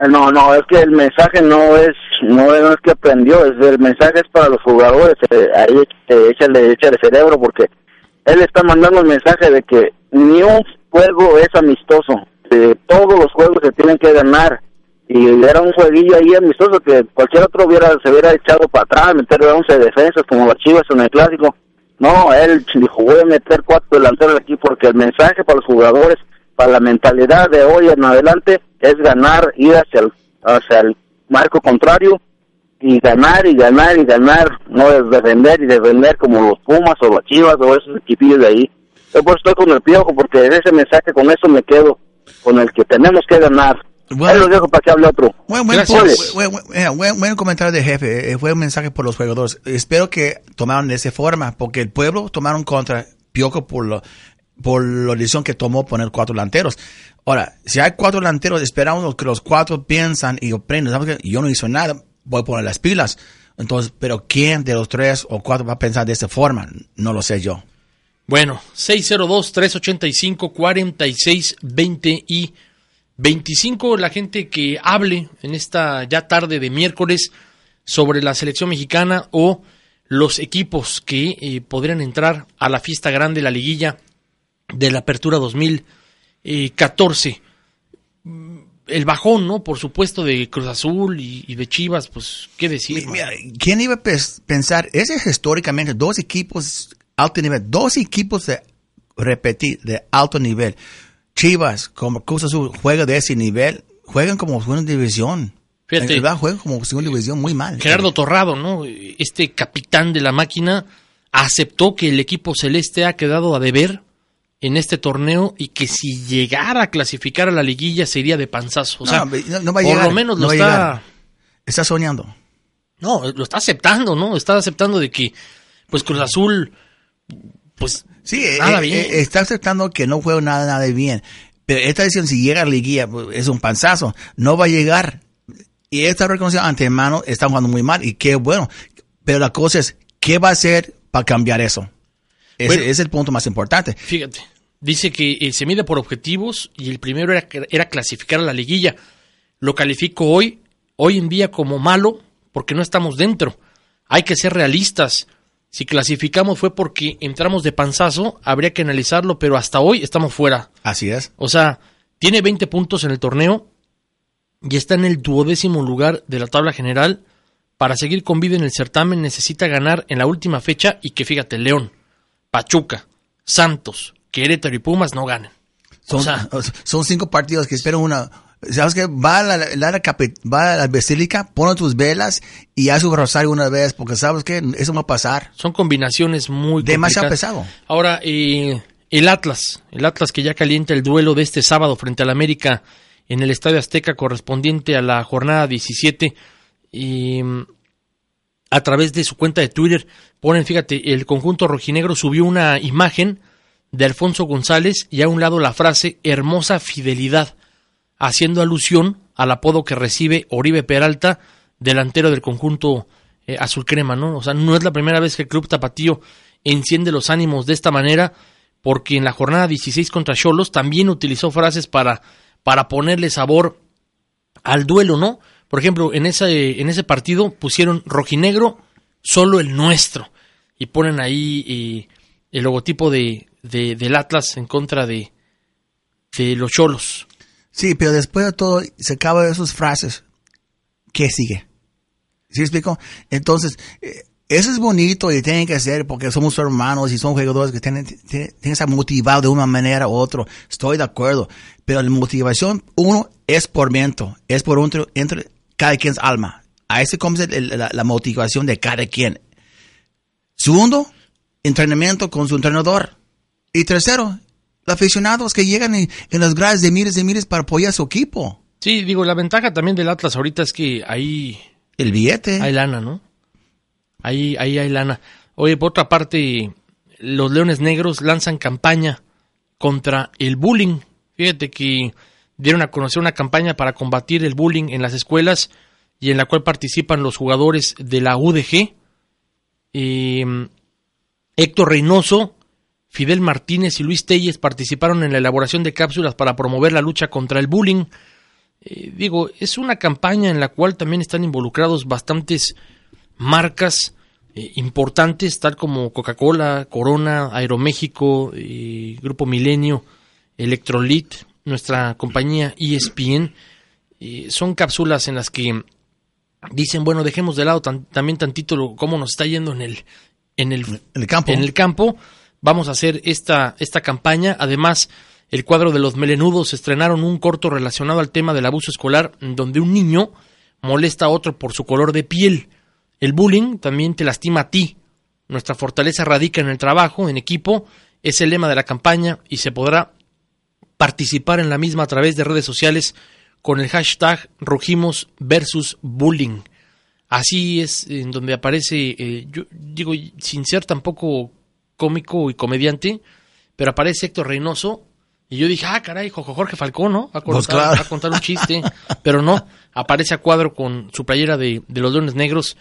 No, no, es que el mensaje no es, no es que aprendió, es el mensaje es para los jugadores, eh, ahí eh, échale, échale cerebro porque él está mandando el mensaje de que ni un juego es amistoso, de todos los juegos se tienen que ganar y era un jueguillo ahí amistoso que cualquier otro hubiera se hubiera echado para atrás, meter 11 defensas como las Chivas en el clásico. No, él dijo, voy a meter cuatro delanteros aquí porque el mensaje para los jugadores para la mentalidad de hoy en adelante es ganar, ir hacia el, hacia el marco contrario y ganar y ganar y ganar, no es defender y defender como los Pumas o las Chivas o esos equipillos de ahí. Yo pues estoy con el piojo porque ese mensaje con eso me quedo, con el que tenemos que ganar. Ahí lo dejo para que hable otro. Buen, buen, Gracias. buen- buen- buen- buen comentario de jefe. Eh, Fue un mensaje por los jugadores. Espero que tomaron de esa forma, porque el pueblo tomaron contra Piojo por lo, por la decisión que tomó poner cuatro delanteros. Ahora, si hay cuatro delanteros, esperamos que los cuatro piensan y aprenden. ¿Sabes qué? Yo no hice nada, voy a poner las pilas. Entonces, pero ¿quién de los tres o cuatro va a pensar de esa forma? No lo sé yo. Bueno, 602-385-4620 y 25, la gente que hable en esta ya tarde de miércoles sobre la selección mexicana o los equipos que eh, podrían entrar a la fiesta grande, la liguilla de la apertura 2014. Mm, El bajón, ¿no? Por supuesto, de Cruz Azul y, y de Chivas, pues, ¿qué decir? Mi- mira, ¿Quién iba a pensar? Ese es históricamente dos equipos alto nivel, dos equipos de repetir de alto nivel. Chivas, como Cruz Azul, juega de ese nivel, juegan como segunda división. Fíjate. En verdad, juegan como segunda división muy mal. Gerardo Torrado, ¿no? Este capitán de la máquina aceptó que el equipo celeste ha quedado a deber en este torneo y que si llegara a clasificar a la liguilla sería de panzazo. O sea, no, va a por llegar, lo menos no lo está. Está soñando. no, lo está aceptando, ¿no? Está aceptando de que pues Cruz Azul pues Sí, eh, nada eh, bien. eh, está aceptando que no juega nada, nada bien. Pero esta decisión, si llega a la liguilla, pues, es un panzazo. No va a llegar. Y esta reconocido antemano está jugando muy mal. Y qué bueno. Pero la cosa es, ¿qué va a hacer para cambiar eso? Ese Bueno. es el punto más importante. Fíjate, dice que eh, se mide por objetivos y el primero era, era clasificar a la liguilla. Lo califico hoy, hoy en día como malo porque no estamos dentro. Hay que ser realistas. Si clasificamos fue porque entramos de panzazo, habría que analizarlo, pero hasta hoy estamos fuera. Así es. O sea, tiene 20 puntos en el torneo y está en el duodécimo lugar de la tabla general. Para seguir con vida en el certamen necesita ganar en la última fecha y que fíjate, León, Pachuca, Santos, Querétaro y Pumas no ganen. Son, o sea, son cinco partidos que esperan una. ¿Sabes qué? Va a la, la- la va a la basílica, pone tus velas y haz su rosario una vez, porque sabes que eso va a pasar. son combinaciones muy Demasiado pesado. Ahora, eh, el Atlas, el Atlas que ya calienta el duelo de este sábado frente al América en el Estadio Azteca correspondiente a la jornada 17. Y mm, a través de su cuenta de Twitter ponen, fíjate, el conjunto rojinegro subió una imagen de Alfonso González y a un lado la frase hermosa fidelidad, haciendo alusión al apodo que recibe Oribe Peralta, delantero del conjunto eh, azul crema, ¿no? O sea, no es la primera vez que el club tapatío enciende los ánimos de esta manera, porque en la jornada 16 contra Cholos también utilizó frases para, para ponerle sabor al duelo, ¿no? Por ejemplo, en ese, en ese partido pusieron rojinegro, solo el nuestro. Y ponen ahí eh, el logotipo de, de- del Atlas en contra de, los cholos. Sí, pero después de todo, se acaba de esas frases. ¿Qué sigue? ¿Sí explico? Entonces, eh, eso es bonito y tienen que ser porque somos hermanos y son jugadores que tienen, que estar motivados de una manera u otra. Estoy de acuerdo. Pero la motivación, uno, es por dentro. Es por entre, entre cada quien alma. A ese el- la, la motivación de cada quien. Segundo, entrenamiento con su entrenador. Y tercero, los aficionados que llegan en, en las gradas de miles y miles para apoyar a su equipo. Sí, digo, la ventaja también del Atlas ahorita es que ahí El billete. hay lana, ¿no? Ahí, ahí hay lana. Oye, por otra parte, los Leones Negros lanzan campaña contra el bullying. Fíjate que dieron a conocer una campaña para combatir el bullying en las escuelas y en la cual participan los jugadores de la UDG. Eh, Héctor Reynoso, Fidel Martínez y Luis Telles participaron en la elaboración de cápsulas para promover la lucha contra el bullying. Eh, digo, es una campaña en la cual también están involucrados bastantes marcas eh, importantes, tal como Coca-Cola, Corona, Aeroméxico, eh, Grupo Milenio, Electrolit, nuestra compañía ESPN. Son cápsulas en las que dicen, bueno, dejemos de lado tan- también tantito lo- cómo nos está yendo en el, en el, el campo. En el campo. Vamos a hacer esta, esta campaña. Además, el cuadro de los melenudos estrenaron un corto relacionado al tema del abuso escolar, donde un niño molesta a otro por su color de piel. El bullying también te lastima a ti. Nuestra fortaleza radica en el trabajo, en equipo. Es el lema de la campaña y se podrá participar en la misma a través de redes sociales con el hashtag Rugimos versus Bullying. Así es en donde aparece, eh, yo digo, sin ser tampoco cómico y comediante, pero aparece Héctor Reynoso y yo dije, ah, caray, Jorge Falcón, ¿no? A contar, Pues claro. a contar un chiste. pero no, aparece a cuadro con su playera de, de los Leones Negros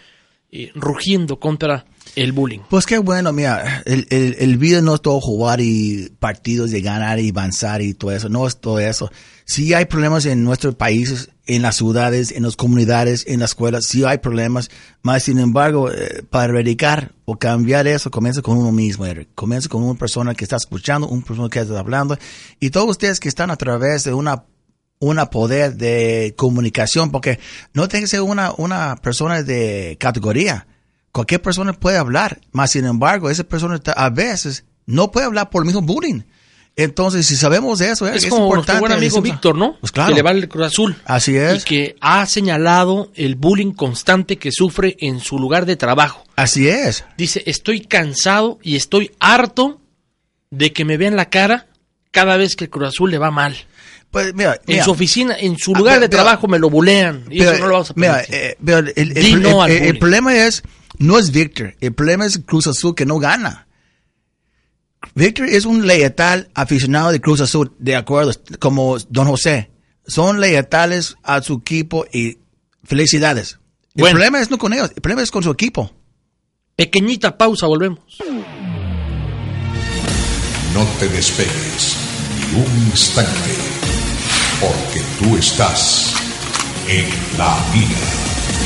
eh, rugiendo contra el bullying. Pues qué bueno, mira, el, el, el vida no es todo jugar y partidos de ganar y avanzar y todo eso, no es todo eso. Sí hay problemas en nuestros países, en las ciudades, en las comunidades, en las escuelas, sí hay problemas, más sin embargo, eh, para erradicar o cambiar eso, comienza con uno mismo, Eric. Comienza con una persona que está escuchando, una persona que está hablando, y todos ustedes que están a través de una una poder de comunicación, porque no tiene que ser una, una persona de categoría. Cualquier persona puede hablar, más sin embargo, esa persona a veces no puede hablar por el mismo bullying. Entonces, si sabemos de eso, Es, es, como importante. buen amigo. Víctor, ¿no? Pues claro. Que le va al Cruz Azul. Así es. Y que ha señalado el bullying constante que sufre en su lugar de trabajo. Así es. Dice, estoy cansado y estoy harto de que me vean la cara cada vez que el Cruz Azul le va mal. Pues mira, En su oficina, en su Ah, lugar pero- de pero- trabajo me lo bulean. Y Pero, eso no lo vamos a mira, eh, pero el, el- Di el- no al el- el bullying. problema es, no es Víctor, el problema es Cruz Azul que no gana. Víctor es un letal aficionado de Cruz Azul, de acuerdo, como Don José. Son leales a su equipo y felicidades. El Bueno. problema es no con ellos, el problema es con su equipo. Pequeñita pausa, volvemos. No te despegues ni un instante, porque tú estás en la mira.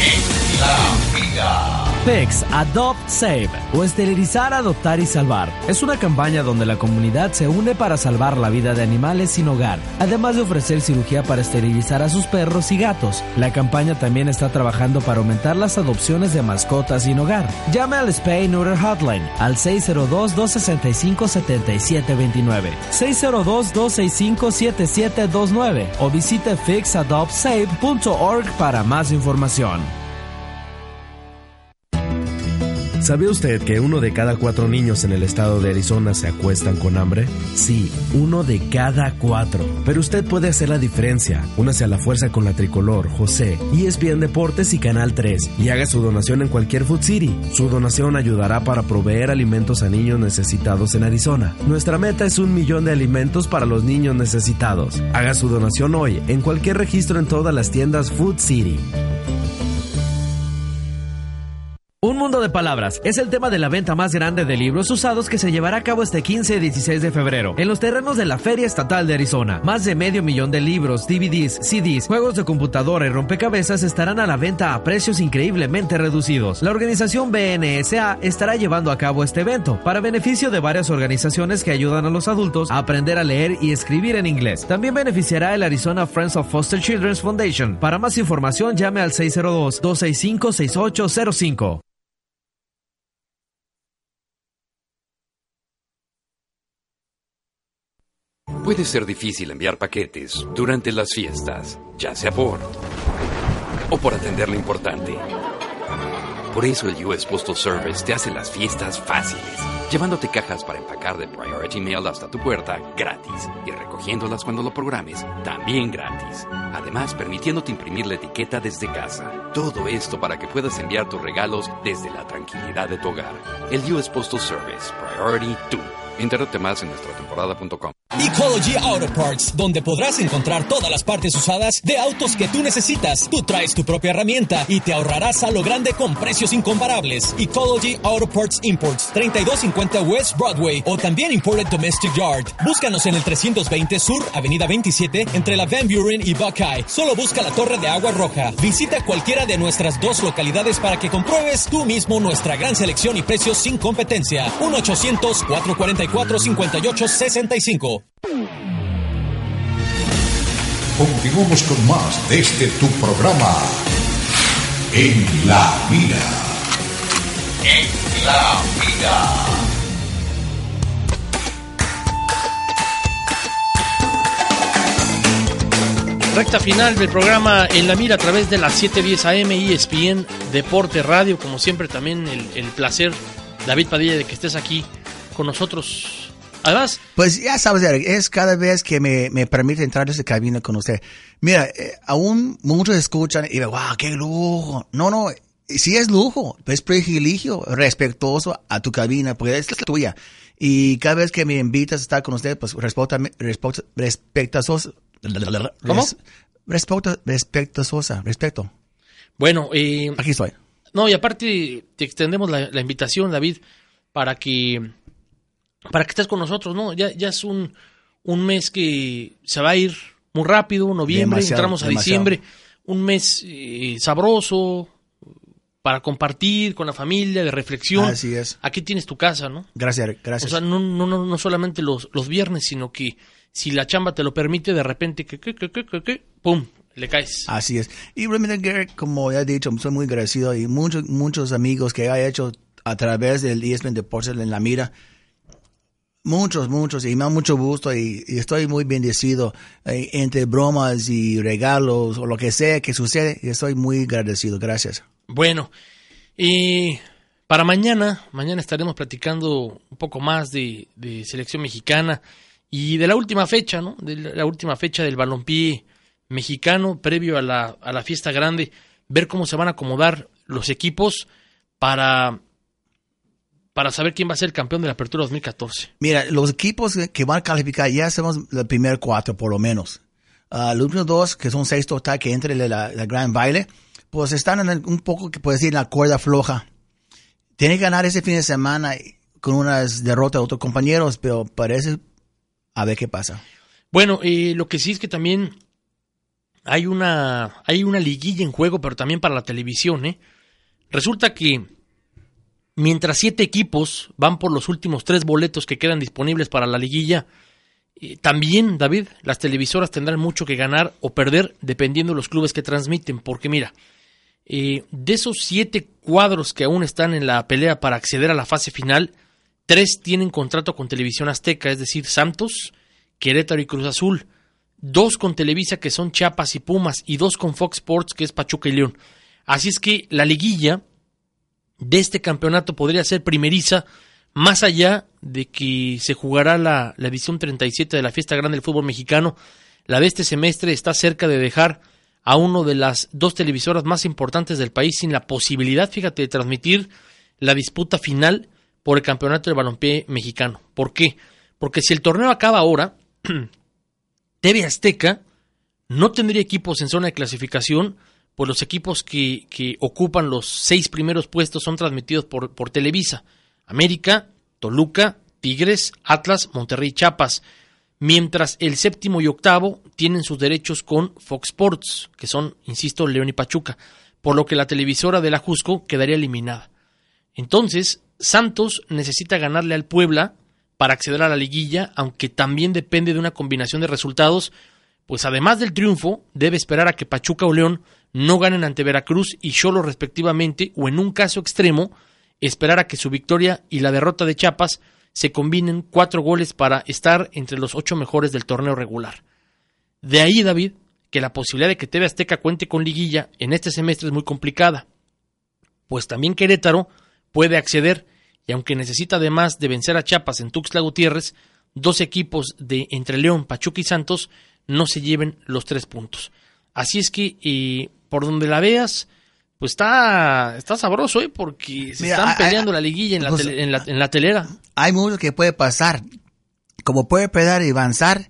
En la mira. PEX Adopt Save o esterilizar, adoptar y salvar. Es una campaña donde la comunidad se une para salvar la vida de animales sin hogar, además de ofrecer cirugía para esterilizar a sus perros y gatos. La campaña también está trabajando para aumentar las adopciones de mascotas sin hogar. Llame al Spay Neuter Hotline al 602-265-7729, 602-265-7729 o visite fixadoptsave.org para más información. ¿Sabía usted que uno de cada cuatro niños en el estado de Arizona se acuestan con hambre? Sí, uno de cada cuatro. Pero usted puede hacer la diferencia. Únase a la fuerza con la tricolor, José, ESPN Deportes y Canal 3 y haga su donación en cualquier Food City. Su donación ayudará para proveer alimentos a niños necesitados en Arizona. Nuestra meta es un millón de alimentos para los niños necesitados. Haga su donación hoy en cualquier registro en todas las tiendas Food City. Un mundo de palabras es el tema de la venta más grande de libros usados que se llevará a cabo este 15 y 16 de febrero en los terrenos de la Feria Estatal de Arizona. Más de medio millón de libros, DVDs, CDs, juegos de computadora y rompecabezas estarán a la venta a precios increíblemente reducidos. La organización BNSA estará llevando a cabo este evento para beneficio de varias organizaciones que ayudan a los adultos a aprender a leer y escribir en inglés. También beneficiará el Arizona Friends of Foster Children's Foundation. Para más información llame al 602-265-6805. Puede ser difícil enviar paquetes durante las fiestas, ya sea por o por atender lo importante. Por eso el US Postal Service te hace las fiestas fáciles, llevándote cajas para empacar de Priority Mail hasta tu puerta gratis y recogiéndolas cuando lo programes también gratis. Además, permitiéndote imprimir la etiqueta desde casa. Todo esto para que puedas enviar tus regalos desde la tranquilidad de tu hogar. El US Postal Service, Priority 2. Entérate más en nuestratemporada.com. Ecology Auto Parts, donde podrás encontrar todas las partes usadas de autos que tú necesitas. Tú traes tu propia herramienta y te ahorrarás a lo grande con precios incomparables. Ecology Auto Parts Imports, 3250 West Broadway o también Imported Domestic Yard. Búscanos en el 320 Sur, Avenida 27, entre la Van Buren y Buckeye. Solo busca la Torre de Agua Roja. Visita cualquiera de nuestras dos localidades para que compruebes tú mismo nuestra gran selección y precios sin competencia. 1-800-444-5865. Continuamos con más de este tu programa. En la mira. En la mira. Recta final del programa En la Mira a través de las 710 AM y ESPN Deporte Radio. Como siempre, también el, el placer, David Padilla, de que estés aquí con nosotros Además, Pues ya sabes, Eric, es cada vez que me, me permite entrar a esa cabina con usted. Mira, eh, aún muchos escuchan y dicen, wow, qué lujo. No, no, sí es lujo, es privilegio respetuoso a tu cabina, porque es la tuya. Y cada vez que me invitas a estar con usted, pues respótame- respot- respetuoso. ¿Cómo? Respeto, respetuosa, respeto. bueno, eh, Aquí estoy. No, y aparte te extendemos la, la invitación, David, para que para que estés con nosotros, ¿no? Ya, ya es un, un mes que se va a ir muy rápido, noviembre, Demasiado, entramos a demasiado. diciembre, un mes eh, sabroso para compartir con la familia, de reflexión. Así es. Aquí tienes tu casa, ¿no? Gracias, gracias. O sea, no, no, no, no solamente los, los viernes, sino que si la chamba te lo permite, de repente, que, que, que, que, que, que, pum, le caes. Así es. Y realmente, Gary, como ya he dicho, soy muy agradecido y muchos, muchos amigos que he hecho a través del ESPN Deportes en la mira. Muchos, muchos, y me da mucho gusto y, estoy muy bendecido eh, entre bromas y regalos o lo que sea que sucede. Y estoy muy agradecido. Gracias. Bueno, y para mañana, mañana estaremos platicando un poco más de, de selección mexicana y de la última fecha, ¿no? De la última fecha del balompié mexicano previo a la, a la fiesta grande, ver cómo se van a acomodar los equipos para, para saber quién va a ser el campeón de la Apertura 2014. Mira, los equipos que- van a calificar ya hacemos el primer cuatro por lo menos. Ah, los últimos dos, que son seis total, que entre la, la- gran baile, pues están en el- un poco, que puede decir, en la cuerda floja. Tienen que ganar ese fin de semana con unas derrotas de otros compañeros, pero parece a ver qué pasa. Bueno, eh, lo que sí es que también hay una, hay una liguilla en juego, pero también para la televisión, ¿eh? Resulta que mientras siete equipos van por los últimos tres boletos que quedan disponibles para la liguilla, eh, también, David, las televisoras tendrán mucho que ganar o perder dependiendo de los clubes que transmiten, porque mira, eh, de esos siete cuadros que aún están en la pelea para acceder a la fase final, tres tienen contrato con Televisión Azteca, es decir, Santos, Querétaro y Cruz Azul, dos con Televisa que son Chiapas y Pumas y dos con Fox Sports que es Pachuca y León. Así es que la liguilla de este campeonato podría ser primeriza, más allá de que se jugará la, la edición 37 de la Fiesta Grande del Fútbol Mexicano, la de este semestre está cerca de dejar a uno de las dos televisoras más importantes del país sin la posibilidad, fíjate, de transmitir la disputa final por el campeonato del balompié mexicano. ¿Por qué? Porque si el torneo acaba ahora, TV Azteca no tendría equipos en zona de clasificación, pues los equipos que, ocupan los seis primeros puestos son transmitidos por, por Televisa. América, Toluca, Tigres, Atlas, Monterrey y Chiapas. Mientras el séptimo y octavo tienen sus derechos con Fox Sports, que son, insisto, León y Pachuca, por lo que la televisora de la Jusco quedaría eliminada. Entonces, Santos necesita ganarle al Puebla para acceder a la liguilla, aunque también depende de una combinación de resultados, pues además del triunfo, debe esperar a que Pachuca o León no ganen ante Veracruz y Cholo respectivamente, o en un caso extremo, esperar a que su victoria y la derrota de Chiapas se combinen cuatro goles para estar entre los ocho mejores del torneo regular. De ahí, David, que la posibilidad de que TV Azteca cuente con liguilla en este semestre es muy complicada, pues también Querétaro puede acceder y aunque necesita además de vencer a Chiapas en Tuxtla Gutiérrez, dos equipos de entre León, Pachuca y Santos no se lleven los tres puntos. Así es que eh, por donde la veas, pues está, está sabroso, ¿eh? porque se Mira, están hay- peleando la liguilla en la, tele- en, la, en la telera. Hay mucho que puede pasar. Como puede perder y avanzar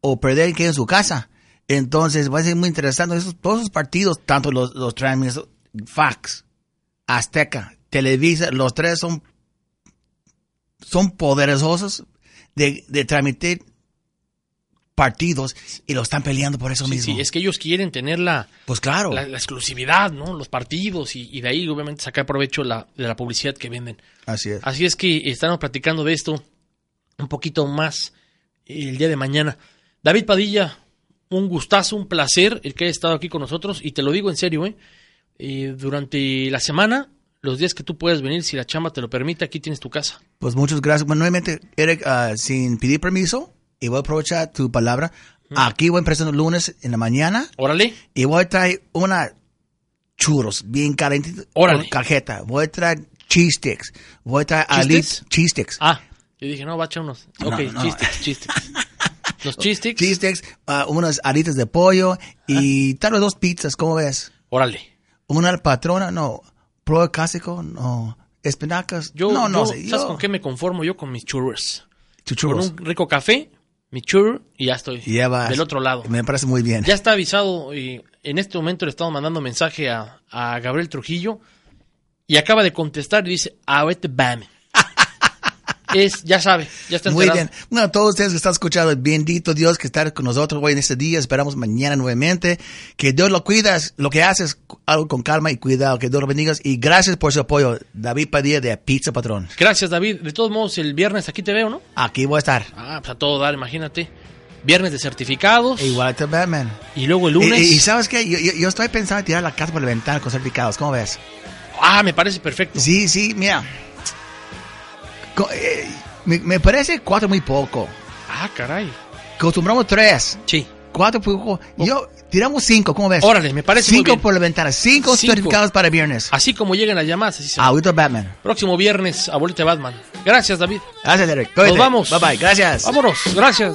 o perder y quedar en su casa. Entonces va a ser muy interesante. Esos, todos esos partidos, tanto los, los transmisores, Fax, Azteca, Televisa, los tres son, son poderosos de, de transmitir partidos y lo están peleando por eso Sí, mismo. sí, es que ellos quieren tener la, Pues claro. la, la exclusividad, ¿no? Los partidos y, y de ahí obviamente sacar provecho la, de la publicidad que venden. Así es. Así es que estamos platicando de esto un poquito más el día de mañana. David Padilla, un gustazo, un placer el que haya estado aquí con nosotros y te lo digo en serio, ¿eh? Eh, durante la semana, los días que tú puedas venir, si la chamba te lo permite, aquí tienes tu casa. Pues muchas gracias. Bueno, nuevamente, Eric, ah, sin pedir permiso, y voy a aprovechar tu palabra. Aquí voy a empezar el lunes en la mañana. Órale. Y voy a traer una churros bien caliente Órale. cajeta. Voy a traer cheese sticks. Voy a traer ¿Cheese ali- sticks? cheese sticks. Ah, Y dije, no, va a echar unos. No, Ok, no. chistes, chistes. Los chistes. Cheese sticks, ah, unas alitas de pollo y tal vez dos pizzas, ¿cómo ves? Órale. Una patrona, no. Pro clásico, no. Espinacas, Yo, no, no yo, sé. ¿Sabes yo- con qué me conformo yo? Con mis churros. Churros. Con un rico café, churro, y ya estoy. Ya vas. Del otro lado. Me parece muy bien. Ya está avisado y en este momento le estamos mandando mensaje a, a Gabriel Trujillo y acaba de contestar y dice, a vete bam. Es, ya sabe, ya está Muy enterado. bien. Bueno, a todos ustedes que están escuchando, bendito Dios que está con nosotros hoy en este día. Esperamos mañana nuevamente. Que Dios lo cuida, lo que haces, algo con calma y cuidado. Que Dios lo bendiga. Y gracias por su apoyo. David Padilla de Pizza Patrón. Gracias, David. De todos modos, el viernes aquí te veo, ¿no? Aquí voy a estar. Ah, pues a todo dar, imagínate. Viernes de certificados. Igual que Batman. Y luego el lunes. Y, y ¿sabes qué? Yo, yo, yo estoy pensando en tirar la casa por la ventana con certificados. ¿Cómo ves? Ah, me parece perfecto. Sí, sí, mira. Eh, me, me parece cuatro muy poco. Ah, caray. Acostumbramos tres. Sí. Cuatro poco. Yo, tiramos cinco, ¿cómo ves? Órale, me parece muy Cinco bien. por la ventana. Cinco, Cinco. certificados para viernes. Así como llegan las llamadas, así se Ahorita Batman. Próximo viernes, abuelita Batman. Gracias, David. Gracias, Derek. Nos vamos. Bye bye. Gracias. Vámonos. Gracias.